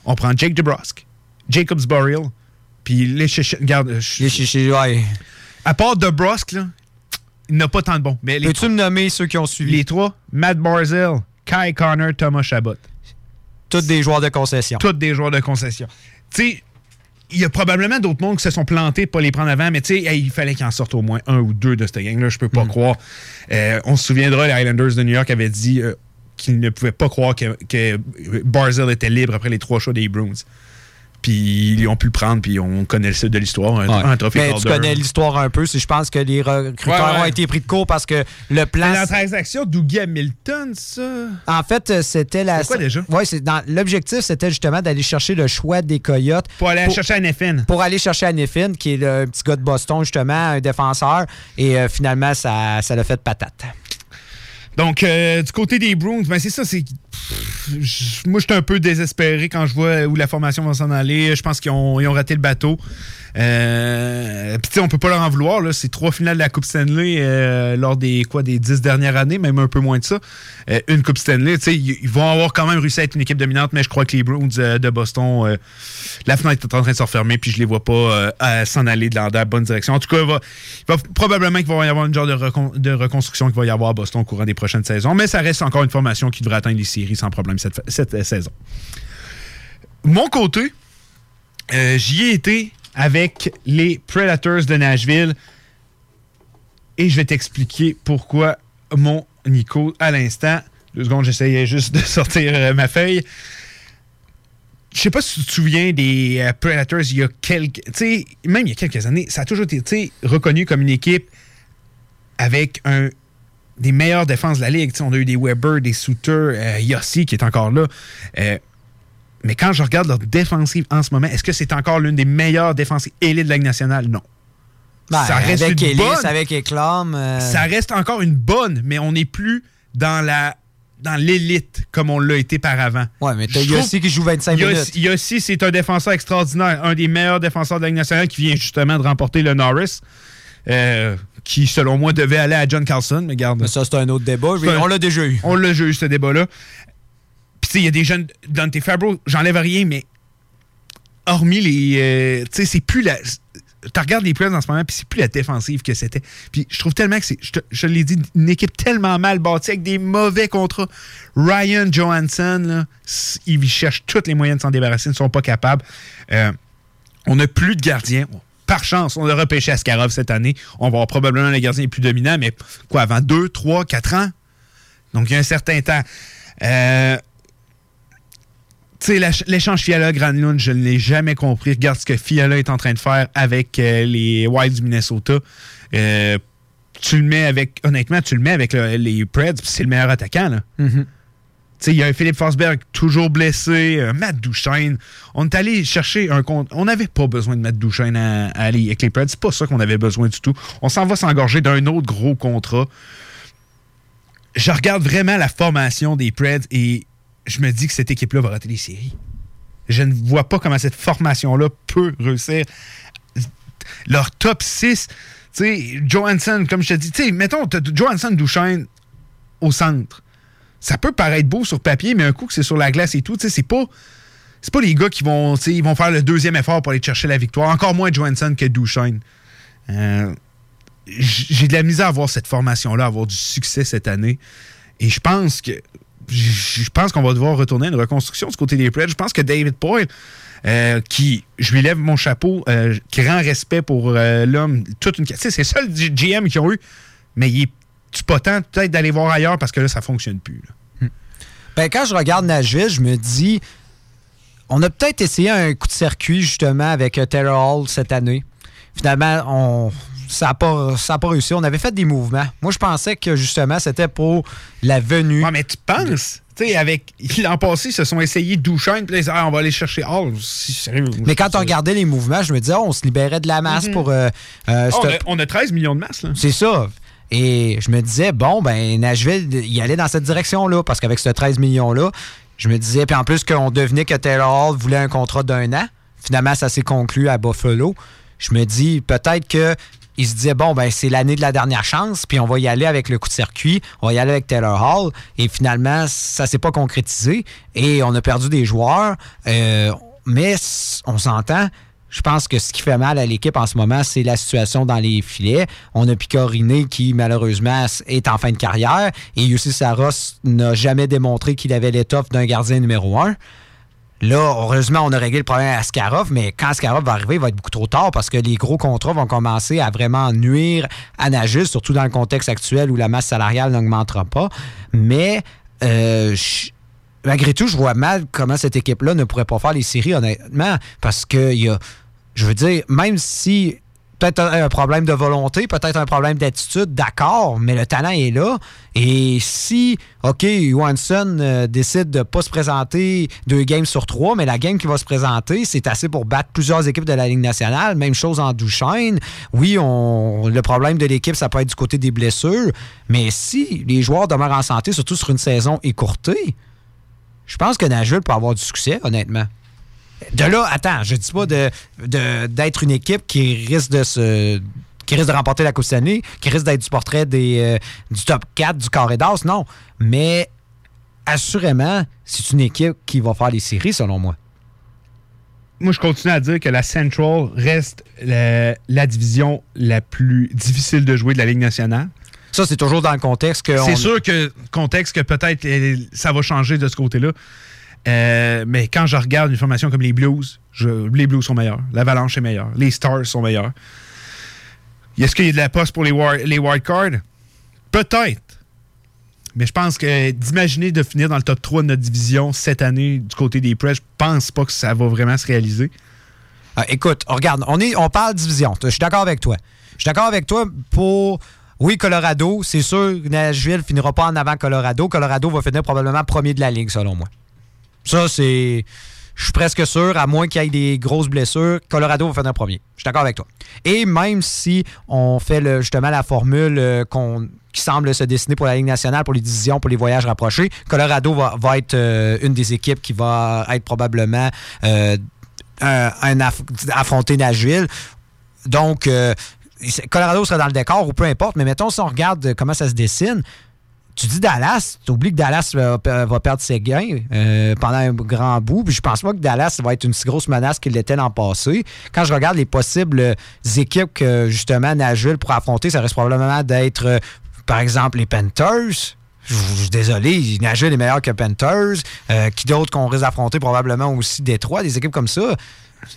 Speaker 4: On prend Jake DeBrusque, Jacobs Burial, puis les Regarde, je- À part DeBrusque, là, il n'a pas tant de bons. Les
Speaker 3: Peux-tu me nommer ceux qui ont suivi?
Speaker 4: Les trois, Matt Barzell, Kai Connor, Thomas Chabot.
Speaker 3: Tous des joueurs de concession.
Speaker 4: Tous des joueurs de concession. Tu sais, il y a probablement d'autres mondes qui se sont plantés de pas les prendre avant, mais tu sais, hey, il fallait qu'il en sorte au moins un ou deux de cette gang-là. Je peux pas croire. Euh, on se souviendra, les Islanders de New York avaient dit euh, qu'ils ne pouvaient pas croire que, que Barzell était libre après les trois choix des Bruins. Puis ils ont pu le prendre, puis on connaît le site de l'histoire. Un, un trophée
Speaker 3: Mais tu connais l'histoire un peu. c'est- Je pense que les recruteurs
Speaker 4: Ouais, ouais.
Speaker 3: ont été pris de court parce que le plan.
Speaker 4: C'est la transaction d'Ougie Hamilton, ça.
Speaker 3: En fait, euh, c'était la.
Speaker 4: C'est quoi déjà?
Speaker 3: Ouais, c'est dans l'objectif, c'était justement d'aller chercher le choix des Coyotes
Speaker 4: Pour aller chercher à Neffin.
Speaker 3: Pour aller chercher à Neffin, qui est le petit gars de Boston justement, un défenseur. Et euh, finalement, ça, ça l'a fait patate.
Speaker 4: Donc, euh, du côté des Bruins, ben c'est ça, c'est. Moi, j'étais un peu désespéré quand je vois où la formation va s'en aller. Je pense qu'ils ont, raté le bateau. Euh, Puis, on peut pas leur en vouloir. C'est trois finales de la Coupe Stanley euh, lors des quoi des dix dernières années, même un peu moins de ça. Euh, une Coupe Stanley, ils vont avoir quand même réussi à être une équipe dominante, mais je crois que les Bruins euh, de Boston, la fenêtre est en train de se refermer, puis je les vois pas s'en aller dans la bonne direction. En tout cas, il va, probablement qu'il va y avoir une genre de, recon- de reconstruction qu'il va y avoir à Boston au courant des prochaines saisons, mais ça reste encore une formation qui devrait atteindre les sans problème cette, euh, saison. Mon côté, euh, j'y ai été avec les Predators de Nashville et je vais t'expliquer pourquoi mon Nico à l'instant. Deux secondes, j'essayais juste de sortir euh, ma feuille. Je sais pas si tu te souviens des Predators il y a quelques. Tu sais, même il y a quelques années, ça a toujours été reconnu comme une équipe avec un des meilleures défenses de la ligue. On a eu des Weber, des Souter, euh, Yossi qui est encore là. Euh, mais quand je regarde leur défensive en ce moment, est-ce que c'est encore l'une des meilleures défensives élites de la Ligue nationale? Non.
Speaker 3: Ben,
Speaker 4: ça reste
Speaker 3: avec
Speaker 4: une
Speaker 3: Ellis,
Speaker 4: bonne.
Speaker 3: avec Eklam. euh,
Speaker 4: Ça reste encore une bonne, mais on n'est plus dans la dans l'élite comme on l'a été par avant.
Speaker 3: Ouais, mais t'as Yossi qui joue 25
Speaker 4: Yossi-
Speaker 3: minutes.
Speaker 4: Yossi, c'est un défenseur extraordinaire, un des meilleurs défenseurs de la Ligue nationale qui vient justement de remporter le Norris. euh, qui, selon moi, devait aller à John Carlson. Mais garde.
Speaker 3: ça, c'est un autre débat.
Speaker 4: Un-
Speaker 3: On l'a déjà eu.
Speaker 4: On l'a déjà eu, ce débat-là. Puis, tu sais, il y a des jeunes. Dante Fabro, j'enlève rien, mais hormis les. euh, tu sais, c'est plus la. Tu regardes les Preds en ce moment, puis c'est plus la défensive que c'était. Puis je trouve tellement que c'est, je te, je l'ai dit, une équipe tellement mal bâtie avec des mauvais contrats. Ryan Johansson, là, il cherche tous les moyens de s'en débarrasser, ils ne sont pas capables. Euh, on n'a plus de gardien. Par chance, on a repêché Askarov cette année. On va avoir probablement le gardien le plus dominant, mais quoi, avant 2, 3, 4 ans? Donc, il y a un certain temps. Euh, tu sais, l'échange Fiala-Granlund, je ne l'ai jamais compris. Regarde ce que Fiala est en train de faire avec euh, les Wilds du Minnesota. Euh, tu le mets avec, honnêtement, tu le mets avec le- les Preds, c'est le meilleur attaquant. Là.
Speaker 3: Mhm.
Speaker 4: Sais, il y a un Philippe Forsberg toujours blessé, un Matt Duchesne. On est allé chercher un compte. On n'avait pas besoin de Matt Duchesne à, aller avec les Preds. C'est pas ça qu'on avait besoin du tout. On s'en va s'engorger d'un autre gros contrat. Je regarde vraiment la formation des Preds et je me dis que cette équipe-là va rater les séries. Je ne vois pas comment cette formation-là peut réussir. Leur top 6, tu sais, Johansson, comme je te dis, tu sais, mettons, Johansson Duchesne au centre ça peut paraître beau sur papier, mais un coup que c'est sur la glace et tout, c'est pas. C'est pas les gars qui vont, ils vont faire le deuxième effort pour aller chercher la victoire. Encore moins Johansson que Duchesne. Euh, J'ai de la misère à voir cette formation-là avoir du succès cette année. Et je pense que. Je pense qu'on va devoir retourner à une reconstruction du côté des Preds. Je pense que David Poyle, euh, qui, je lui lève mon chapeau, euh, grand respect pour l'homme, toute une. C'est le seul GM qu'ils ont eu, mais il est tu pas tant peut-être d'aller voir ailleurs parce que là, ça fonctionne plus. là.
Speaker 3: Ben, quand je regarde Nashville, je me dis, on a peut-être essayé un coup de circuit justement avec euh, Taylor Hall cette année. Finalement, on, ça n'a pas, pas réussi. On avait fait des mouvements. Moi, je pensais que justement, c'était pour la venue.
Speaker 4: Ouais, mais tu penses? Tu sais, avec l'an passé, ils se sont essayés Duchesne, puis Ah, on va aller chercher Hall.
Speaker 3: Mais quand on regardait les mouvements, je me disais, oh, on se libérait de la masse
Speaker 4: Mhm.
Speaker 3: pour. euh, euh,
Speaker 4: Ah, on,
Speaker 3: cette-
Speaker 4: a, on a 13 millions de masses. Là.
Speaker 3: C'est ça. Et je me disais, bon, ben, Nashville, il allait dans cette direction-là, parce qu'avec ce 13 millions-là, je me disais, puis en plus qu'on devenait que Taylor Hall voulait un contrat d'un an. Finalement, ça s'est conclu à Buffalo. Je me dis, peut-être que il se disait, bon, ben, c'est l'année de la dernière chance, puis on va y aller avec le coup de circuit, on va y aller avec Taylor Hall. Et finalement, ça s'est pas concrétisé. Et on a perdu des joueurs. Euh, mais on s'entend. Je pense que ce qui fait mal à l'équipe en ce moment, c'est la situation dans les filets. On a Picorine qui, malheureusement, est en fin de carrière. Et Yussi Saros n'a jamais démontré qu'il avait l'étoffe d'un gardien numéro un. Là, heureusement, on a réglé le problème à Askarov, mais quand Askarov va arriver, il va être beaucoup trop tard parce que les gros contrats vont commencer à vraiment nuire à Nagis, surtout dans le contexte actuel où la masse salariale n'augmentera pas. Mais euh, malgré tout, je vois mal comment cette équipe-là ne pourrait pas faire les séries, honnêtement, parce que y a, je veux dire, même si peut-être un problème de volonté, peut-être un problème d'attitude, d'accord, mais le talent est là. Et si, OK, Johansson euh, décide de ne pas se présenter deux games sur trois, mais la game qui va se présenter, c'est assez pour battre plusieurs équipes de la Ligue nationale. Même chose en Douchaine. Oui, on, le problème de l'équipe, ça peut être du côté des blessures, mais si les joueurs demeurent en santé, surtout sur une saison écourtée, je pense que Nashville peut avoir du succès, honnêtement. De là, attends, je dis pas de, d'être une équipe qui risque de se qui risque de remporter la Coupe Stanley, qui risque d'être du portrait des, euh, du top 4 du carré d'as, non. Mais assurément, c'est une équipe qui va faire les séries, selon moi.
Speaker 4: Moi, je continue à dire que la Central reste la, la division la plus difficile de jouer de la Ligue nationale.
Speaker 3: Ça, c'est toujours dans le contexte que.
Speaker 4: C'est
Speaker 3: on-
Speaker 4: sûr que contexte que peut-être euh, ça va changer de ce côté-là. Euh, mais quand je regarde une formation comme les Blues, je- les Blues sont meilleurs. L'Avalanche est meilleur. Les Stars sont meilleurs. Est-ce qu'il y a de la poste pour les, war- les wildcards? Peut-être. Mais je pense que d'imaginer de finir dans le top 3 de notre division cette année du côté des Preds, je pense pas que ça va vraiment se réaliser.
Speaker 3: Ah, écoute, regarde, on, est, on parle division. Je suis d'accord avec toi. Je suis d'accord avec toi pour. Oui, Colorado, c'est sûr Nashville finira pas en avant Colorado. Colorado va finir probablement premier de la ligue, selon moi. Ça, c'est. Je suis presque sûr, à moins qu'il y ait des grosses blessures, Colorado va finir premier. Je suis d'accord avec toi. Et même si on fait justement la formule euh, qui semble se dessiner pour la Ligue nationale, pour les divisions, pour les voyages rapprochés, Colorado va, être euh, une des équipes qui va être probablement euh, un, Nashville. Donc, euh, Colorado sera dans le décor ou peu importe, mais mettons si on regarde euh, comment ça se dessine, tu dis Dallas, tu oublies que Dallas va, perdre ses gains euh, pendant un grand bout. Puis je pense pas que Dallas va être une si grosse menace qu'il l'était l'an passé. Quand je regarde les possibles euh, équipes que justement Nashville pourrait affronter, ça reste probablement d'être, par exemple, les Panthers. Je suis désolé, Nashville est meilleur que Panthers. Qui d'autre qu'on risque d'affronter? Probablement aussi Détroit, des équipes comme ça?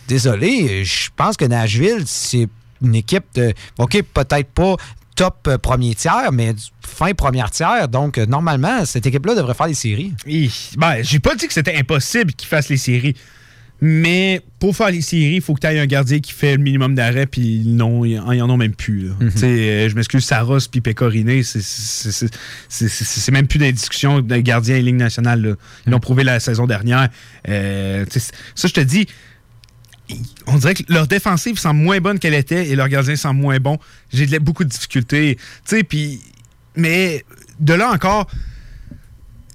Speaker 3: Désolé, je pense que Nashville, c'est une équipe de. OK, peut-être pas top euh, premier tiers, mais fin première tiers. Donc, euh, normalement, cette équipe-là devrait faire les séries.
Speaker 4: Ben, j'ai pas dit que c'était impossible qu'ils fassent les séries. Mais pour faire les séries, il faut que tu aies un gardien qui fait le minimum d'arrêt, puis non, ils en, ont même plus. sais, euh, je m'excuse, Saros puis Pécoriné, c'est- même plus les discussions de gardien et Ligue nationale. là. Ils l'ont prouvé la saison dernière. Euh, ça, je te dis, on dirait que leur défensive semble moins bonne qu'elle était et leur gardien semble moins bon. J'ai beaucoup de difficultés. Tu sais. Mais de là encore,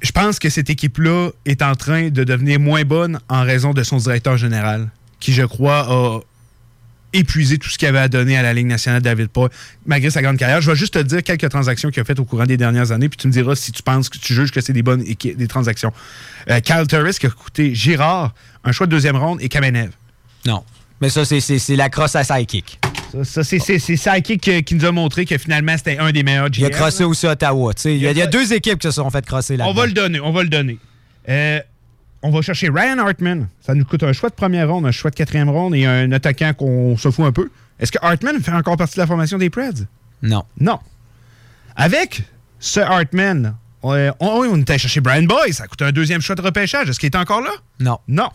Speaker 4: je pense que cette équipe-là est en train de devenir moins bonne en raison de son directeur général, qui, je crois, a épuisé tout ce qu'il avait à donner à la Ligue nationale David Paul, malgré sa grande carrière. Je vais juste te dire quelques transactions qu'il a faites au courant des dernières années, puis tu me diras si tu penses que tu juges que c'est des bonnes des transactions. Euh, Kyle Turris qui a coûté Girard, un choix de deuxième ronde et Kamenev.
Speaker 3: Non. Mais ça, c'est- la crosse à sidekick.
Speaker 4: Ça, c'est Sidekick qui, nous a montré que finalement c'était un des meilleurs
Speaker 3: Il a
Speaker 4: GM.
Speaker 3: crossé aussi Ottawa. Il y, a, il y a deux équipes qui se sont fait crosser là
Speaker 4: On va le donner, on va le donner. Euh, on va chercher Ryan Hartman. Ça nous coûte un choix de première ronde, un choix de quatrième ronde et un attaquant qu'on se fout un peu. Est-ce que Hartman fait encore partie de la formation des Preds?
Speaker 3: Non.
Speaker 4: Non. Avec ce Hartman, on, on, on était chercher Brian Boy, ça coûte un deuxième choix de repêchage. Est-ce qu'il est encore là?
Speaker 3: Non.
Speaker 4: Non.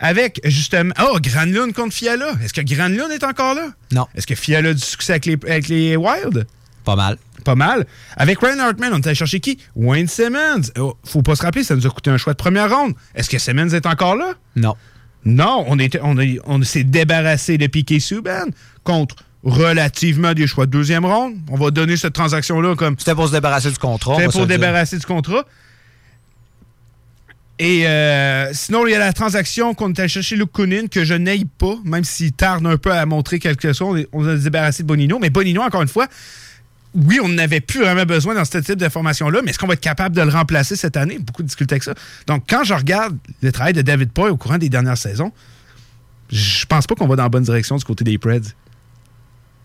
Speaker 4: Avec, justement. Oh, Granlund contre Fiala. Est-ce que Granlund est encore là?
Speaker 3: Non.
Speaker 4: Est-ce que Fiala a du succès avec les, avec les Wild?
Speaker 3: Pas mal.
Speaker 4: Pas mal. Avec Ryan Hartman, on est allé chercher qui? Wayne Simmons. Oh, faut pas se rappeler, ça nous a coûté un choix de première ronde. Est-ce que Simmons est encore là?
Speaker 3: Non.
Speaker 4: Non, on, était, on, a- on s'est débarrassé de Piquet Subban contre relativement des choix de deuxième ronde. On va donner cette transaction-là comme.
Speaker 3: C'était pour se débarrasser du contrat. on
Speaker 4: C'était
Speaker 3: se
Speaker 4: pour
Speaker 3: dire.
Speaker 4: débarrasser du contrat. Et euh, sinon, il y a la transaction qu'on est allé chercher Luke Kunin, que je n'aille pas, même s'il tarde un peu à montrer quelque chose. On a débarrassé de Bonino. Mais Bonino, encore une fois, oui, on n'avait plus vraiment besoin dans ce type de formation-là, mais est-ce qu'on va être capable de le remplacer cette année? Beaucoup de difficultés avec ça. Donc, quand je regarde le travail de David Poy au courant des dernières saisons, je pense pas qu'on va dans la bonne direction du côté des Preds.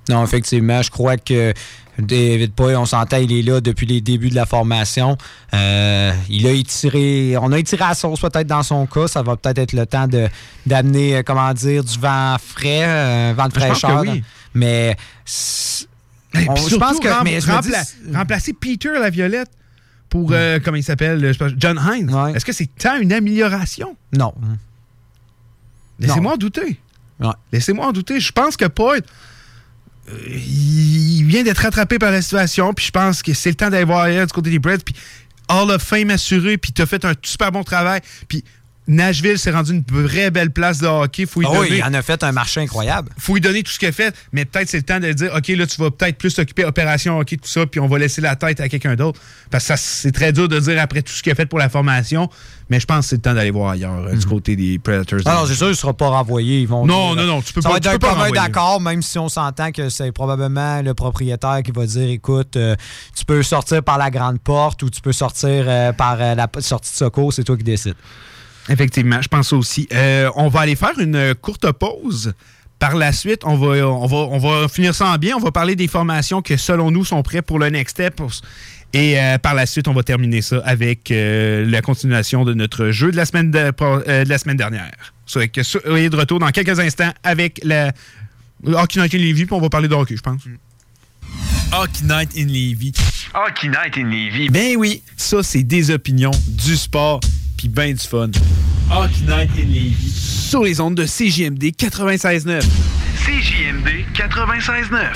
Speaker 3: Non, effectivement, je crois que David Poy, on s'entend, il est là depuis les débuts de la formation. Euh, il a étiré, on a étiré la sauce peut-être dans son cas. Ça va peut-être être le temps de d'amener, euh, comment dire, du vent frais, euh, vent de fraîcheur.
Speaker 4: oui.
Speaker 3: Mais
Speaker 4: Et
Speaker 3: on- je pense que mais dis-
Speaker 4: remplacer Peter la Violette pour, euh, comment il s'appelle, John Hines. Est-ce que c'est tant une amélioration?
Speaker 3: Non.
Speaker 4: Laissez-moi en douter. Laissez-moi en douter. Je pense que Poit, euh, il vient d'être rattrapé par la situation, puis je pense que c'est le temps d'aller voir ailleurs du côté des Breds, puis Hall of Fame assuré, puis t'as fait un super bon travail, puis Nashville s'est rendu une vraie belle place de hockey. Faut y
Speaker 3: Ah
Speaker 4: donner-
Speaker 3: il en a fait un marché incroyable.
Speaker 4: faut lui donner tout ce qu'il a fait, mais peut-être c'est le temps de dire OK, là, tu vas peut-être plus t'occuper opération hockey, tout ça, puis on va laisser la tête à quelqu'un d'autre. Parce que c'est très dur de dire après tout ce qu'il a fait pour la formation, mais je pense que c'est le temps d'aller voir ailleurs, euh, du côté des Predators.
Speaker 3: Ah non, c'est sûr, il ne sera pas renvoyé. Ils vont
Speaker 4: Non,
Speaker 3: dire-
Speaker 4: non, non, tu peux
Speaker 3: ça
Speaker 4: pas-
Speaker 3: va être un d'accord, même si on s'entend que c'est probablement le propriétaire qui va dire écoute, euh, tu peux sortir par la grande porte ou tu peux sortir euh, par la sortie de secours, c'est toi qui décides.
Speaker 4: Effectivement, je pense aussi. Euh, on va aller faire une courte pause. Par la suite, on va, on, va, on va finir ça en bien. On va parler des formations que, selon nous, sont prêtes pour le next step. Et euh, par la suite, on va terminer ça avec euh, la continuation de notre jeu de la semaine, de, de la semaine dernière. Soyez de retour dans quelques instants avec la Hockey Night in Levy, puis on va parler de hockey, je pense. Hockey Night in Levy. Hockey Night in Levy. Ben oui, ça, c'est des opinions, du sport, puis ben du fun. Hockey Night in Levy. Sur les ondes de CJMD 96.9. CJMD 96.9.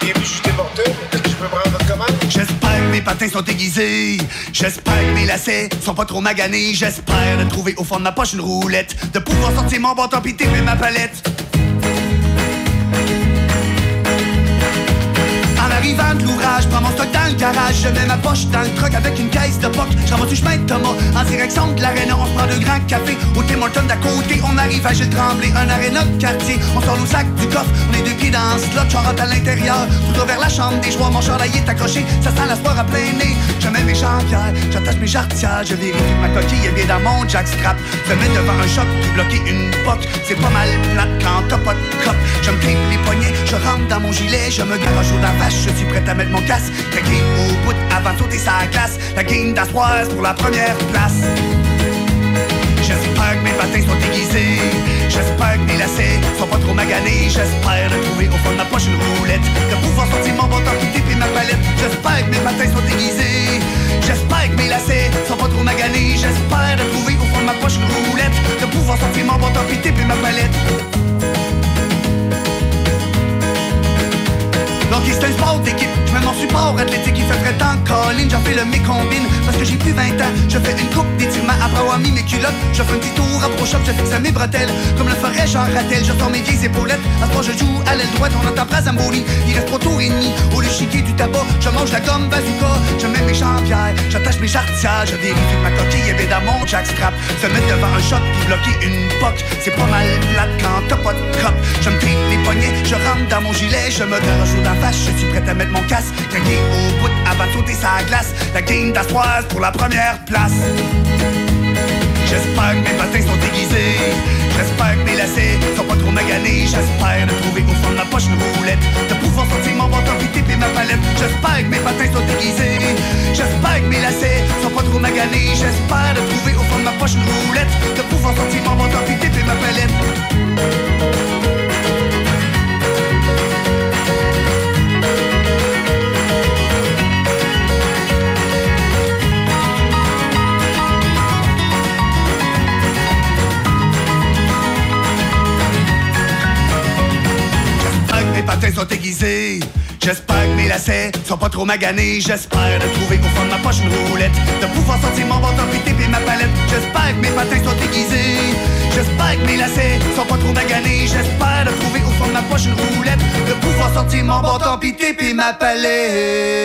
Speaker 21: Bienvenue chez Mortel. Est-ce que je peux prendre votre commande? J'espère que mes patins sont aiguisés. J'espère que mes lacets sont pas trop maganés. J'espère de trouver au fond de ma poche une roulette. De pouvoir sortir mon bâton pis ma palette. En arrivant de l'ouvrage, prends mon stock dans le garage, je mets ma poche dans le truck avec une caisse de poc. J'envoie du chemin de Thomas? En direction de l'aréna. On se prend deux grands cafés au Tim d'à côté. On arrive à Gilles Tremblay, un aréna de quartier. On sort nos sacs du coffre, on est deux pieds dans ce slot, rentre à l'intérieur. Tout vers la chambre des joueurs, mon chandail est accroché. Ça sent la soirée à plein nez. Je mets mes jambières, j'attache mes jarretières, je vérifie que ma coquille est bien dans mon jackstrap. Je me mets devant un choc, bloquer une poque. C'est pas mal plate quand t'as pas de cop. Je me les poignets, je rentre dans mon gilet, je me garage au la vache, je prêt à mettre mon casque. Craquer au bout avant de sauter sa glace. La game d'Astroise pour la première place. J'espère que mes patins sont aiguisés. J'espère que mes lacets sont pas trop maganés. J'espère de trouver au fond de ma poche une roulette. De pouvoir sortir mon bâton qui et ma palette. J'espère que mes patins sont aiguisés. J'espère que mes lacets sont pas trop maganés. J'espère de trouver au fond de ma poche une roulette. De pouvoir sortir mon bâton qui et ma palette. Let's do j'ai plus 20 ans, je fais une coupe d'étirement après avoir mis mes culottes. Je fais un petit tour à pro shop, je fixe mes bretelles. Comme le ferait Jean Rattel, je sors mes vieilles épaulettes. À ce je joue à l'aile droite, on entend Prazamboli Il reste pas tour et demi, au chiquer du tabac Je mange la gomme bazooka, je mets mes jambières J'attache mes jarretières, je vérifie ma coquille est dans mon jackstrap Se mettre devant un shot puis bloquer une poque. C'est pas mal plate quand t'as pas de cop. Je me tripe les poignets, je rentre dans mon gilet. Je me garage au la face, je suis prêt à mettre mon casque. Craquer au bout avant de sauter sa glace. La game d'Astroise pour la première place. J'espère que mes patins sont aiguisés J'espère que mes lacets sont pas trop maganés. J'espère de trouver au fond de ma poche une roulette. De pouvoir sortir mon bâton puis taper ma palette J'espère que mes patins sont aiguisés J'espère que mes lacets sont pas trop maganés. J'espère de trouver au fond de ma poche une roulette. De pouvoir sortir mon bâton puis taper ma palette patins sont aiguisés. J'espère que mes lacets sont pas trop maganés. J'espère de trouver au fond de ma poche une roulette. De pouvoir sortir mon bâton pité et ma palette. J'espère que mes patins sont aiguisés. J'espère que mes lacets sont pas trop maganés. J'espère de trouver au fond de ma poche une roulette. De pouvoir sortir mon bâton pité et ma palette.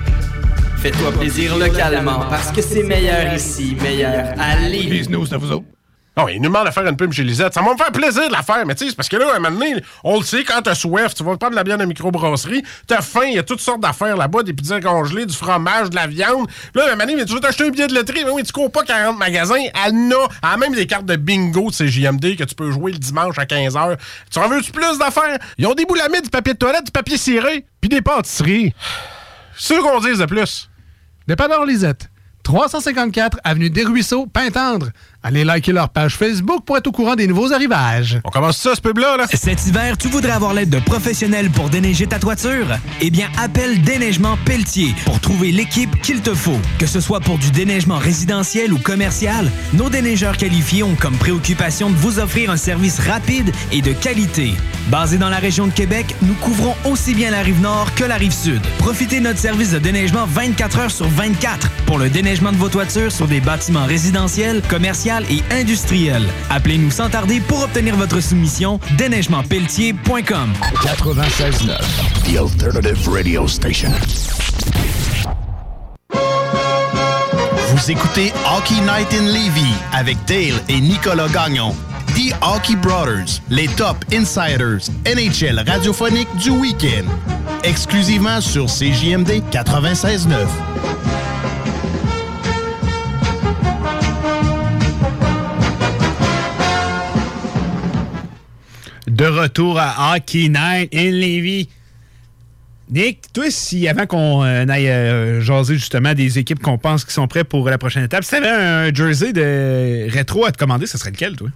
Speaker 8: Fais-toi plaisir localement parce que c'est meilleur ici, meilleur à Lévis.
Speaker 22: Non, il nous demande de faire une pub chez Lisette. Ça va me faire plaisir de la faire, mais tu sais, c'est parce que là, à un moment donné, on le sait, quand t'as soif, tu vas prendre la bière de microbrasserie, t'as faim, il y a toutes sortes d'affaires là-bas, des pizzas congelées, du fromage, de la viande. Puis là, à un moment donné, tu veux t'acheter un billet de loterie, mais oui, tu cours pas 40 magasins, elle a, même des cartes de bingo de CJMD que tu peux jouer le dimanche à 15h. Tu en veux-tu plus d'affaires? Ils ont des boulamides, du papier de toilette, du papier ciré, puis des pâtisseries. C'est sûr qu'on dise de plus.
Speaker 23: Dépanneur Lisette, 354 Avenue des Ruisseaux, Pintendre. Allez liker leur page Facebook pour être au courant des nouveaux arrivages.
Speaker 22: On commence ça, ce pub-là, là?
Speaker 10: Cet hiver, tu voudrais avoir l'aide de professionnels pour déneiger ta toiture? Eh bien, appelle Déneigement Pelletier pour trouver l'équipe qu'il te faut. Que ce soit pour du déneigement résidentiel ou commercial, nos déneigeurs qualifiés ont comme préoccupation de vous offrir un service rapide et de qualité. Basé dans la région de Québec, nous couvrons aussi bien la rive nord que la rive sud. Profitez de notre service de déneigement 24 heures sur 24 pour le déneigement de vos toitures sur des bâtiments résidentiels, commerciaux et industriels. Appelez-nous sans tarder pour obtenir votre soumission déneigementpelletier.com.
Speaker 11: 96.9, The Alternative Radio Station. Vous écoutez Hockey Night in Levy avec Dale et Nicolas Gagnon. The Hockey Brothers, les top insiders NHL radiophonique du week-end. Exclusivement sur CJMD 96.9.
Speaker 4: De retour à Hockey Night in Levy. Nick, toi, si avant qu'on euh, aille euh, jaser justement des équipes qu'on pense qui sont prêtes pour la prochaine étape, si t'avais un jersey de rétro à te commander, ce serait lequel, toi?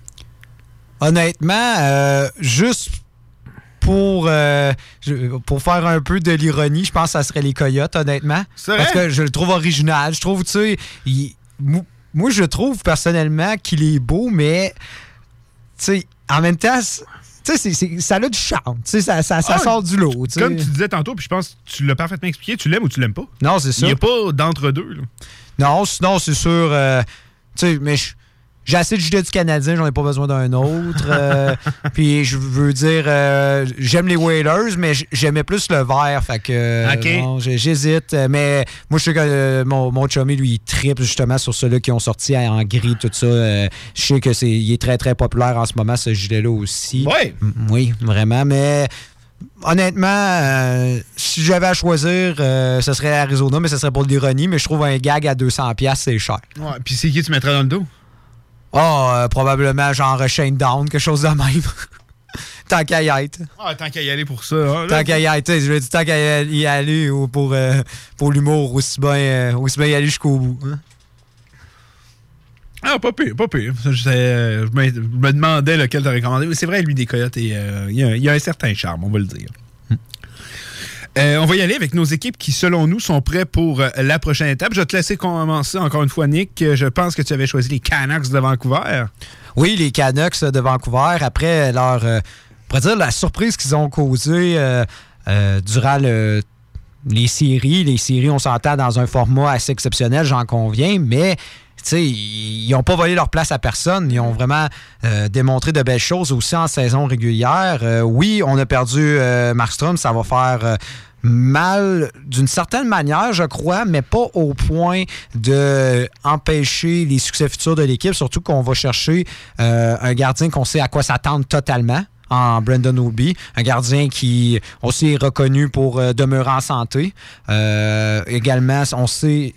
Speaker 3: Honnêtement, euh, juste pour, euh, pour faire un peu de l'ironie, je pense que ça serait les Coyotes, honnêtement.
Speaker 4: C'est
Speaker 3: Parce
Speaker 4: vrai?
Speaker 3: que je le trouve original. Je trouve, tu sais, il- moi, je trouve personnellement qu'il est beau, mais, tu sais, en même temps, tu sais, ça a du charme. Tu sais, ça, ça, ça
Speaker 4: Ah,
Speaker 3: sort du lot.
Speaker 4: Comme tu disais tantôt, puis je pense que tu l'as parfaitement expliqué, tu l'aimes ou tu l'aimes pas?
Speaker 3: Non, c'est ça.
Speaker 4: Il n'y a pas d'entre-deux. là.
Speaker 3: Non, sinon, c'est sûr. euh, tu sais, mais je- j'ai assez de gilet du Canadien, j'en ai pas besoin d'un autre. euh, puis je veux dire, euh, j'aime les Whalers, mais j'aimais plus le vert. Fait que. euh, J'hésite. Mais moi, je sais que euh, mon, mon chummy, lui, il tripe justement sur ceux-là qui ont sorti en gris, tout ça. Je sais que c'est il est très, très populaire en ce moment, ce gilet-là aussi.
Speaker 4: Ouais.
Speaker 3: M- Oui, vraiment. Mais. Honnêtement, euh, si j'avais à choisir, euh, ce serait Arizona, mais ce serait pour l'ironie. Mais je trouve un gag à 200$, c'est cher.
Speaker 4: Ouais, puis c'est qui tu mettrais dans le dos?
Speaker 3: Ah, euh, probablement genre Shane Down, quelque chose de même. tant qu'à y être.
Speaker 4: Ah, tant qu'à y aller pour ça. hein.
Speaker 3: Tant qu'à y être, je veux dire, tant qu'à y aller ou pour, euh, pour l'humour, aussi bien, euh, aussi bien y aller jusqu'au bout. hein.
Speaker 4: Ah, pas pire, pas pire. Je, euh, je me, je me demandais lequel t'aurais recommandé. C'est vrai, lui, des coyotes, euh, y, il y a un certain charme, on va le dire. Euh, on va y aller avec nos équipes qui, selon nous, sont prêts pour euh, la prochaine étape. Je vais te laisser commencer encore une fois, Nick. Je pense que tu avais choisi les Canucks de Vancouver.
Speaker 3: Oui, les Canucks de Vancouver, après leur. euh, dire la surprise qu'ils ont causée euh, durant le- les séries. Les séries, on s'entend dans un format assez exceptionnel, j'en conviens, mais. Ils n'ont pas volé leur place à personne. Ils ont vraiment euh, démontré de belles choses aussi en saison régulière. Euh, oui, on a perdu euh, Markstrom. Ça va faire mal d'une certaine manière, je crois, mais pas au point de empêcher les succès futurs de l'équipe, surtout qu'on va chercher euh, un gardien qu'on sait à quoi s'attendre totalement en Brandon Obi, un gardien qui aussi est reconnu pour demeurer en santé. Euh, également, on sait,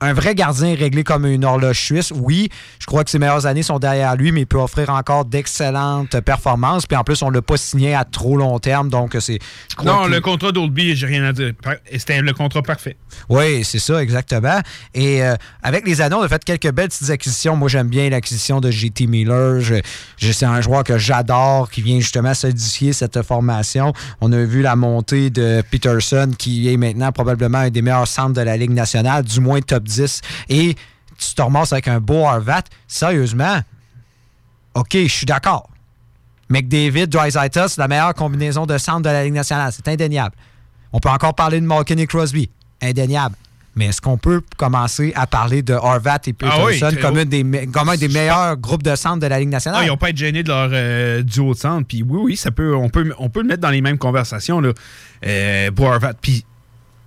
Speaker 3: un vrai gardien réglé comme une horloge suisse, oui, je crois que ses meilleures années sont derrière lui, mais il peut offrir encore d'excellentes performances. Puis en plus, on ne l'a pas signé à trop long terme, donc c'est.
Speaker 4: Non,
Speaker 3: que-
Speaker 4: le contrat d'Oldby, j'ai rien à dire. C'était le contrat parfait.
Speaker 3: oui, c'est ça, exactement. Et euh, avec les années, on a fait quelques belles petites acquisitions. Moi, j'aime bien l'acquisition de JT Miller. Je, je- c'est un joueur que j'adore, qui vient justement solidifier cette formation. On a vu la montée de Peterson, qui est maintenant probablement un des meilleurs centres de la Ligue nationale, du moins top 10. Et tu te ramasses avec un beau Harvat. Sérieusement, OK, je suis d'accord. McDavid, Dreisaitl, c'est la meilleure combinaison de centres de la Ligue nationale. C'est indéniable. On peut encore parler de Malkin et Crosby. Indéniable. Mais est-ce qu'on peut commencer à parler de Horvat et Peterson
Speaker 4: Ah oui,
Speaker 3: comme, des, comme un des meilleurs groupes de centres de la Ligue nationale?
Speaker 4: Ah, ils n'ont pas été gênés de leur euh, duo de centre. Puis oui, oui, ça peut, on, peut, on peut le mettre dans les mêmes conversations. Là. Euh, Horvat. Puis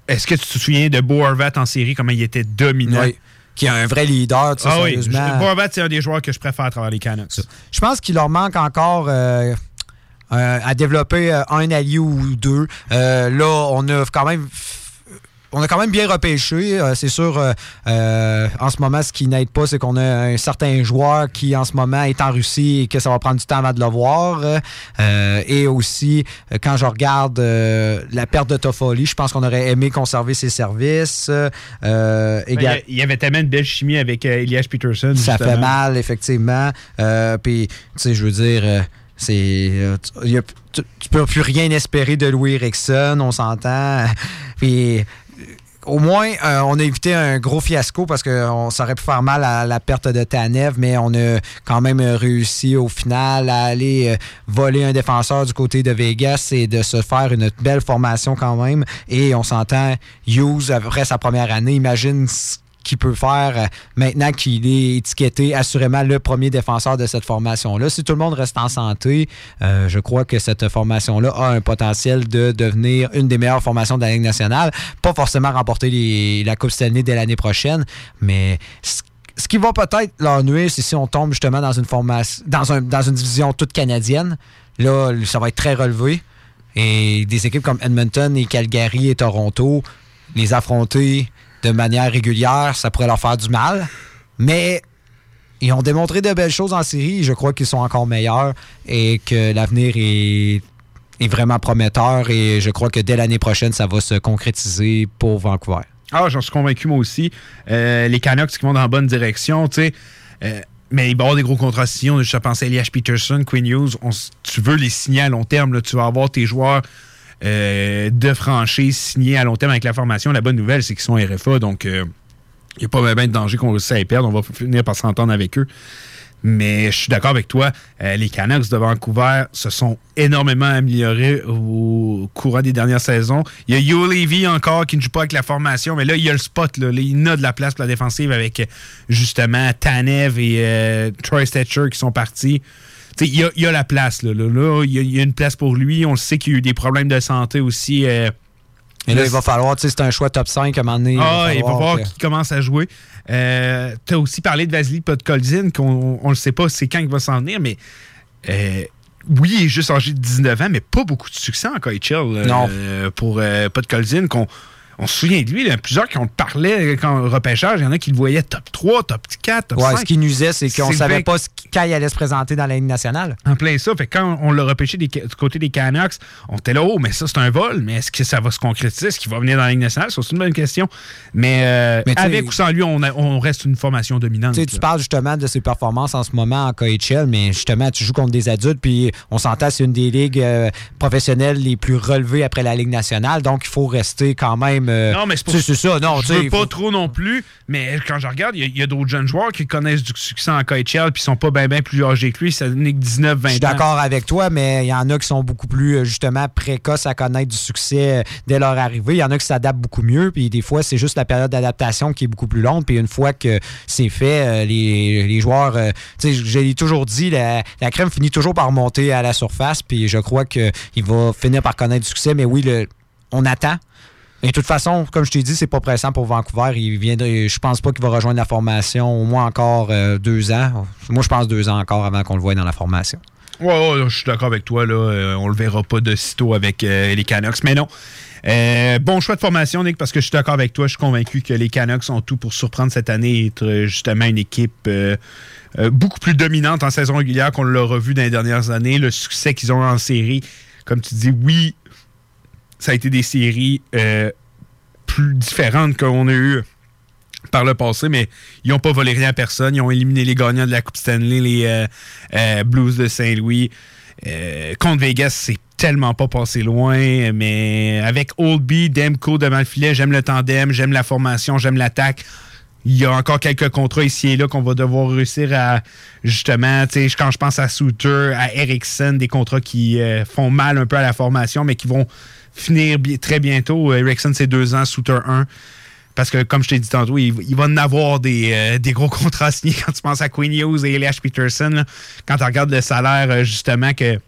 Speaker 4: est-ce que tu te souviens de Bo Horvat en série, comment il était dominant?
Speaker 3: Oui. Qui est un vrai leader, tu sais,
Speaker 4: Ah oui,
Speaker 3: sérieusement.
Speaker 4: je- Bo Horvat, c'est un des joueurs que je préfère à travers les Canucks.
Speaker 3: Je pense qu'il leur manque encore euh, euh, à développer euh, un allié ou deux. Euh, là, on a quand même. On a quand même bien repêché. Euh, c'est sûr, euh, euh, en ce moment, ce qui n'aide pas, c'est qu'on a un certain joueur qui, en ce moment, est en Russie et que ça va prendre du temps avant de le voir. Euh, et aussi, quand je regarde euh, la perte de Toffoli, je pense qu'on aurait aimé conserver ses services. Euh,
Speaker 4: Ben, Il y avait tellement de belle chimie avec Elias Peterson.
Speaker 3: ça fait mal, effectivement. Euh, Puis, tu sais, je veux dire, euh, c'est. tu peux plus rien espérer de Louis Erickson, on s'entend. Puis. Au moins, euh, on a évité un gros fiasco parce que on, ça aurait pu faire mal à la perte de Tanev, mais on a quand même euh, réussi au final à aller euh, voler un défenseur du côté de Vegas et de se faire une belle formation quand même. Et on s'entend, Hughes, après sa première année, imagine ce qu'il peut faire euh, maintenant qu'il est étiqueté assurément le premier défenseur de cette formation-là. Si tout le monde reste en santé, euh, je crois que cette formation-là a un potentiel de devenir une des meilleures formations de la Ligue nationale. Pas forcément remporter la Coupe Stanley dès l'année prochaine, mais ce qui va peut-être leur nuire, c'est si on tombe justement dans une formation, dans une division toute canadienne. Là, ça va être très relevé. Et des équipes comme Edmonton et Calgary et Toronto, les affronter de manière régulière, ça pourrait leur faire du mal. Mais ils ont démontré de belles choses en série. Je crois qu'ils sont encore meilleurs et que l'avenir est, vraiment prometteur. Et je crois que dès l'année prochaine, ça va se concrétiser pour Vancouver.
Speaker 4: Ah, j'en suis convaincu, moi aussi. Euh, les Canucks qui vont dans la bonne direction, tu sais. Euh, mais il va y avoir des gros contrats signés. On a juste à penser Elias Peterson, Quinn Hughes. Tu veux les signer à long terme. tu vas avoir tes joueurs euh, de franchise signés à long terme avec la formation. La bonne nouvelle, c'est qu'ils sont RFA. Donc, euh, il n'y a pas bien de danger qu'on réussisse à les perdre. On va finir par s'entendre avec eux. Mais je suis d'accord avec toi. euh, les Canucks de Vancouver se sont énormément améliorés au courant des dernières saisons. Il y a Yo Levy encore qui ne joue pas avec la formation, mais là, il y a le spot. Il a de la place pour la défensive avec justement Tanev et Troy Stetcher qui sont partis. Il y, a, y a la place. Là, Là, y y a une place pour lui. On le sait qu'il y a eu des problèmes de santé aussi. euh,
Speaker 3: Et là, il va falloir, tu sais, c'est un choix top 5 à un moment donné.
Speaker 4: ah, il va
Speaker 3: falloir
Speaker 4: qu'il commence à jouer. Euh, tu as aussi parlé de Vasily Podkolzin, qu'on on ne sait pas c'est quand il va s'en venir, mais euh, oui, il est juste âgé de 19 ans, mais pas beaucoup de succès en KHL euh,
Speaker 3: Non.
Speaker 4: pour Podkolzin, qu'on on se souvient de lui, il y en a plusieurs qui ont parlé quand repêchage, il y en a qui le voyaient top 3, top 4, top
Speaker 3: Ouais,
Speaker 4: 5.
Speaker 3: ce qui nuisait, c'est qu'on
Speaker 4: C'est
Speaker 3: savait
Speaker 4: vrai
Speaker 3: pas ce quand il allait se présenter dans la Ligue nationale.
Speaker 4: En plein ça. Fait quand on l'a repêché des- du côté des Canucks, on était là, oh, mais ça, c'est un vol. Mais est-ce que ça va se concrétiser? Est-ce qu'il va venir dans la Ligue nationale? C'est une bonne question. Mais, euh,
Speaker 3: Mais
Speaker 4: avec ou sans lui, on, a- on reste une formation dominante.
Speaker 3: Tu sais, tu
Speaker 4: là.
Speaker 3: parles justement de ses performances en ce moment en KHL, mais justement, tu joues contre des adultes, puis on s'entend, c'est une des ligues euh, professionnelles les plus relevées après la Ligue nationale, donc il faut rester quand même. Euh,
Speaker 4: Non, mais c'est pour
Speaker 3: ça. Non,
Speaker 4: je veux pas
Speaker 3: faut-
Speaker 4: trop non plus, mais quand je regarde, il y a- il y a, d'autres jeunes joueurs qui connaissent du succès en KHL puis sont pas bien plus âgés que lui. Ça n'est que 19, 20 ans.
Speaker 3: Je suis d'accord avec toi, mais il y en a qui sont beaucoup plus euh, justement précoces à connaître du succès euh, dès leur arrivée. Il y en a qui s'adaptent beaucoup mieux, puis des fois, c'est juste la période d'adaptation qui est beaucoup plus longue. Puis une fois que c'est fait, les, les joueurs, tu sais, je l'ai toujours dit, la, la crème finit toujours par monter à la surface, puis je crois qu'il va finir par connaître du succès. Mais oui, le, on attend. Et de toute façon, comme je t'ai dit, c'est pas pressant pour Vancouver. Il viendrait, je pense pas qu'il va rejoindre la formation au moins encore euh, deux ans. Moi, je pense deux ans encore avant qu'on le voie dans la formation.
Speaker 4: Ouais, je suis d'accord avec toi. Là. Euh, on le verra pas de sitôt avec euh, les Canucks. Mais non. Euh, bon choix de formation, Nick, parce que je suis d'accord avec toi. Je suis convaincu que les Canucks ont tout pour surprendre cette année et être justement une équipe beaucoup plus dominante en saison régulière qu'on l'a revu dans les dernières années. Le succès qu'ils ont en série, comme tu dis, oui, ça a été des séries euh, plus différentes qu'on a eues par le passé, mais ils n'ont pas volé rien à personne. Ils ont éliminé les gagnants de la Coupe Stanley, les euh, euh, Blues de Saint-Louis. Contre Vegas, c'est tellement pas passé loin, mais avec Oldby, Demko devant le filet, j'aime le tandem, j'aime la formation, j'aime l'attaque. Il y a encore quelques contrats ici et là qu'on va devoir réussir à, justement, tu sais, quand je pense à Souter, à Ericsson, des contrats qui euh, font mal un peu à la formation, mais qui vont finir très bientôt. Ericsson, c'est deux ans, Souter, un. Parce que, comme je t'ai dit tantôt, il, va en avoir des, euh, des gros contrats signés quand tu penses à Queen Hughes et Elias Peterson. là. quand tu regardes le salaire, euh, justement, que,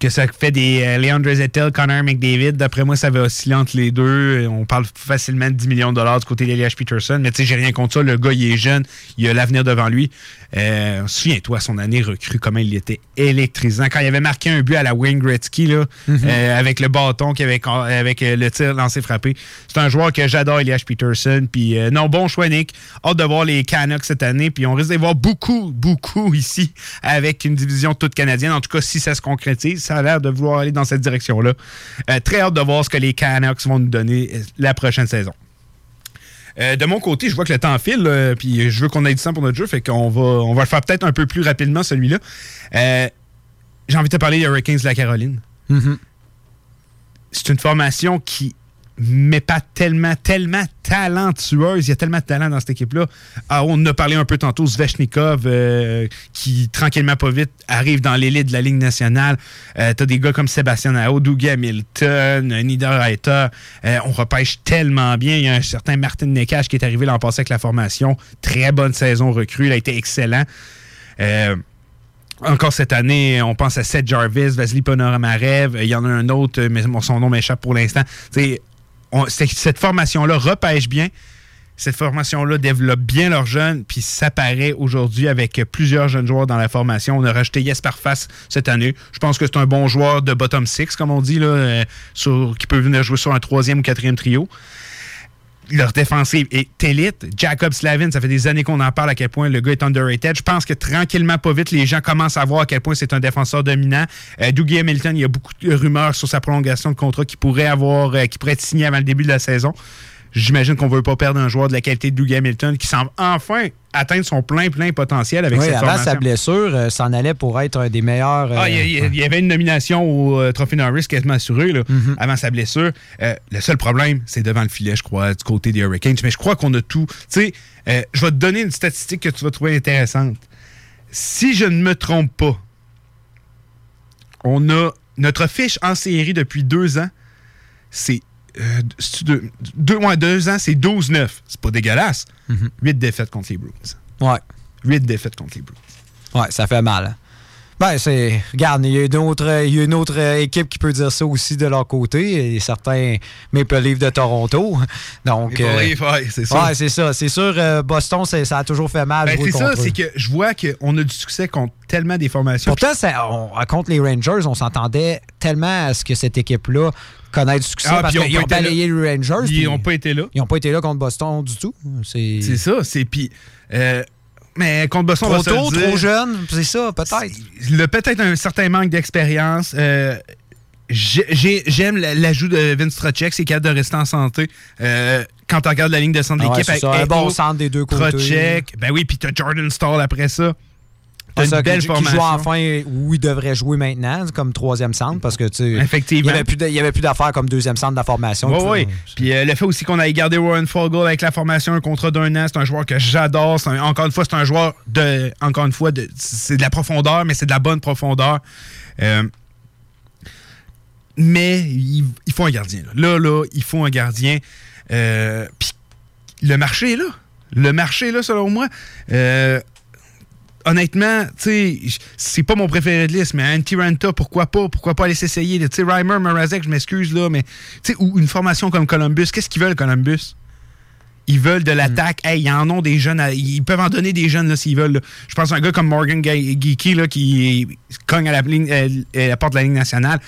Speaker 4: que ça fait des euh, Leandre Zettel, Connor McDavid, d'après moi, ça va osciller entre les deux. On parle facilement de 10 millions de dollars du côté d'Elias Peterson. Mais tu sais, j'ai rien contre ça. Le gars, il est jeune. Il a l'avenir devant lui. Euh, Souviens-toi, son année recrue, comment il était électrisant. Quand il avait marqué un but à la Wayne Gretzky, là, euh, avec le bâton, avait, avec euh, le tir lancé frappé. C'est un joueur que j'adore, Elias Peterson. Puis non, bon choix, Nick. Hâte de voir les Canucks cette année. Puis on risque de voir beaucoup, beaucoup ici avec une division toute canadienne. En tout cas, si ça se concrétise, ça a l'air de vouloir aller dans cette direction-là. Euh, très hâte de voir ce que les Canucks vont nous donner euh, la prochaine saison. Euh, de mon côté, je vois que le temps file, euh, puis je veux qu'on ait du temps pour notre jeu, fait qu'on va, on va le faire peut-être un peu plus rapidement, celui-là. Euh, J'ai envie de te parler des Hurricanes de la Caroline. C'est une formation qui mais pas tellement, tellement talentueuse. Il y a tellement de talent dans cette équipe-là. Ah, on en a parlé un peu tantôt, Svechnikov, euh, qui, tranquillement, pas vite, arrive dans l'élite de la Ligue nationale. Euh, T'as des gars comme Sébastien Nao, Dougie Hamilton, Niederreiter. Euh, on repêche tellement bien. Il y a un certain Martin Nekash qui est arrivé l'an passé avec la formation. Très bonne saison recrue. Il a été excellent. Euh, encore cette année, on pense à Seth Jarvis, Vasily Ponomarev. Il y en a un autre, mais son nom m'échappe pour l'instant. Cette formation-là repêche bien. Cette formation-là développe bien leurs jeunes, puis ça paraît aujourd'hui avec plusieurs jeunes joueurs dans la formation. On a rajouté Jesper Fass cette année. Je pense que c'est un bon joueur de bottom six, comme on dit, là, euh, qui peut venir jouer sur un troisième ou quatrième trio leur défensive est élite. Jacob Slavin, ça fait des années qu'on en parle à quel point le gars underrated. Je pense que tranquillement, pas vite, les gens commencent à voir à quel point c'est un défenseur dominant. Euh, Dougie Hamilton, il y a beaucoup de rumeurs sur sa prolongation de contrat qui pourrait avoir, euh, qui pourrait être signé avant le début de la saison. J'imagine qu'on ne veut pas perdre un joueur de la qualité de Dougie Hamilton qui semble enfin atteindre son plein, plein potentiel avec
Speaker 3: Oui,
Speaker 4: cette
Speaker 3: avant
Speaker 4: formation.
Speaker 3: sa blessure, euh, s'en allait pour être un des meilleurs.
Speaker 4: Ah, il y il y avait une nomination au euh, Trophée Norris quasiment assurée là,
Speaker 3: Mhm.
Speaker 4: avant sa blessure. Euh, le seul problème, c'est devant le filet, je crois, du côté des Hurricanes. Mais je crois qu'on a tout. Tu sais, euh, je vais te donner une statistique que tu vas trouver intéressante. Si je ne me trompe pas, on a notre fiche en série depuis deux ans, c'est. Euh, deux, deux, ouais, deux ans, c'est 12-9. C'est pas dégueulasse. Huit défaites contre les Bruins.
Speaker 3: Ouais.
Speaker 4: Huit défaites contre les Bruins.
Speaker 3: Ouais, ça fait mal. hein. Ben, c'est. Regarde, il y a une autre, il y a une autre euh, équipe qui peut dire ça aussi de leur côté. Et certains Maple Leafs de Toronto. Donc.
Speaker 4: Maple Leafs, ouais, c'est ça.
Speaker 3: Ouais, c'est ça. C'est sûr, euh, Boston, ça a toujours fait mal.
Speaker 4: Ben, c'est ça, c'est que je vois qu'on a du succès contre tellement des formations.
Speaker 3: Pourtant, ça- on- contre les Rangers, on s'entendait tellement à ce que cette équipe-là connaisse du succès
Speaker 4: Ah,
Speaker 3: parce qu'ils ont balayé les Rangers.
Speaker 4: Ils
Speaker 3: puis
Speaker 4: ont pas été là.
Speaker 3: Ils n'ont pas été là contre Boston du tout. C'est
Speaker 4: C'est ça, c'est puis. euh, mais contre Boston, on
Speaker 3: trop
Speaker 4: va se le
Speaker 3: tôt,
Speaker 4: dire,
Speaker 3: trop jeune. C'est ça, peut-être.
Speaker 4: Le peut-être un certain manque d'expérience. euh, j'ai- j'ai- J'aime l'ajout de Vince Trocek, c'est capable de rester en santé. Euh, quand tu regardes la ligne de centre de
Speaker 3: Ah ouais,
Speaker 4: l'équipe
Speaker 3: c'est
Speaker 4: avec
Speaker 3: ça, un bon centre des deux côtés.
Speaker 4: Trocheck, ben oui, puis t'as Jordan Stall après ça. T'as une belle
Speaker 3: qui, qui
Speaker 4: formation.
Speaker 3: joue enfin où il devrait jouer maintenant, comme troisième centre, parce que tu sais,
Speaker 4: Effectivement.
Speaker 3: il n'y avait plus d'affaires comme deuxième centre de la formation.
Speaker 4: Oui, oui. Puis euh, le fait aussi qu'on ait gardé Warren Fogle avec la formation, un contrat d'un an, c'est un joueur que j'adore. Encore une fois, c'est un joueur de. Encore une fois, c'est de la profondeur, mais c'est de la bonne profondeur. Euh, mais il, il faut un gardien. Là, là, là, il faut un gardien. Euh, Puis le marché est là. Le marché est là, selon moi. Euh, honnêtement, tu sais, j- c'est pas mon préféré de liste, mais Anti Ranta, pourquoi pas? Pourquoi pas aller s'essayer? Tu sais, Reimer, Morazek, je m'excuse, là, mais tu sais, ou une formation comme Columbus, qu'est-ce qu'ils veulent, Columbus? Ils veulent de l'attaque. Hey, ils en ont des jeunes. à- ils peuvent en donner des jeunes s'ils veulent. là. Je pense à un gars comme Morgan Ge- Geeky là, qui cogne à la, ligne- euh, euh, la porte de la Ligue nationale.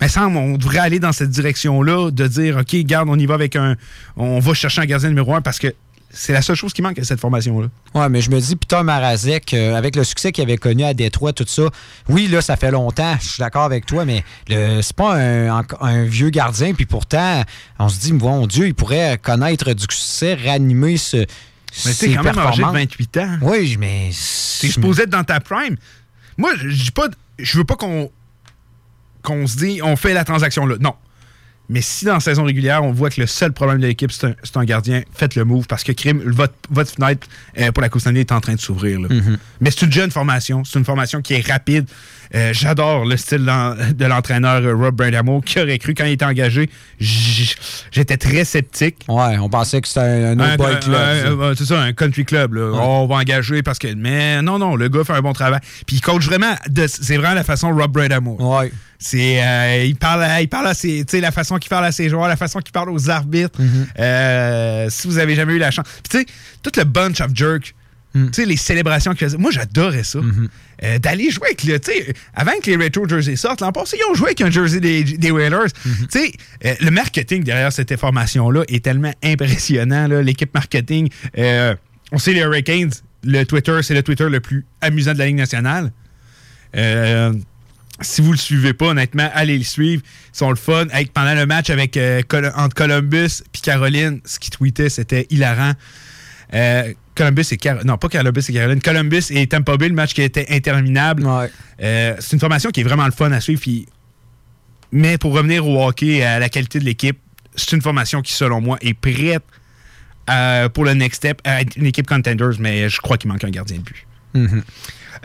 Speaker 4: Mais semble on devrait aller dans cette direction-là, de dire OK, garde, on y va avec un. On va chercher un gardien numéro un parce que c'est la seule chose qui manque à cette formation-là.
Speaker 3: Ouais, mais je me dis, Peter Marazek, euh, avec le succès qu'il avait connu à Détroit, tout ça, oui, là, ça fait longtemps, je suis d'accord avec toi, mais c'est pas un, vieux gardien, puis pourtant, on se dit, mon Dieu, il pourrait connaître du succès, ranimer ce.
Speaker 4: Mais
Speaker 3: ses
Speaker 4: quand même âgé de
Speaker 3: performances.
Speaker 4: 28 ans.
Speaker 3: Oui, mais.
Speaker 4: T'es supposé être dans ta prime. Moi, je dis pas. Je veux pas qu'on qu'on se dit on fait la transaction là. Non. Mais si dans la saison régulière, on voit que le seul problème de l'équipe, c'est un, gardien, faites le move parce que crime, votre, votre fenêtre euh, pour la Coupe Stanley est en train de s'ouvrir.
Speaker 3: Mhm.
Speaker 4: Mais c'est une jeune formation. C'est une formation qui est rapide. Euh, J'adore le style de l'entraîneur euh, Rob Brandamo qui aurait cru quand il était engagé. J'étais très sceptique.
Speaker 3: Ouais, on pensait que c'était un, un autre boy club.
Speaker 4: un- c'est ça, un country club. là. On va engager parce que. Mais non, non, le gars fait un bon travail. Puis il coach vraiment. C'est vraiment la façon Rob Brandamo.
Speaker 3: Ouais.
Speaker 4: C'est, euh, il parle, à- il parle à ses, la façon qu'il parle à ses joueurs, la façon qu'il parle aux arbitres. Euh, si vous avez jamais eu la chance. Puis tu sais, tout le bunch of jerk. Tu sais, les célébrations qu'il faisait. Moi, j'adorais ça. Euh, D'aller jouer avec le. Tu sais, avant que les retro jerseys sortent, l'an passé, ils ont joué avec un jersey des, des Whalers. Tu sais, euh, le marketing derrière cette formation-là est tellement impressionnant. L'équipe marketing, euh, on sait les Hurricanes, le Twitter, c'est le Twitter le plus amusant de la Ligue nationale. Si vous le suivez pas, honnêtement, allez le suivre. Ils sont le fun. Avec, pendant le match avec, entre Columbus et Caroline, ce qu'ils tweetaient, c'était hilarant. Euh, Columbus et Car- non pas Columbus et Caroline, Columbus et Tampa Bay, le match qui était interminable. Euh, c'est une formation qui est vraiment le fun à suivre. puis- mais pour revenir au hockey, à la qualité de l'équipe, c'est une formation qui, selon moi, est prête euh, pour le next step à être une équipe contenders, mais je crois qu'il manque un gardien de but.
Speaker 3: Mhm.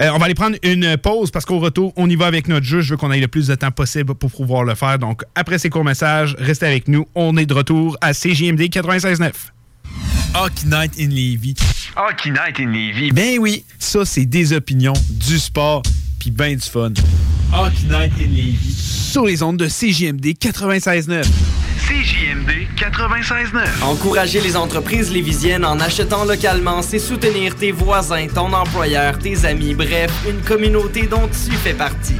Speaker 4: Euh, on va aller prendre une pause parce qu'au retour, on y va avec notre jeu. Je veux qu'on ait le plus de temps possible pour pouvoir le faire. Donc, après ces courts messages, restez avec nous. On est de retour à CJMD 96.9. Hockey Night in Levy. Hockey Night in Levy. Ben oui, ça, c'est des opinions, du sport, puis ben du fun. Hockey Night in Levy. Sur les ondes de CJMD 96.9.
Speaker 8: CJMD 96.9. Encourager les entreprises lévisiennes en achetant localement, c'est soutenir tes voisins, ton employeur, tes amis, bref, une communauté dont tu fais partie.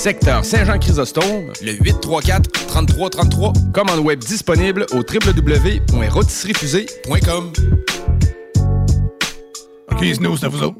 Speaker 16: secteur Saint-Jean-Chrysostome, le 834 3333. Commande web disponible au www.rôtisseriefusée.com.
Speaker 22: OK, nous, c'est vous autres.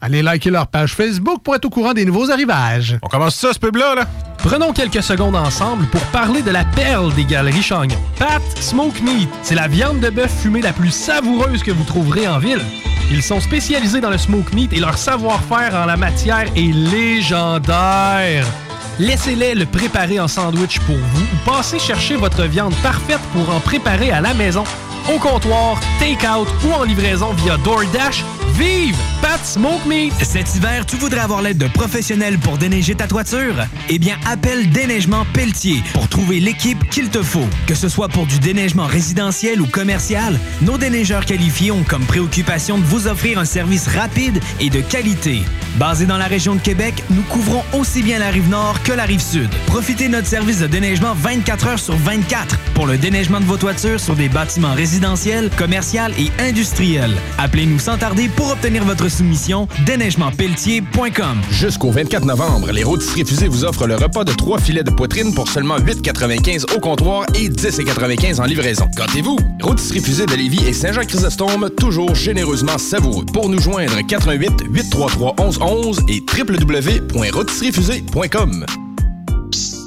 Speaker 23: Allez liker leur page Facebook pour être au courant des nouveaux arrivages.
Speaker 22: On commence ça, ce pub-là, là?
Speaker 24: Prenons quelques secondes ensemble pour parler de la perle des galeries Chagnon. Pat Smoke Meat, c'est la viande de bœuf fumée la plus savoureuse que vous trouverez en ville. Ils sont spécialisés dans le smoke meat et leur savoir-faire en la matière est légendaire. Laissez-les le préparer en sandwich pour vous ou passez chercher votre viande parfaite pour en préparer à la maison, au comptoir, take-out ou en livraison via DoorDash. Vive Pat Smoke Meat.
Speaker 10: Cet hiver, tu voudrais avoir l'aide de professionnels pour déneiger ta toiture? Eh bien, appelle Déneigement Pelletier pour trouver l'équipe qu'il te faut. Que ce soit pour du déneigement résidentiel ou commercial, nos déneigeurs qualifiés ont comme préoccupation de vous offrir un service rapide et de qualité. Basé dans la région de Québec, nous couvrons aussi bien la rive nord que la rive sud. Profitez de notre service de déneigement 24 heures sur 24 pour le déneigement de vos toitures sur des bâtiments résidentiels, commerciaux et industriels. Appelez-nous sans tarder pour obtenir votre soumission déneigementpelletier.com.
Speaker 16: Jusqu'au 24 novembre, les rôtisseries fusées vous offrent le repas de trois filets de poitrine pour seulement 8,95 au comptoir et 10,95 en livraison. Gâtez-vous! Rôtisserie fusée de Lévis et Saint-Jean-Chrysostome, toujours généreusement savoureux. Pour nous joindre, 88 833 1111 et www.rôtisseriefusée.com.
Speaker 25: Tous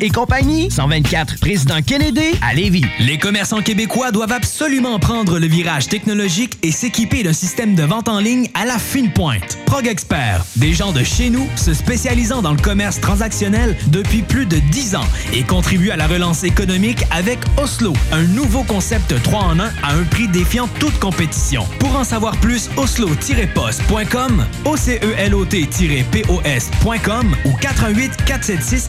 Speaker 26: Et compagnie, 124 Président Kennedy à Lévis.
Speaker 10: Les commerçants québécois doivent absolument prendre le virage technologique et s'équiper d'un système de vente en ligne à la fine pointe. Prog Expert, des gens de chez nous se spécialisant dans le commerce transactionnel depuis plus de 10 ans et contribuent à la relance économique avec Oslo, un nouveau concept 3 en 1 à un prix défiant toute compétition. Pour en savoir plus, oslo-post.com, OCELOT-POS.com ou 88 476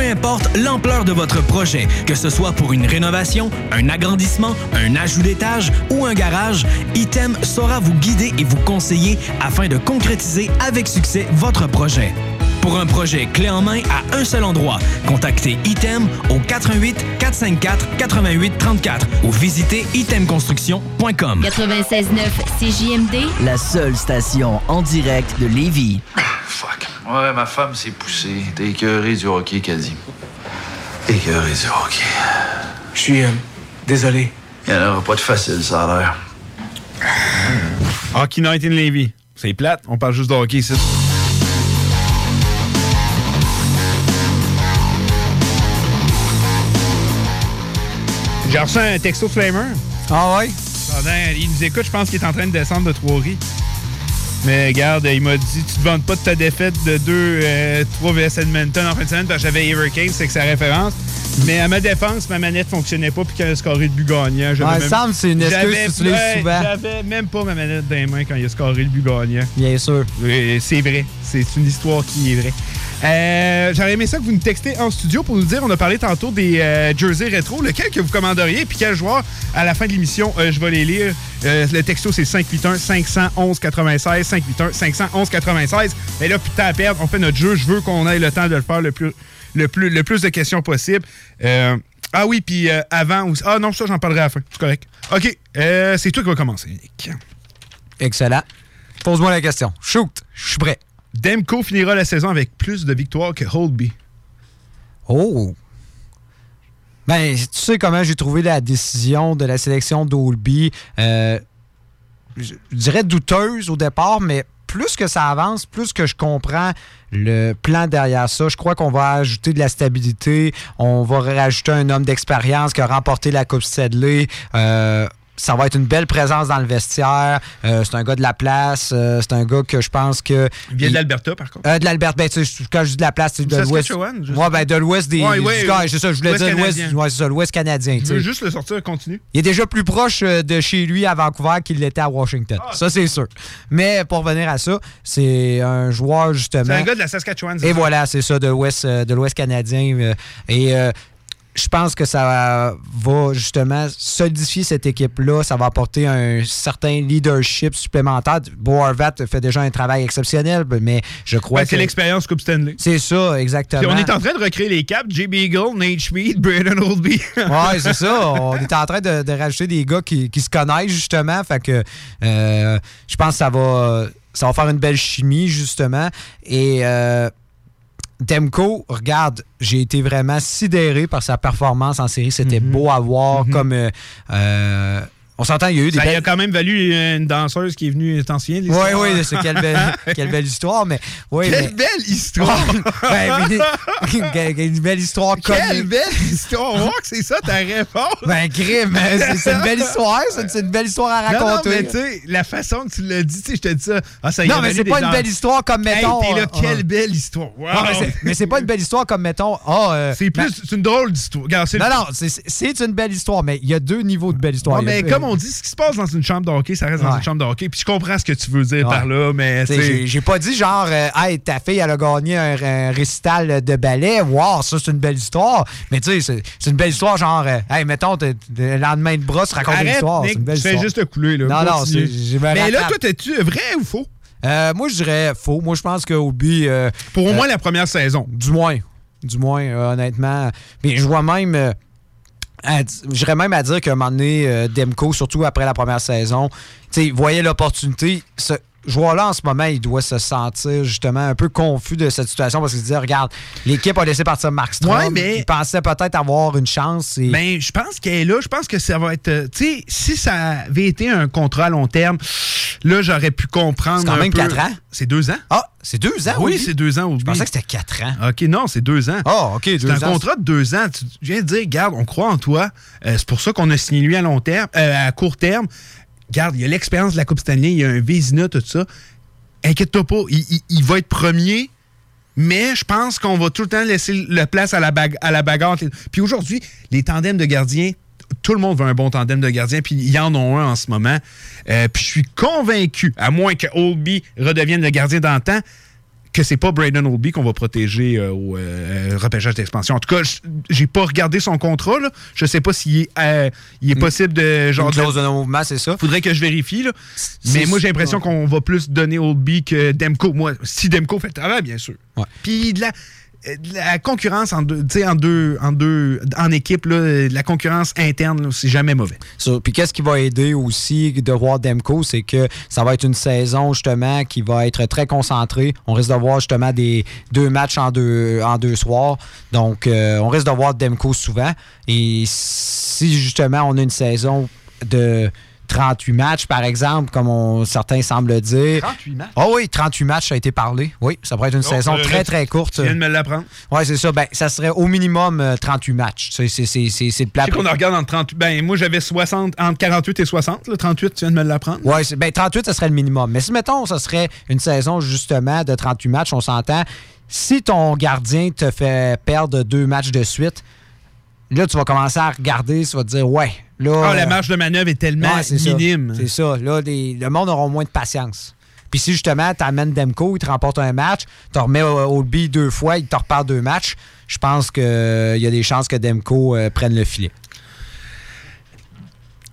Speaker 10: Peu importe l'ampleur de votre projet, que ce soit pour une rénovation, un agrandissement, un ajout d'étage ou un garage, Item saura vous guider et vous conseiller afin de concrétiser avec succès votre projet. Pour un projet clé en main à un seul endroit, contactez Item au 88 454 88 34 ou visitez itemconstruction.com.
Speaker 18: 96.9 CJMD,
Speaker 26: La seule station en direct de Lévis.
Speaker 19: Fuck. Ouais, ma femme s'est poussée. T'es écœuré du hockey, quasi. Écœuré du hockey.
Speaker 20: Je suis euh, désolé.
Speaker 19: Il n'y en aura pas de facile, ça a l'air.
Speaker 4: Hockey Night in Levy. C'est plate, on parle juste de hockey ici. J'ai reçu un texto de Flamer.
Speaker 3: Ah ouais?
Speaker 4: il nous écoute, je pense qu'il est en train de descendre de Trois-Ris. Mais regarde, il m'a dit tu te vantes pas de ta défaite de 2 3 VS Edmonton en fin de semaine parce que j'avais Hurricane, c'est que sa référence. Mais à ma défense, ma manette fonctionnait pas puis qu'il a scoré le but gagnant. j'avais
Speaker 3: Ouais,
Speaker 4: même-
Speaker 3: Sam, c'est une excuse que tu souvent.
Speaker 4: J'avais même pas ma manette dans les mains quand il a scoré le but gagnant.
Speaker 3: Bien sûr.
Speaker 4: c'est vrai. C'est une histoire qui est vraie. Euh, J'aurais aimé ça que vous nous textez en studio pour nous dire, on a parlé tantôt des euh, jerseys rétro, lequel que vous commanderiez, puis quel joueur à la fin de l'émission, euh, je vais les lire. Euh, le texto, c'est 581-511-96, 581-511-96. Mais là, putain à perdre, on fait notre jeu, je veux qu'on ait le temps de le faire le plus, le plus, le plus de questions possible. Euh, ah oui, puis euh, avant aussi. Ah non, ça, j'en parlerai à la fin. C'est correct. OK, euh, c'est toi qui va commencer, Nick.
Speaker 3: Excellent. Pose-moi la question. Shoot, je suis prêt.
Speaker 4: Demko finira la saison avec plus de victoires que Holtby.
Speaker 3: Oh! Ben, tu sais comment j'ai trouvé la décision de la sélection. Euh, je je dirais douteuse au départ, mais plus que ça avance, plus que je comprends le plan derrière ça. Je crois qu'on va ajouter de la stabilité. On va rajouter un homme d'expérience qui a remporté la Coupe Stanley. Euh, ça va être une belle présence dans le vestiaire. Euh, c'est un gars de la place. euh, c'est un gars que je pense que.
Speaker 4: Il vient de l'Alberta, par contre.
Speaker 3: Euh, de l'Alberta, ben, quand je dis de la place, c'est de l'ouest. Ouais, ben, de l'ouest des.
Speaker 4: Ouais,
Speaker 3: c'est ça, je voulais dire l'ouest.
Speaker 4: canadien.
Speaker 3: Ouais, c'est ça, l'ouest canadien. tu
Speaker 4: Je veux juste le sortir, continue.
Speaker 3: Il est déjà plus proche de chez lui à Vancouver qu'il l'était à Washington.
Speaker 4: Ah,
Speaker 3: ça, c'est sûr. Mais pour revenir à ça, c'est un joueur, justement.
Speaker 4: C'est un gars de la Saskatchewan.
Speaker 3: Et
Speaker 4: ça?
Speaker 3: voilà, c'est ça, de l'Ouest de l'Ouest canadien. Et euh, je pense que ça va justement solidifier cette équipe-là. Ça va apporter un certain leadership supplémentaire. Bo Horvat fait déjà un travail exceptionnel, mais je crois que...
Speaker 4: c'est l'expérience Coupe Stanley.
Speaker 3: C'est ça, exactement.
Speaker 4: Puis on est en train de recréer les caps. J.B. Eagle, Nate Schmid, Brandon Oldby.
Speaker 3: Ouais, c'est ça. On est en train de, de rajouter des gars qui, qui se connaissent, justement. Fait que euh, je pense que ça va, ça va faire une belle chimie, justement. Et euh, Demko, regarde, j'ai été vraiment sidéré par sa performance en série. C'était beau à voir. Comme. euh, euh, on s'entend, il y a eu des
Speaker 4: Ça
Speaker 3: belles-
Speaker 4: a quand même valu une danseuse qui est venue ancien.
Speaker 3: oui, oui, c'est quelle belle, quelle belle histoire, mais oui.
Speaker 4: Quelle
Speaker 3: mais-
Speaker 4: belle histoire!
Speaker 3: Ben, mais- une belle histoire comme.
Speaker 4: Quelle belle histoire! On voit que c'est ça ta réponse!
Speaker 3: Ben, crime, c'est c'est une belle histoire, c'est une belle histoire à
Speaker 4: Non, non,
Speaker 3: raconter.
Speaker 4: mais tu sais, la façon que tu l'as dit, je te dis ça. Ah, ça y
Speaker 3: Non, mais c'est pas une belle histoire comme, mettons.
Speaker 4: là, quelle belle histoire! Wow.
Speaker 3: Non, mais c'est- pas une belle histoire comme, mettons. euh,
Speaker 4: C'est plus, c'est une drôle d'histoire.
Speaker 3: Non, non, c'est- une belle histoire, mais il y a deux niveaux de belle histoire. Y
Speaker 4: mais comme on dit, ce qui se passe dans une chambre de hockey, ça reste dans une chambre de hockey. Puis je comprends ce que tu veux dire
Speaker 3: Ouais.
Speaker 4: par là, mais.
Speaker 3: J'ai pas dit genre, euh, hey, ta fille, elle a gagné un, un récital de ballet. Wow, ça, c'est une belle histoire. Mais tu sais, c'est- une belle histoire, genre, euh, hey, mettons, le lendemain de bras, tu racontes une histoire.
Speaker 4: Nick,
Speaker 3: C'est une belle
Speaker 4: tu fais
Speaker 3: histoire.
Speaker 4: juste couler, là.
Speaker 3: Non, non,
Speaker 4: Mais là, toi, t'es-tu vrai ou faux?
Speaker 3: Euh, moi, je dirais faux. Moi, je pense que Obi. euh,
Speaker 4: Pour au moins la première saison.
Speaker 3: Du moins. Du moins, honnêtement. Mais je vois même. J'irais même à dire qu'à un moment donné, euh, Demko, surtout après la première saison, voyait l'opportunité. Joueur-là, en ce moment, il doit se sentir justement un peu confus de cette situation parce qu'il se disait Regarde, l'équipe a laissé partir Mark Strom.
Speaker 4: Ouais, mais-
Speaker 3: Il pensait peut-être avoir une chance. Et...
Speaker 4: Ben, je pense qu'elle est là. Je pense que ça va être. euh, Tu sais, si ça avait été un contrat à long terme, là, j'aurais pu comprendre.
Speaker 3: C'est quand
Speaker 4: un
Speaker 3: même
Speaker 4: peu-
Speaker 3: quatre ans.
Speaker 4: C'est deux ans?
Speaker 3: Ah, c'est deux ans,
Speaker 4: Oui, c'est deux ans.
Speaker 3: Je pensais que c'était quatre ans.
Speaker 4: OK, non, c'est deux ans.
Speaker 3: Ah, OK,
Speaker 4: C'est
Speaker 3: deux
Speaker 4: un
Speaker 3: ans.
Speaker 4: contrat de deux ans. Tu viens de dire, garde, on croit en toi. Euh, c'est pour ça qu'on a signé lui à long terme, euh, à court terme. Garde, il y a l'expérience de la Coupe Stanley, il y a un Vézina, tout ça. Inquiète-toi pas, il, va être premier. Mais je pense qu'on va tout le temps laisser la place à la, bagarre. Puis aujourd'hui, les tandems de gardiens, tout le monde veut un bon tandem de gardien, puis il y en a un en ce moment. Euh, puis je suis convaincu, à moins que Oldby redevienne le gardien d'antan, que c'est pas Braden Oldby qu'on va protéger euh, au euh, repêchage d'expansion. En tout cas, je- j'ai pas regardé son contrat. Là. Je sais pas s'il est, euh, il est possible de genre
Speaker 3: Une clause de non-mouvement, c'est ça?
Speaker 4: Faudrait que je vérifie. Là. Mais moi, j'ai l'impression qu'on va plus donner Oldby que Demko. Moi, si Demko fait le travail, bien sûr. Puis de la, euh, de la concurrence en deux, en deux, en deux, en équipe, là, la concurrence interne, c'est jamais mauvais.
Speaker 3: Puis qu'est-ce qui va aider aussi de voir Demko, c'est que ça va être une saison justement qui va être très concentrée. On risque de voir justement des deux matchs en deux, en deux soirs. Donc euh, on risque de voir Demko souvent. Et si justement on a une saison de 38 matchs, par exemple, comme on- certains semblent dire.
Speaker 4: 38 matchs?
Speaker 3: Ah oui, 38 matchs, ça a été parlé. Oui, ça pourrait être une
Speaker 4: Oh,
Speaker 3: saison
Speaker 4: euh,
Speaker 3: très, très courte.
Speaker 4: Tu viens de me l'apprendre.
Speaker 3: Oui, c'est ça. Ben, ça serait au minimum euh, 38 matchs. C'est le plat.
Speaker 4: Je sais qu'on regarde entre 30. Ben, moi, j'avais 60, entre 48 et 60. Là, 38, tu viens de me l'apprendre.
Speaker 3: Oui, ben 38, ce serait le minimum. Mais si, mettons, ce serait une saison justement de 38 matchs, on s'entend. Si ton gardien te fait perdre deux matchs de suite, là, tu vas commencer à regarder, tu vas te dire, ouais, là.
Speaker 4: Ah, la
Speaker 3: euh,
Speaker 4: marge de manœuvre est tellement
Speaker 3: ouais,
Speaker 4: minime.
Speaker 3: C'est ça. Là, les- le monde aura moins de patience. Puis si justement, tu amènes Demko, il te remporte un match, tu remets Oldby deux fois, il te repart deux matchs, je pense qu'il y a des chances que Demko euh, prenne le filet.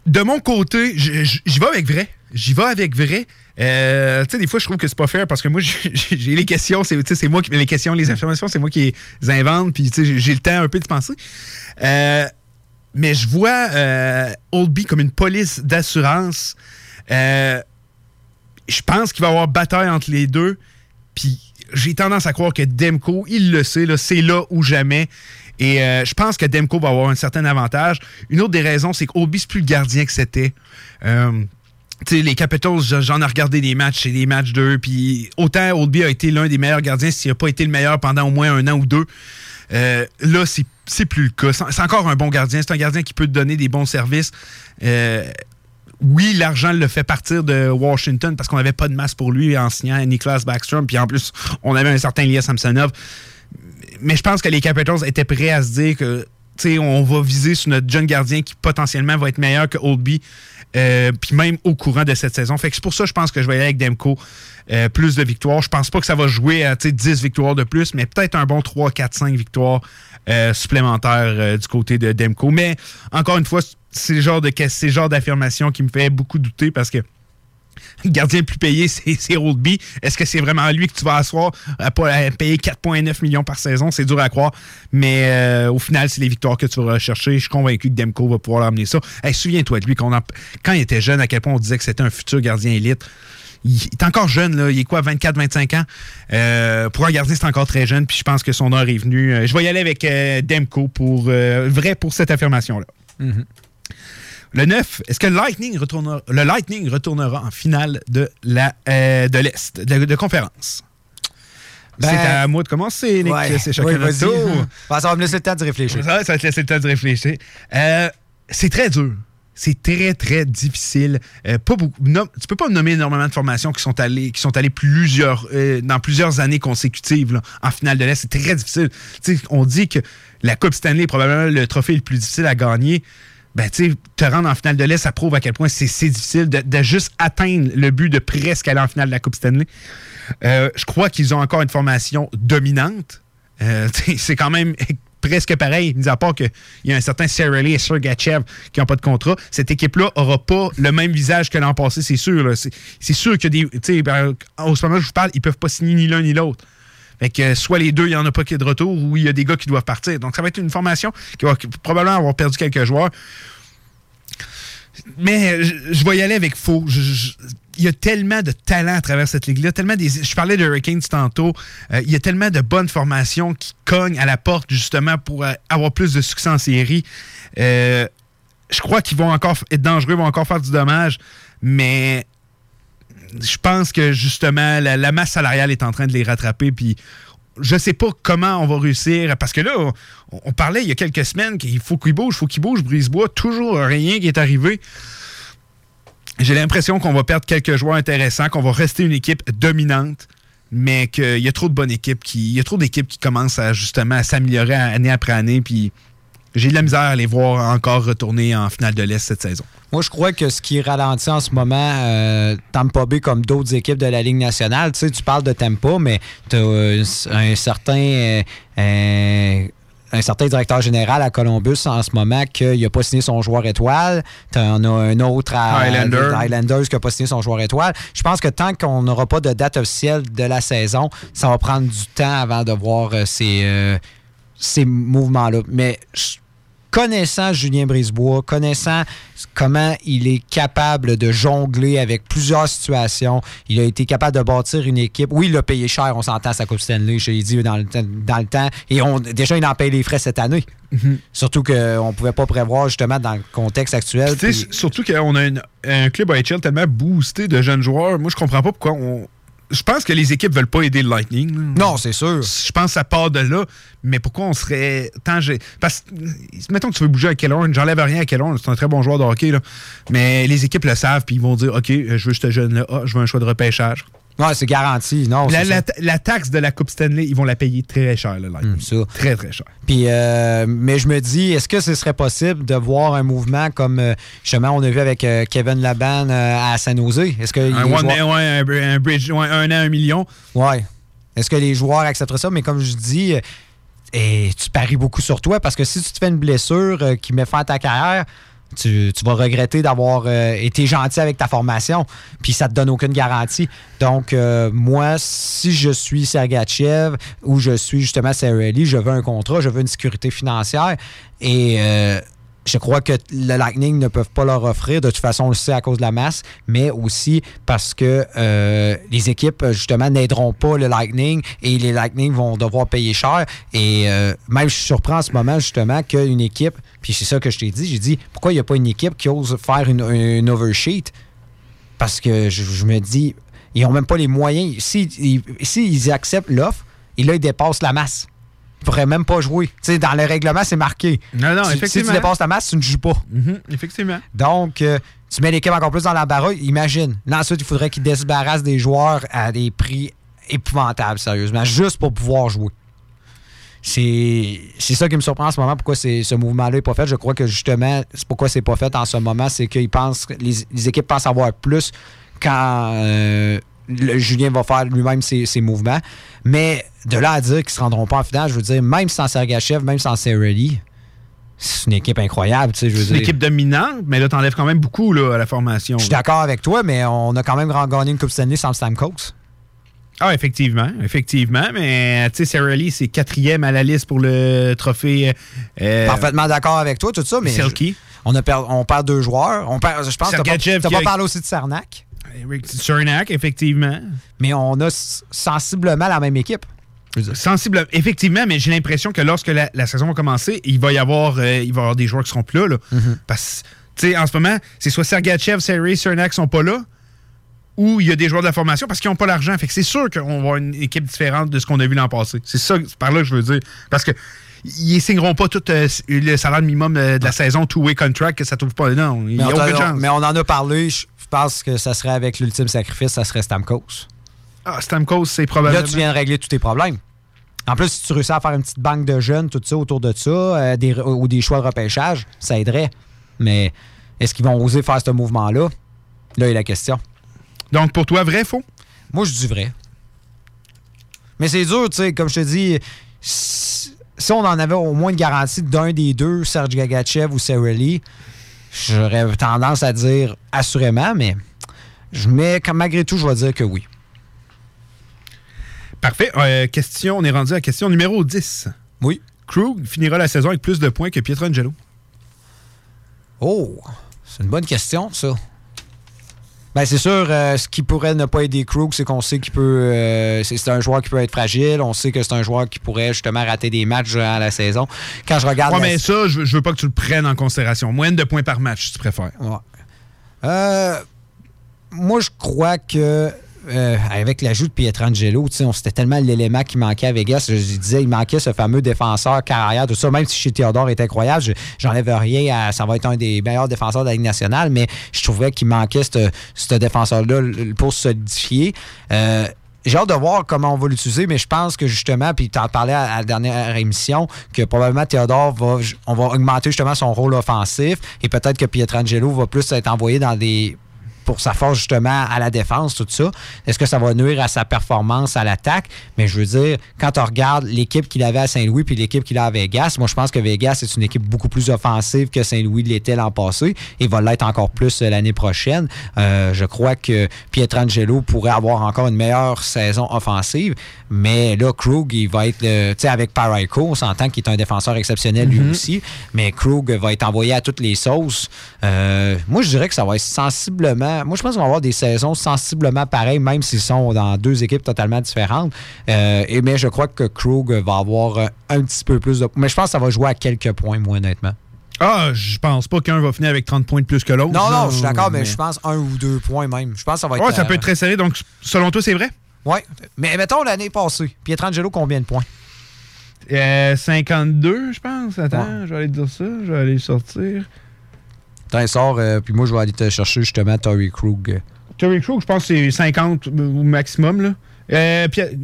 Speaker 4: de mon côté, j'y vais avec vrai. J'y vais avec vrai. Euh, tu sais, des fois, je trouve que c'est pas fair parce que moi, j'ai les questions, c'est moi qui les questions, les informations, c'est moi qui les invente, puis j'ai le temps un peu de penser. Euh, mais je vois euh, Oldby comme une police d'assurance. Euh, je pense qu'il va y avoir bataille entre les deux. Puis j'ai tendance à croire que Demko, il le sait, c'est là ou jamais. Et euh, je pense que Demko va avoir un certain avantage. Une autre des raisons, c'est qu'Oldby, c'est plus le gardien que c'était. Euh, tu sais, les Capitals, je- j'en ai regardé des matchs, c'est des matchs d'eux. Puis autant Oldby a été l'un des meilleurs gardiens, s'il n'a pas été le meilleur pendant au moins un an ou deux. Là, c'est c'est plus le cas. C'est encore un bon gardien. C'est un gardien qui peut te donner des bons services. Euh, oui, l'argent le fait partir de Washington parce qu'on n'avait pas de masse pour lui en signant Nicholas Backstrom. Puis en plus, on avait un certain Lia Samsonov. Mais je pense que les Capitals étaient prêts à se dire que on va viser sur notre jeune gardien qui potentiellement va être meilleur que Oldby. Euh, puis même au courant de cette saison. C'est pour ça que je pense que je vais aller avec Demko. euh, plus de victoires. Je pense pas que ça va jouer à tu sais, 10 victoires de plus, mais peut-être un bon 3, 4, 5 victoires euh, supplémentaires euh, du côté de Demko. Mais encore une fois, c'est le genre d'affirmation qui me fait beaucoup douter parce que le gardien le plus payé, c'est Oldby. Est-ce que c'est vraiment lui que tu vas asseoir à, payer 4,9 millions par saison? C'est dur à croire. Mais euh, au final, c'est les victoires que tu vas rechercher. Je suis convaincu que Demko va pouvoir l'amener ça. Souviens-toi de lui, quand il était jeune, à quel point on disait que c'était un futur gardien élite. Il est encore jeune, là. il est quoi, 24-25 ans? Euh, pour un gardien, c'est encore très jeune, puis je pense que son heure est venue. Euh, je vais y aller avec euh, Demko pour vrai pour cette affirmation-là. Le 9, est-ce que le Lightning retournera, le Lightning retournera en finale de la euh, de l'Est, de, de conférence?
Speaker 3: Ben,
Speaker 4: c'est à moi de commencer, Nick.
Speaker 3: Ouais.
Speaker 4: C'est chacun
Speaker 3: vas-y.
Speaker 4: tour.
Speaker 3: Ben, ça va me laisser le temps de réfléchir.
Speaker 4: Ça, ça va te laisser le temps de réfléchir. Euh, c'est très dur. C'est très, très difficile. Euh, pas beaucoup, tu peux pas me nommer énormément de formations qui sont allées, qui sont allées plusieurs, euh, dans plusieurs années consécutives là, en finale de l'Est. C'est très difficile. On dit que la Coupe Stanley est probablement le trophée le plus difficile à gagner. Ben, tu te rendre en finale de l'Est, ça prouve à quel point c'est difficile de, juste atteindre le but de presque aller en finale de la Coupe Stanley. Euh, je crois qu'ils ont encore une formation dominante. Euh, c'est quand même presque pareil, mis à part qu'il y a un certain Lee et Sergachev qui n'ont pas de contrat. Cette équipe-là n'aura pas le même visage que l'an passé, c'est sûr. C'est sûr que des. ben, moment où je vous parle, ils peuvent pas signer ni l'un ni l'autre. Fait que soit les deux, il n'y en a pas qui est de retour, ou il y a des gars qui doivent partir. Donc ça va être une formation qui va probablement avoir perdu quelques joueurs. Mais euh, je, vais y aller avec faux. Il y a tellement de talent à travers cette ligue-là. Tellement des, je parlais de Hurricanes tantôt. Euh, il y a tellement de bonnes formations qui cognent à la porte justement pour euh, avoir plus de succès en série. Je crois qu'ils vont encore être dangereux, vont encore faire du dommage. Mais je pense que justement, la, masse salariale est en train de les rattraper. Puis je sais pas comment on va réussir. Parce que là, on, parlait il y a quelques semaines qu'il faut qu'il bouge, il faut qu'il bouge, Brisebois. Toujours rien qui est arrivé. J'ai l'impression qu'on va perdre quelques joueurs intéressants, qu'on va rester une équipe dominante, mais qu'il y a trop de bonnes équipes qui. Y a trop d'équipes qui commencent à justement à s'améliorer année après année. Puis j'ai de la misère à les voir encore retourner en finale de l'Est cette saison.
Speaker 3: Moi, je crois que ce qui ralentit en ce moment euh, Tampa Bay comme d'autres équipes de la Ligue nationale, tu sais, tu parles de Tampa, mais tu as un certain. euh, euh, un certain directeur général à Columbus en ce moment qui n'a pas signé son joueur étoile. Tu en as un autre à
Speaker 4: Highlander.
Speaker 3: Highlanders qui n'a pas signé son joueur étoile. Je pense que tant qu'on n'aura pas de date officielle de la saison, ça va prendre du temps avant de voir euh, ces, euh, ces mouvements-là. Mais je- connaissant Julien Brisebois, connaissant comment il est capable de jongler avec plusieurs situations, il a été capable de bâtir une équipe. Oui, il a payé cher, on s'entend sa Coupe Stanley, je l'ai dit dans le, temps- dans le temps. Et on, déjà, il en paye les frais cette année. Surtout qu'on ne pouvait pas prévoir justement dans le contexte actuel.
Speaker 4: Surtout qu'on a une- un club AHL tellement boosté de jeunes joueurs. Moi, je comprends pas pourquoi on. Je pense que les équipes veulent pas aider le Lightning.
Speaker 3: Non, c'est sûr.
Speaker 4: Je pense que ça part de là. Mais pourquoi on serait tant. Parce que, mettons que tu veux bouger à Kellorn, j'enlève rien à Kellorn, c'est un très bon joueur de hockey. Là. Mais les équipes le savent, puis ils vont dire OK, je veux ce jeune-là, Ah, je veux un choix de repêchage.
Speaker 3: Ouais, c'est garanti. Non,
Speaker 4: La, taxe de la Coupe Stanley, ils vont la payer très cher, le Lightning. Très, très cher.
Speaker 3: Puis, euh, mais je me dis, est-ce que ce serait possible de voir un mouvement comme euh, justement on a vu avec euh, Kevin Laban euh, à San Jose? Est-ce que
Speaker 4: Un, one-
Speaker 3: joueurs-
Speaker 4: ouais, un, br- un bridge, ouais, un an, un million.
Speaker 3: Ouais. Est-ce que les joueurs accepteraient ça? Mais comme je dis, et tu paries beaucoup sur toi parce que si tu te fais une blessure qui met fin à ta carrière, tu, vas regretter d'avoir euh, été gentil avec ta formation, puis ça te donne aucune garantie. Donc, euh, moi, si je suis Sergachev ou je suis justement Sarah je veux un contrat, je veux une sécurité financière et euh, je crois que le Lightning ne peuvent pas leur offrir. De toute façon, on le sait à cause de la masse, mais aussi parce que les équipes, justement, n'aideront pas le Lightning et les Lightning vont devoir payer cher. Et même, je suis surpris en ce moment, justement, qu'une équipe, puis c'est ça que je t'ai dit, j'ai dit, pourquoi il n'y a pas une équipe qui ose faire une, une oversheet? Parce que je, je me dis, ils n'ont même pas les moyens. S'ils si, ils acceptent l'offre, et là, ils dépassent la masse. pourrais même pas jouer. Tu sais, dans le règlement, c'est marqué.
Speaker 4: Non, non,
Speaker 3: Si- Si
Speaker 4: effectivement.
Speaker 3: tu dépasses ta masse, tu ne joues pas.
Speaker 4: Mhm, effectivement.
Speaker 3: Donc, euh, tu mets l'équipe encore plus dans l'embarras. Imagine. Là, ensuite, il faudrait qu'ils débarrassent des joueurs à des prix épouvantables, sérieusement, juste pour pouvoir jouer. C'est ça qui me surprend en ce moment, pourquoi c'est- ce mouvement-là n'est pas fait. Je crois que justement, c'est pourquoi c'est pas fait en ce moment, c'est qu'ils pensent, que les, les équipes pensent avoir plus quand euh, le- Julien va faire lui-même ses, ses mouvements. Mais de là à dire qu'ils ne se rendront pas en finale, je veux dire, même sans Sergachev, même sans Cerelli, c'est une équipe incroyable. tu sais, je veux
Speaker 4: C'est une
Speaker 3: dire.
Speaker 4: équipe dominante, mais là, t'enlèves quand même beaucoup là, à la formation.
Speaker 3: Je suis d'accord avec toi, mais on a quand même gagné une Coupe Stanley sans Stamkos.
Speaker 4: Ah, effectivement, effectivement. Mais, tu sais, Sarah Lee, c'est quatrième à la liste pour le trophée. euh,
Speaker 3: Parfaitement d'accord avec toi, tout ça, mais je- on, a per- on perd deux joueurs. On perd, je pense que tu pas,
Speaker 4: a-
Speaker 3: parlé aussi de Sarnak.
Speaker 4: Cernak, effectivement.
Speaker 3: Mais on a sensiblement la même équipe.
Speaker 4: Sensible, effectivement, mais j'ai l'impression que lorsque la, la saison va commencer, il va y avoir, euh, il va y avoir des joueurs qui seront plus là. là. Parce que, tu sais, en ce moment, c'est soit Sergachev, Sarey, Cernak sont pas là, ou il y a des joueurs de la formation parce qu'ils n'ont pas l'argent. Fait que c'est sûr qu'on va avoir une équipe différente de ce qu'on a vu l'an passé. C'est ça, c'est par là que je veux dire. Parce que ils signeront pas tout euh, le salaire minimum euh, de la saison two-way contract que ça trouve pas. Non, il n'y
Speaker 3: Mais
Speaker 4: a aucune chance.
Speaker 3: mais on en a parlé. Je je pense que ça serait avec l'ultime sacrifice, ça serait Stamkos.
Speaker 4: Ah, Stamkos, c'est probablement.
Speaker 3: Là, tu viens de régler tous tes problèmes. En plus, si tu réussis à faire une petite banque de jeunes, tout ça autour de ça, euh, des, ou des choix de repêchage, ça aiderait. Mais est-ce qu'ils vont oser faire ce mouvement-là? Là est la question.
Speaker 4: Donc, pour toi, vrai, faux?
Speaker 3: Moi, je dis vrai. Mais c'est dur, tu sais, comme je te dis, si si on en avait au moins une garantie d'un des deux, Serge Gagachev ou Lee, j'aurais tendance à dire assurément, mais je mets, comme malgré tout, je vais dire que oui.
Speaker 4: Parfait. Euh, question, on est rendu à question numéro 10.
Speaker 3: Oui.
Speaker 4: Krug finira la saison avec plus de points que Pietrangelo.
Speaker 3: Oh, c'est une bonne question, ça. Ben, c'est sûr, euh, ce qui pourrait ne pas aider Krug, c'est qu'on sait qu'il peut. euh, c'est un joueur qui peut être fragile. On sait que c'est un joueur qui pourrait justement rater des matchs durant la saison. Quand je regarde.
Speaker 4: Ouais,
Speaker 3: la-
Speaker 4: mais ça, je veux, je veux pas que tu le prennes en considération. Moyenne de points par match, si tu préfères.
Speaker 3: Ouais. Euh, moi, je crois que euh, avec l'ajout de Pietrangelo, c'était tellement l'élément qui manquait à Vegas. Je, disais, il manquait ce fameux défenseur carrière, tout ça. Même si chez Théodore est incroyable, je- j'enlève rien. Ça va être un des meilleurs défenseurs de la Ligue nationale, mais je trouvais qu'il manquait ce défenseur-là pour se solidifier. Euh, j'ai hâte de voir comment on va l'utiliser, mais je pense que justement, puis tu en parlais à, à la dernière émission, que probablement Théodore va, on va augmenter justement son rôle offensif et peut-être que Pietrangelo va plus être envoyé dans des pour sa force justement à la défense, tout ça. Est-ce que ça va nuire à sa performance à l'attaque? Mais je veux dire, quand on regarde l'équipe qu'il avait à Saint-Louis puis l'équipe qu'il a à Vegas, moi je pense que Vegas est une équipe beaucoup plus offensive que Saint-Louis l'était l'an passé et va l'être encore plus euh, l'année prochaine. Euh, je crois que Pietrangelo pourrait avoir encore une meilleure saison offensive, mais là, Krug, il va être, tu sais, avec Parayko, on s'entend qu'il est un défenseur exceptionnel lui
Speaker 4: Mhm.
Speaker 3: aussi, mais Krug va être envoyé à toutes les sauces. Euh, moi, je dirais que ça va être sensiblement. Moi, je pense qu'on va avoir des saisons sensiblement pareilles, même s'ils sont dans deux équipes totalement différentes. Euh, et, mais je crois que Krug va avoir euh, un petit peu plus de. Mais je pense que ça va jouer à quelques points, moi, honnêtement.
Speaker 4: Ah, je pense pas qu'un va finir avec 30 points de plus que l'autre.
Speaker 3: Non, non, je suis d'accord, mais je pense un ou deux points même. Je pense que ça va être.
Speaker 4: Ouais, ça
Speaker 3: euh,
Speaker 4: peut être très serré. Donc, selon toi, c'est vrai?
Speaker 3: Oui. Mais mettons l'année passée. Pietrangelo, combien de points?
Speaker 4: Euh, 52, je pense. Attends, je vais aller te dire ça. Je vais aller le sortir.
Speaker 3: T'en sors, euh, puis moi, je vais aller te chercher justement Tory Krug.
Speaker 4: Terry Krug, je pense que c'est 50 au maximum. Là. Euh, Pie-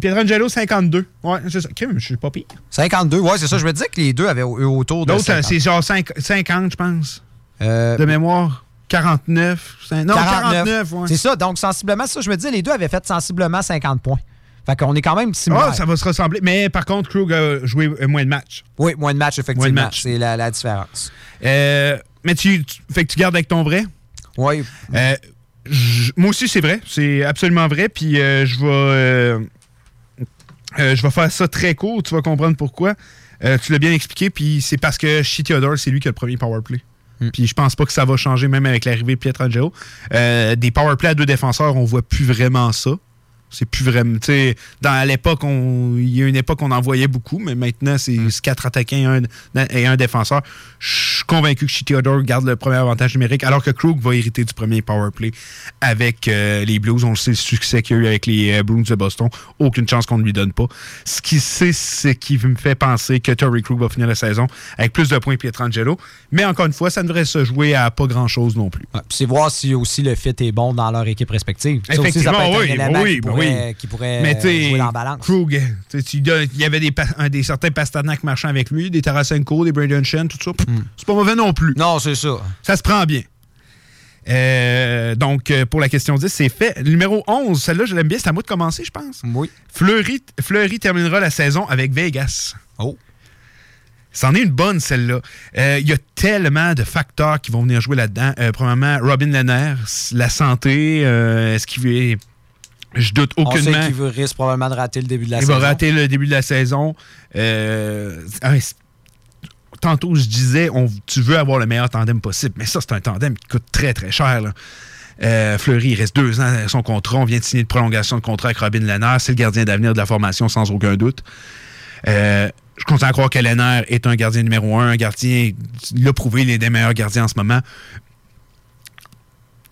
Speaker 4: Pietrangelo, 52. Ouais, c'est ça. Je suis pas pire.
Speaker 3: 52, ouais, c'est ça. Je me disais que les deux avaient eu autour de.
Speaker 4: L'autre,
Speaker 3: 50.
Speaker 4: c'est genre 5 50, je pense.
Speaker 3: Euh,
Speaker 4: de mémoire. 49. cin- Non, 49, ouais.
Speaker 3: C'est ça. Donc, sensiblement, ça, je me disais, les deux avaient fait sensiblement 50 points. Fait qu'on est quand même similaires.
Speaker 4: Ah, ça va se ressembler. Mais par contre, Krug a joué moins de matchs.
Speaker 3: Oui, moins de matchs, effectivement.
Speaker 4: Moins de matchs.
Speaker 3: C'est la, la différence.
Speaker 4: Euh, mais tu, tu- fait que tu gardes avec ton vrai?
Speaker 3: Oui.
Speaker 4: Euh, moi aussi, c'est vrai. C'est absolument vrai. Puis euh, je vais. euh, je vais faire ça très court. Tu vas comprendre pourquoi. Tu l'as bien expliqué. Puis c'est parce que Shea Theodore, c'est lui qui a le premier powerplay. Puis je pense pas que ça va changer même avec l'arrivée de Pietrangelo. Des powerplays à deux défenseurs, on voit plus vraiment ça. C'est plus vraiment. tu sais, Dans à l'époque, il y a une époque on en voyait beaucoup, mais maintenant, c'est
Speaker 22: Mm.
Speaker 4: c'est quatre attaquants et un, et un défenseur. Je suis convaincu que chez Theodore garde le premier avantage numérique, alors que Krug va hériter du premier power play avec euh, les Blues. On le sait, le succès qu'il y a eu avec les euh, Bruins de Boston. Aucune chance qu'on ne lui donne pas. Ce qui c'est ce qui me fait penser que Torrey Krug va finir la saison avec plus de points que Pietrangelo. Mais encore une fois, ça ne devrait se jouer à pas grand-chose non plus.
Speaker 3: Ouais, puis c'est voir si aussi le fit est bon dans leur équipe respective. Ça aussi, ça
Speaker 4: Effectivement, oui, oui, ben
Speaker 3: pourrait, qui pourrait
Speaker 4: Mais
Speaker 3: jouer dans la balance.
Speaker 4: Krug, il y avait des, pa- un- des certains Pasternak marchant avec lui, des Tarasenko, des Braden Shen, tout ça. C'est pas mauvais non plus.
Speaker 3: Hmm. Non, c'est ça.
Speaker 4: Ça se prend bien. Euh, donc, euh, pour la question 10, c'est fait. Numéro 11, celle-là, je l'aime bien. C'est à moi de commencer, je pense.
Speaker 3: Oui.
Speaker 4: Fleury, Fleury terminera la saison avec Vegas.
Speaker 3: Oh.
Speaker 4: C'en est une bonne, celle-là. Euh, Il y a tellement de facteurs qui vont venir jouer là-dedans. Euh, premièrement, Robin Lehner, la santé, est-ce qu'il veut... Je doute
Speaker 3: On
Speaker 4: aucunement.
Speaker 3: sait qu'il risque probablement de rater le début de la
Speaker 4: Il
Speaker 3: saison.
Speaker 4: va rater le début de la saison. Euh, ah, tantôt, je disais, on- tu veux avoir le meilleur tandem possible, mais ça, c'est un tandem qui coûte très, très cher. là. Euh, Fleury, il reste deux ans à son contrat. On vient de signer une prolongation de contrat avec Robin Lennard. C'est le gardien d'avenir de la formation, sans aucun doute. Euh, je continue à croire que Lennard est un gardien numéro un, un gardien, il a prouvé, il est des meilleurs gardiens en ce moment.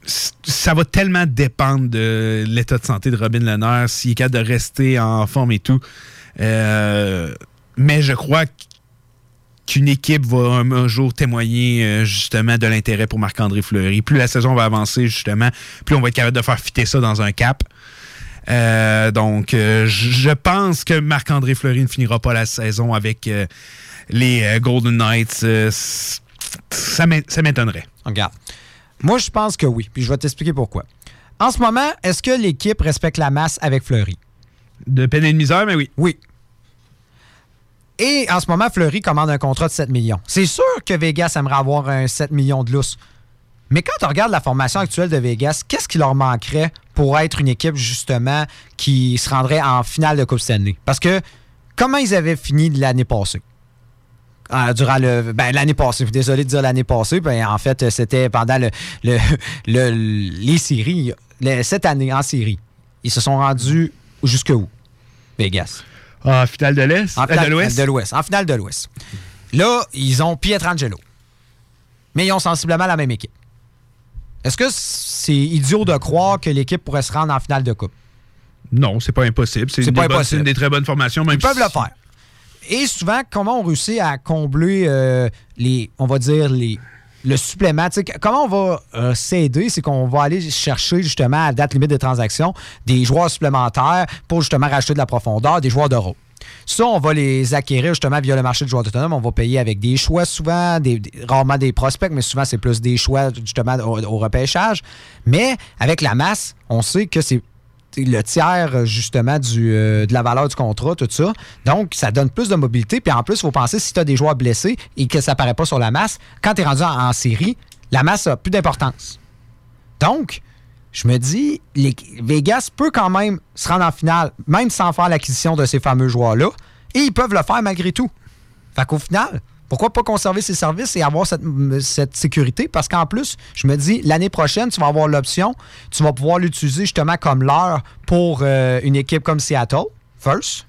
Speaker 4: Ça va tellement dépendre de l'état de santé de Robin Lennard, s'il est capable de rester en forme et tout. Euh, mais je crois qu'une équipe va un, jour témoigner euh, justement de l'intérêt pour Marc-André Fleury. Plus la saison va avancer, justement, plus on va être capable de faire fitter ça dans un cap. Euh, donc, je pense que Marc-André Fleury ne finira pas la saison avec les Golden Knights. Ça m'étonnerait.
Speaker 3: Regarde. Moi, je pense que oui. Puis je vais t'expliquer pourquoi. En ce moment, est-ce que l'équipe respecte la masse avec Fleury?
Speaker 4: De peine et de misère, mais oui.
Speaker 3: Oui. Et en ce moment, Fleury commande un contrat de 7 millions. C'est sûr que Vegas aimerait avoir un 7 millions de lousse. Mais quand on regarde la formation actuelle de Vegas, qu'est-ce qui leur manquerait pour être une équipe, justement, qui se rendrait en finale de Coupe Stanley? Parce que comment ils avaient fini l'année passée? Ah, durant le ben, l'année passée, désolé de dire l'année passée, ben, en fait, c'était pendant le, le- le- les séries, le- cette année en série. Ils se sont rendus jusque où? Vegas.
Speaker 4: En finale de l'Est?
Speaker 3: En
Speaker 4: Euh,
Speaker 3: finale
Speaker 4: de l'Ouest?
Speaker 3: de l'Ouest. En finale de l'Ouest. Là, ils ont Pietrangelo. Mais ils ont sensiblement la même équipe. Est-ce que c'est idiot de croire que l'équipe pourrait se rendre en finale de coupe?
Speaker 4: Non, c'est pas impossible. C'est une,
Speaker 3: pas
Speaker 4: des bonnes-
Speaker 3: impossible.
Speaker 4: c'est une des très bonnes formations. Même
Speaker 3: Ils peuvent
Speaker 4: si-
Speaker 3: le faire. Et souvent, comment on réussit à combler euh, les, on va dire, les, le supplément? Comment on va euh, s'aider? C'est qu'on va aller chercher justement à date limite de transaction des joueurs supplémentaires pour justement racheter de la profondeur, des joueurs de rôle. Ça, on va les acquérir justement via le marché de joueurs autonomes. On va payer avec des choix souvent, des, des- rarement des prospects, mais souvent c'est plus des choix justement au repêchage. Mais avec la masse, on sait que c'est le tiers justement euh, de la valeur du contrat, tout ça. Donc, ça donne plus de mobilité. Puis en plus, il faut penser si tu as des joueurs blessés et que ça paraît pas sur la masse, quand tu es rendu en, en série, la masse a plus d'importance. Donc, je me dis, les, Vegas peut quand même se rendre en finale, même sans faire l'acquisition de ces fameux joueurs-là. Et ils peuvent le faire malgré tout. Fait qu'au final, pourquoi pas conserver ces services et avoir cette, sécurité? Parce qu'en plus, je me dis, l'année prochaine, tu vas avoir l'option, tu vas pouvoir l'utiliser justement comme l'heure pour euh, une équipe comme Seattle, first.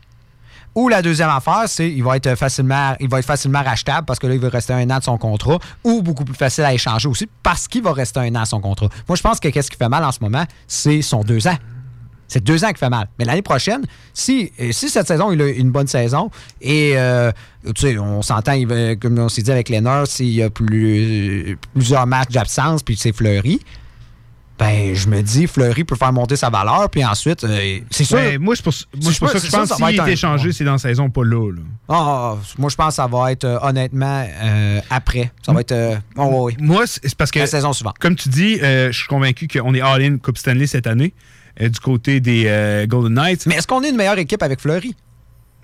Speaker 3: Ou la deuxième affaire, c'est il va être facilement, il va être facilement rachetable parce que là, il va rester un an de son contrat, ou beaucoup plus facile à échanger aussi parce qu'il va rester un an à son contrat. Moi, je pense que qu'est-ce qui fait mal en ce moment, c'est son deux ans. C'est deux ans qui fait mal. Mais l'année prochaine, si, euh, si cette saison, il a une bonne saison, et euh, tu sais, on s'entend, comme on s'est dit avec Lennart, s'il y a plus, plusieurs matchs d'absence, puis c'est Fleury, ben, je me dis, Fleury peut faire monter sa valeur, puis ensuite, euh, c'est sûr.
Speaker 4: Ben, moi, c'est pour, moi, c'est pour ça que je pense que s'il est échangé, c'est dans la saison, pas là. là.
Speaker 3: Ah, moi, je pense que ça va être euh, honnêtement euh, après. Ça va être. oh, oui.
Speaker 4: Moi, c'est parce que.
Speaker 3: La saison suivante.
Speaker 4: Comme tu dis, je suis convaincu qu'on est all-in Coupe Stanley cette année, du côté des euh, Golden Knights.
Speaker 3: Mais est-ce qu'on est une meilleure équipe avec Fleury?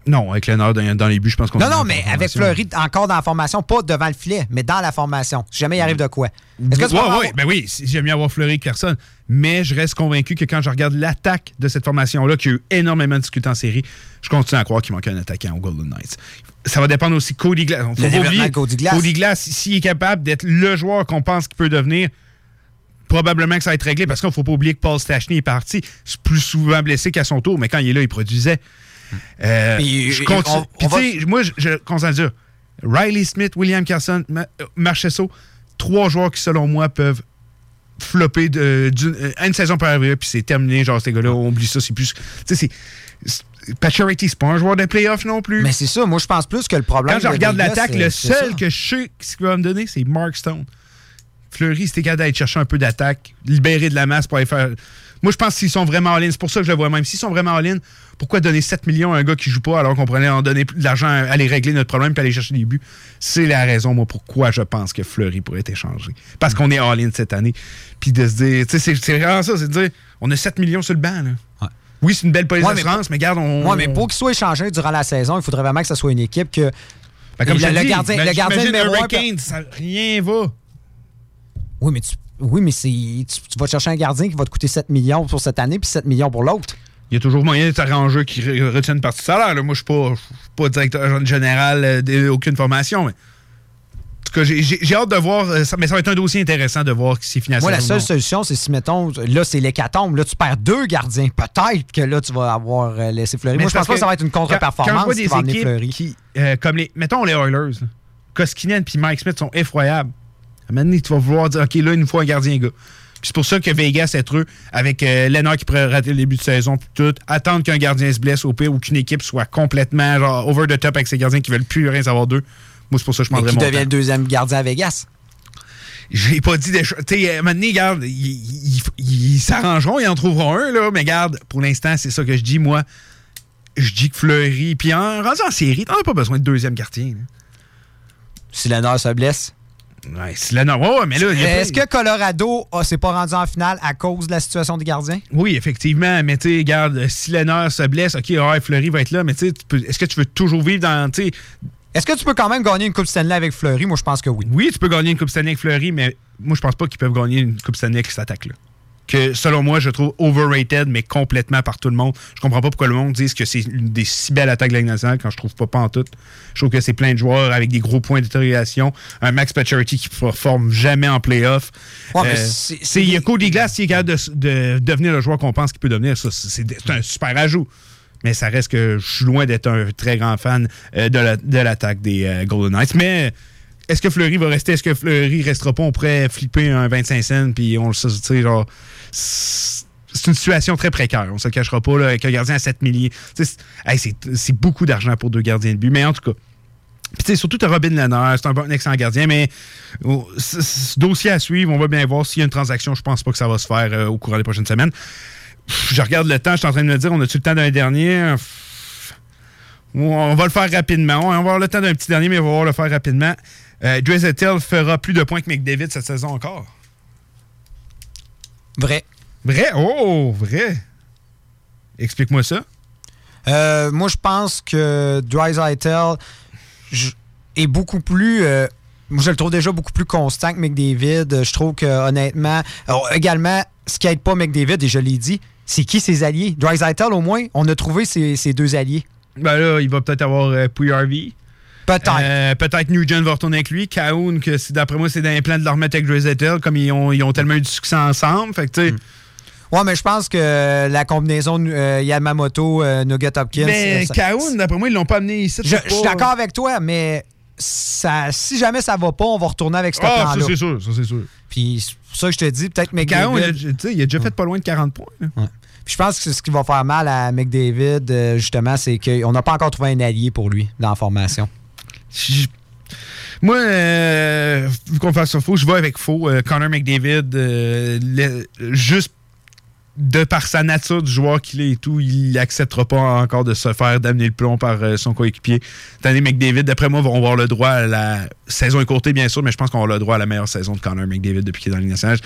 Speaker 4: Non, avec Lennard dans, les buts, je pense qu'on
Speaker 3: Non,
Speaker 4: est
Speaker 3: non, mais avec. Fleury encore dans la formation, pas devant le filet, mais dans la formation. Si jamais il arrive de quoi. Est-ce que tu
Speaker 4: Ouais,
Speaker 3: vas avoir-
Speaker 4: ben oui, j'aime mieux avoir Fleury que personne. Mais je reste convaincu que quand je regarde l'attaque de cette formation-là, qui a eu énormément discuté en série, je continue à croire qu'il manque un attaquant aux Golden Knights. Ça va dépendre aussi Cody Glass.
Speaker 3: De Cody Glass.
Speaker 4: Cody Glass, s'il est capable d'être le joueur qu'on pense qu'il peut devenir, probablement que ça va être réglé parce qu'il ne faut pas oublier que Paul Stachny est parti. C'est plus souvent blessé qu'à son tour, mais quand il est là, il produisait. Euh,
Speaker 3: Puis,
Speaker 4: je
Speaker 3: et-
Speaker 4: continue-
Speaker 3: on-
Speaker 4: puis
Speaker 3: on va-
Speaker 4: moi, je, je continue à dire Riley Smith, William Carson, euh, Marchesso, trois joueurs qui, selon moi, peuvent flopper de, euh, une saison par arrière, puis c'est terminé. Genre, ces gars-là, on oublie ça. C'est plus. Tu sais, c'est. c'est- Pacioretty, c'est pas un joueur de playoff non plus.
Speaker 3: Mais c'est ça, moi je pense plus que le problème.
Speaker 4: Quand je
Speaker 3: de
Speaker 4: regarde l'attaque, le seul que je sais ce qu'il va me donner, c'est Mark Stone. Fleury, c'était capable d'aller chercher un peu d'attaque, libérer de la masse pour aller faire. Moi, je pense qu'ils sont vraiment en ligne. C'est pour ça que je le vois même. S'ils sont vraiment en ligne, pourquoi donner 7 millions à un gars qui joue pas alors qu'on prenait en donner plus de l'argent à aller régler notre problème puis aller chercher des buts? C'est la raison, moi, pourquoi je pense que Fleury pourrait être échangé. Parce qu'on est en ligne cette année. Puis de se dire, tu sais, c'est- vraiment ça, c'est de dire, on a 7 millions sur le banc, là. Oui, c'est une belle police
Speaker 3: Ouais, mais
Speaker 4: d'assurance, mais, regarde, on.
Speaker 3: Ouais, mais pour qu'il soit échangé durant la saison, il faudrait vraiment que ce soit une équipe que.
Speaker 4: Ben, comme
Speaker 3: le,
Speaker 4: je
Speaker 3: le
Speaker 4: dis,
Speaker 3: gardien,
Speaker 4: ben,
Speaker 3: le gardien numéro un-
Speaker 4: Hurricane, ça, rien va.
Speaker 3: Oui, mais tu, oui, mais c'est, tu, tu vas chercher un gardien qui va te coûter 7 millions pour cette année puis 7 millions pour l'autre.
Speaker 4: Il y a toujours moyen de t'arranger qui re- retient une partie de salaire. là. Moi, je ne suis pas, pas directeur général euh, d'aucune formation. Mais... En tout cas, j'ai- hâte de voir. euh, ça- mais ça va être un dossier intéressant de voir si finalement.
Speaker 3: Moi, la seule solution, c'est si, mettons, là, c'est l'hécatombe. Là, tu perds deux gardiens. Peut-être que là, tu vas avoir euh, laissé Fleury. Moi, je pense pas que ça va être une contre-performance qui va
Speaker 4: équipes
Speaker 3: Fleury.
Speaker 4: qui, euh, comme les, mettons les Oilers, là. Koskinen puis Mike Smith sont effroyables. À un moment donné, tu vas vouloir dire, OK, là, il nous faut un gardien gars. Puis c'est pour ça que Vegas est eux, avec euh, qui pourrait rater le début de saison, puis tout, attendre qu'un gardien se blesse au pire ou qu'une équipe soit complètement genre, over the top avec ses gardiens qui veulent plus rien savoir d'eux. Moi, c'est pour ça que je prendrais
Speaker 3: qui
Speaker 4: mon
Speaker 3: devient
Speaker 4: temps.
Speaker 3: le deuxième gardien à Vegas?
Speaker 4: J'ai pas dit des choses. Tu sais, donné, regarde, ils, s'arrangeront, ils en trouveront un, là. Mais regarde, pour l'instant, c'est ça que je dis, moi. Je dis que Fleury, puis en rendu en série, t'en as pas besoin de deuxième gardien. là.
Speaker 3: Si Lennart se blesse.
Speaker 4: Ouais, mais là,
Speaker 3: Est-ce que Colorado ah, s'est pas rendu en finale à cause de la situation des gardiens?
Speaker 4: Oui, effectivement, mais tu regarde, si Lennart se blesse, OK, ouais, Fleury va être là, mais tu sais, est-ce que tu veux toujours vivre dans.
Speaker 3: Est-ce que tu peux quand même gagner une Coupe Stanley avec Fleury? Moi, je pense que oui.
Speaker 4: Oui, tu peux gagner une Coupe Stanley avec Fleury, mais moi, je pense pas qu'ils peuvent gagner une Coupe Stanley avec cette attaque-là. Que, selon moi, je trouve overrated, mais complètement par tout le monde. Je comprends pas pourquoi le monde dise que c'est une des si belles attaques de la Ligue nationale quand je trouve pas pas en tout. Je trouve que c'est plein de joueurs avec des gros points d'interrogation. Un Max Pacioretty qui ne performe jamais en playoff.
Speaker 3: Ouais,
Speaker 4: Euh,
Speaker 3: c'est-
Speaker 4: c'est il y a Cody Glass qui est capable de, de devenir le joueur qu'on pense qu'il peut devenir. C'est un super ajout. Mais ça reste que je suis loin d'être un très grand fan euh, de la- de l'attaque des euh, Golden Knights. Mais est-ce que Fleury va rester? Est-ce que Fleury restera pas? On pourrait flipper un 25 cents, puis on le sait, genre. C'est une situation très précaire. On se le cachera pas, avec un gardien à 7 milliers. C'est beaucoup d'argent pour deux gardiens de but. Mais en tout cas. Puis, surtout, tu Robin Lennart, c'est un bon excellent gardien, mais oh, dossier à suivre, on va bien voir s'il y a une transaction. Je pense pas que ça va se faire euh, au courant des prochaines semaines. Je regarde le temps, je suis en train de me dire, on a-tu le temps d'un dernier? On va le faire rapidement. On va avoir le temps d'un petit dernier, mais on va le faire rapidement. Euh, Dreisaitl fera plus de points que McDavid cette saison encore.
Speaker 3: Vrai.
Speaker 4: Vrai? Oh, vrai. Explique-moi ça.
Speaker 3: Euh, moi, je pense que Dreisaitl j- est beaucoup plus. euh, moi, je le trouve déjà beaucoup plus constant que McDavid. Je trouve que, honnêtement. alors, également, ce qui aide pas McDavid, et je l'ai dit, c'est qui ses alliés? Dreisaitl, au moins, on a trouvé ses, ses deux alliés.
Speaker 4: Ben là, il va peut-être avoir euh, Puy-Harvey.
Speaker 3: Peut-être.
Speaker 4: peut-être Nugent va retourner avec lui. Kaoun, que d'après moi, c'est dans les plans de le remettre avec comme ils ont, ils ont tellement eu du succès ensemble. Fait que, tu sais.
Speaker 3: Ouais, mais je pense que la combinaison euh, Yamamoto, euh, Nugget Hopkins.
Speaker 4: Mais
Speaker 3: euh,
Speaker 4: Kaoun, d'après moi, ils l'ont pas amené ici.
Speaker 3: Je, suis d'accord avec toi, mais ça, si jamais ça va pas, on va retourner avec ce
Speaker 4: Ah, ça, c'est sûr, ça, c'est sûr.
Speaker 3: Puis c'est pour ça que je te dis, peut-être McDavid.
Speaker 4: sais, il a déjà fait pas loin de 40 points. là.
Speaker 3: Puis je pense que ce qui va faire mal à McDavid, euh, justement, c'est qu'on n'a pas encore trouvé un allié pour lui dans la formation.
Speaker 4: Moi, euh, vu qu'on fasse ça faux, je vais avec faux. Euh, Connor McDavid, euh, le- juste de par sa nature du joueur qu'il est et tout, il n'acceptera pas encore de se faire d'amener le plomb par euh, son coéquipier. Année, McDavid, d'après moi, va avoir le droit à la saison écourtée, bien sûr, mais je pense qu'on avoir le droit à la meilleure saison de Connor McDavid depuis qu'il est dans Ligue nationale.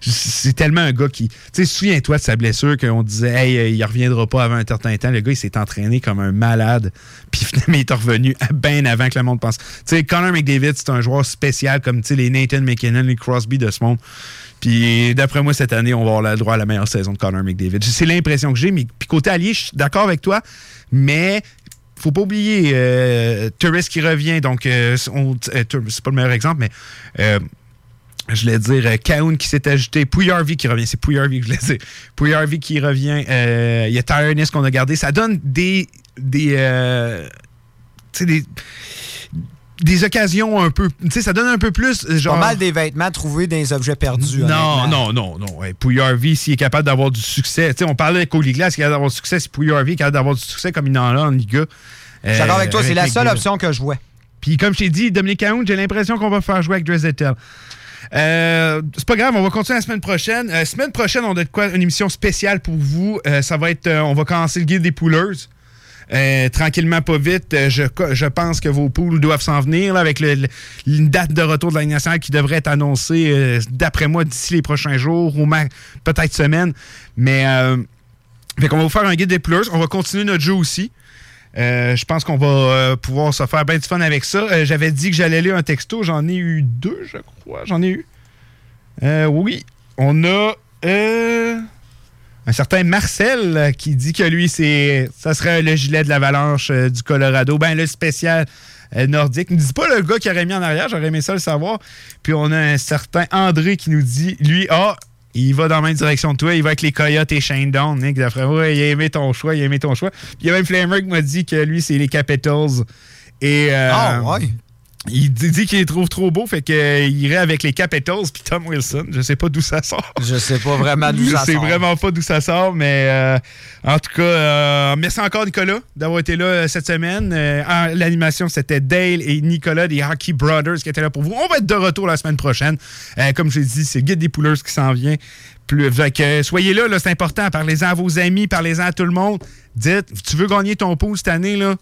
Speaker 4: C'est tellement un gars qui. Tu sais, souviens-toi de sa blessure qu'on disait, hey, euh, il reviendra pas avant un certain temps. Le gars, il s'est entraîné comme un malade, puis finalement, il est revenu bien avant que le monde pense. Tu sais, Connor McDavid, c'est un joueur spécial comme les Nathan McKinnon, les Crosby de ce monde. Puis d'après moi, cette année, on va avoir le droit à la meilleure saison de Connor McDavid. C'est l'impression que j'ai. Mais puis côté allié, je suis d'accord avec toi, mais faut pas oublier euh, qui revient. Donc, euh, euh, c'est pas le meilleur exemple, mais euh, je voulais dire euh, Kaoun qui s'est ajouté, Pouille Harvey qui revient, c'est Pouille Harvey que je voulais dire. Pouille Harvey qui revient, euh, il y a Tyrannus qu'on a gardé. Ça donne des. des euh, tu sais, des. Des occasions un peu. Tu sais, ça donne un peu plus. Genre,
Speaker 3: Pas mal des vêtements trouvés dans les objets perdus.
Speaker 4: non, non, non, non. Ouais, Pouille Harvey, s'il est capable d'avoir du succès. Tu sais, on parlait de Cody Glass qui est capable d'avoir du succès. Si Pouille Harvey est capable d'avoir du succès comme il en a en Liga.
Speaker 3: Je suis d'accord avec toi, c'est la seule option que je vois.
Speaker 4: Puis comme je t'ai dit, Dominic Cahoon, j'ai l'impression qu'on va faire jouer avec Drizzettel. Euh, c'est pas grave, on va continuer la semaine prochaine. Euh, semaine prochaine, on a de quoi une émission spéciale pour vous. Euh, ça va être, euh, on va commencer le guide des poolers. Euh, tranquillement, pas vite. Euh, je, pense que vos poules doivent s'en venir avec une date de retour de la Ligue nationale qui devrait être annoncée, euh, d'après moi, d'ici les prochains jours ou peut-être semaine. Mais euh, fait qu'on va vous faire un guide des poolers. On va continuer notre jeu aussi. Je pense qu'on va pouvoir se faire bien du fun avec ça. J'avais dit que j'allais lire un texto. J'en ai eu deux, je crois. J'en ai eu. Oui. On a un certain Marcel euh, qui dit que lui, c'est ça serait le gilet de l'avalanche euh, du Colorado. Ben, le spécial euh, nordique. Ne dis pas le gars qui aurait mis en arrière. J'aurais aimé ça le savoir. Puis on a un certain André qui nous dit, lui, ah, il va dans la même direction que toi. Il va avec les Coyotes et Shane Down. Nick, d'après moi, il a aimé ton choix. Il a aimé ton choix. Puis il y a même Flamer qui m'a dit que lui, c'est les Capitals. Et,
Speaker 3: Ah, ouais.
Speaker 4: Il dit, qu'il les trouve trop beaux, fait qu'il irait avec les Capitals puis Tom Wilson. Je sais pas d'où ça sort.
Speaker 3: Je sais pas vraiment d'où
Speaker 4: Je
Speaker 3: ça
Speaker 4: sais
Speaker 3: sort.
Speaker 4: vraiment pas d'où ça sort, mais euh, en tout cas, euh, merci encore Nicolas d'avoir été là euh, cette semaine. Euh, L'animation, c'était Dale et Nicolas des Hockey Brothers qui étaient là pour vous. On va être de retour la semaine prochaine. Euh, comme je l'ai dit, c'est Guide des Pouleurs qui s'en vient. Plus, fait que, soyez là, là c'est important. Parlez-en à vos amis, parlez-en à tout le monde. Dites, tu veux gagner ton pool cette année, là?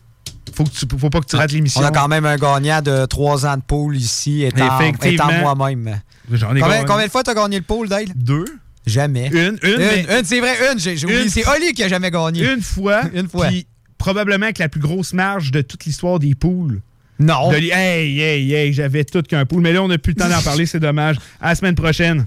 Speaker 4: Faut, que tu, faut pas que tu rates l'émission.
Speaker 3: On a quand même un gagnant de 3 ans de pool ici, étant, étant moi-même. Combien, combien de fois t'as gagné le pool, Dale?
Speaker 4: Deux.
Speaker 3: Jamais.
Speaker 4: Une, une, mais-
Speaker 3: une, c'est vrai, une. J'ai j'ai oublié.
Speaker 4: Une
Speaker 3: C'est Oli qui a jamais gagné.
Speaker 4: Une fois.
Speaker 3: Une fois.
Speaker 4: Puis probablement avec la plus grosse marge de toute l'histoire des poules.
Speaker 3: Non.
Speaker 4: De hey, hey, hey, j'avais tout qu'un pool. Mais là, on n'a plus le temps d'en parler, c'est dommage. À la semaine prochaine.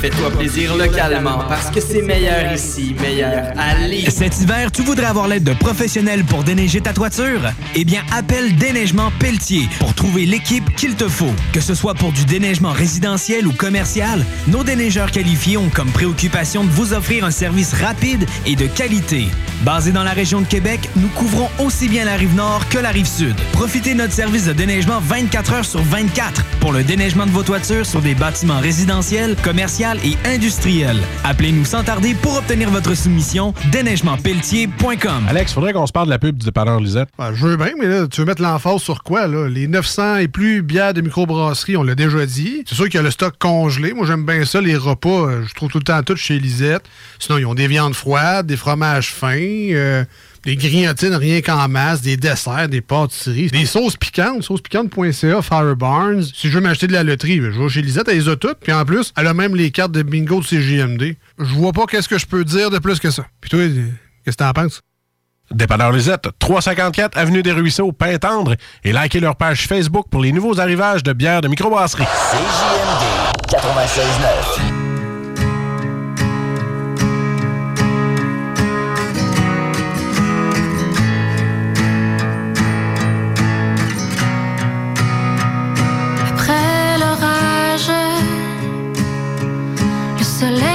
Speaker 8: Fais-toi plaisir localement parce que c'est meilleur ici, meilleur Lévis.
Speaker 10: Cet hiver, tu voudrais avoir l'aide de professionnels pour déneiger ta toiture? Eh bien, appelle Déneigement Pelletier pour trouver l'équipe qu'il te faut. Que ce soit pour du déneigement résidentiel ou commercial, nos déneigeurs qualifiés ont comme préoccupation de vous offrir un service rapide et de qualité. Basé dans la région de Québec, nous couvrons aussi bien la rive nord que la rive sud. Profitez de notre service de déneigement 24 heures sur 24 pour le déneigement de vos toitures sur des bâtiments résidentiels, commerciaux et industriels. Appelez-nous sans tarder pour obtenir votre soumission déneigementpelletier.com.
Speaker 22: Alex, faudrait qu'on se parle de la pub du dépanneur Lisette.
Speaker 23: Ben, je veux bien, mais là, tu veux mettre l'emphase sur quoi, là? Les 900 et plus bières de microbrasserie, on l'a déjà dit. C'est sûr qu'il y a le stock congelé. Moi, j'aime bien ça, les repas. euh, Je trouve tout le temps tout chez Lisette. Sinon, ils ont des viandes froides, des fromages fins. euh, Des grignotines rien qu'en masse, des desserts, des pâtisseries, des sauces piquantes, saucespiquante.ca, Fire Barnes. Si je veux m'acheter de la loterie, je vais chez Lisette, elle les a toutes. Puis en plus, elle a même les cartes de bingo de CJMD. Je vois pas qu'est-ce que je peux dire de plus que ça. Puis toi, qu'est-ce que t'en penses?
Speaker 22: Dépanneur Lisette, 354 Avenue des Ruisseaux, Pintendre, et likez leur page Facebook pour les nouveaux arrivages de bières de microbrasserie.
Speaker 27: CJMD 96.9.
Speaker 12: Après l'orage,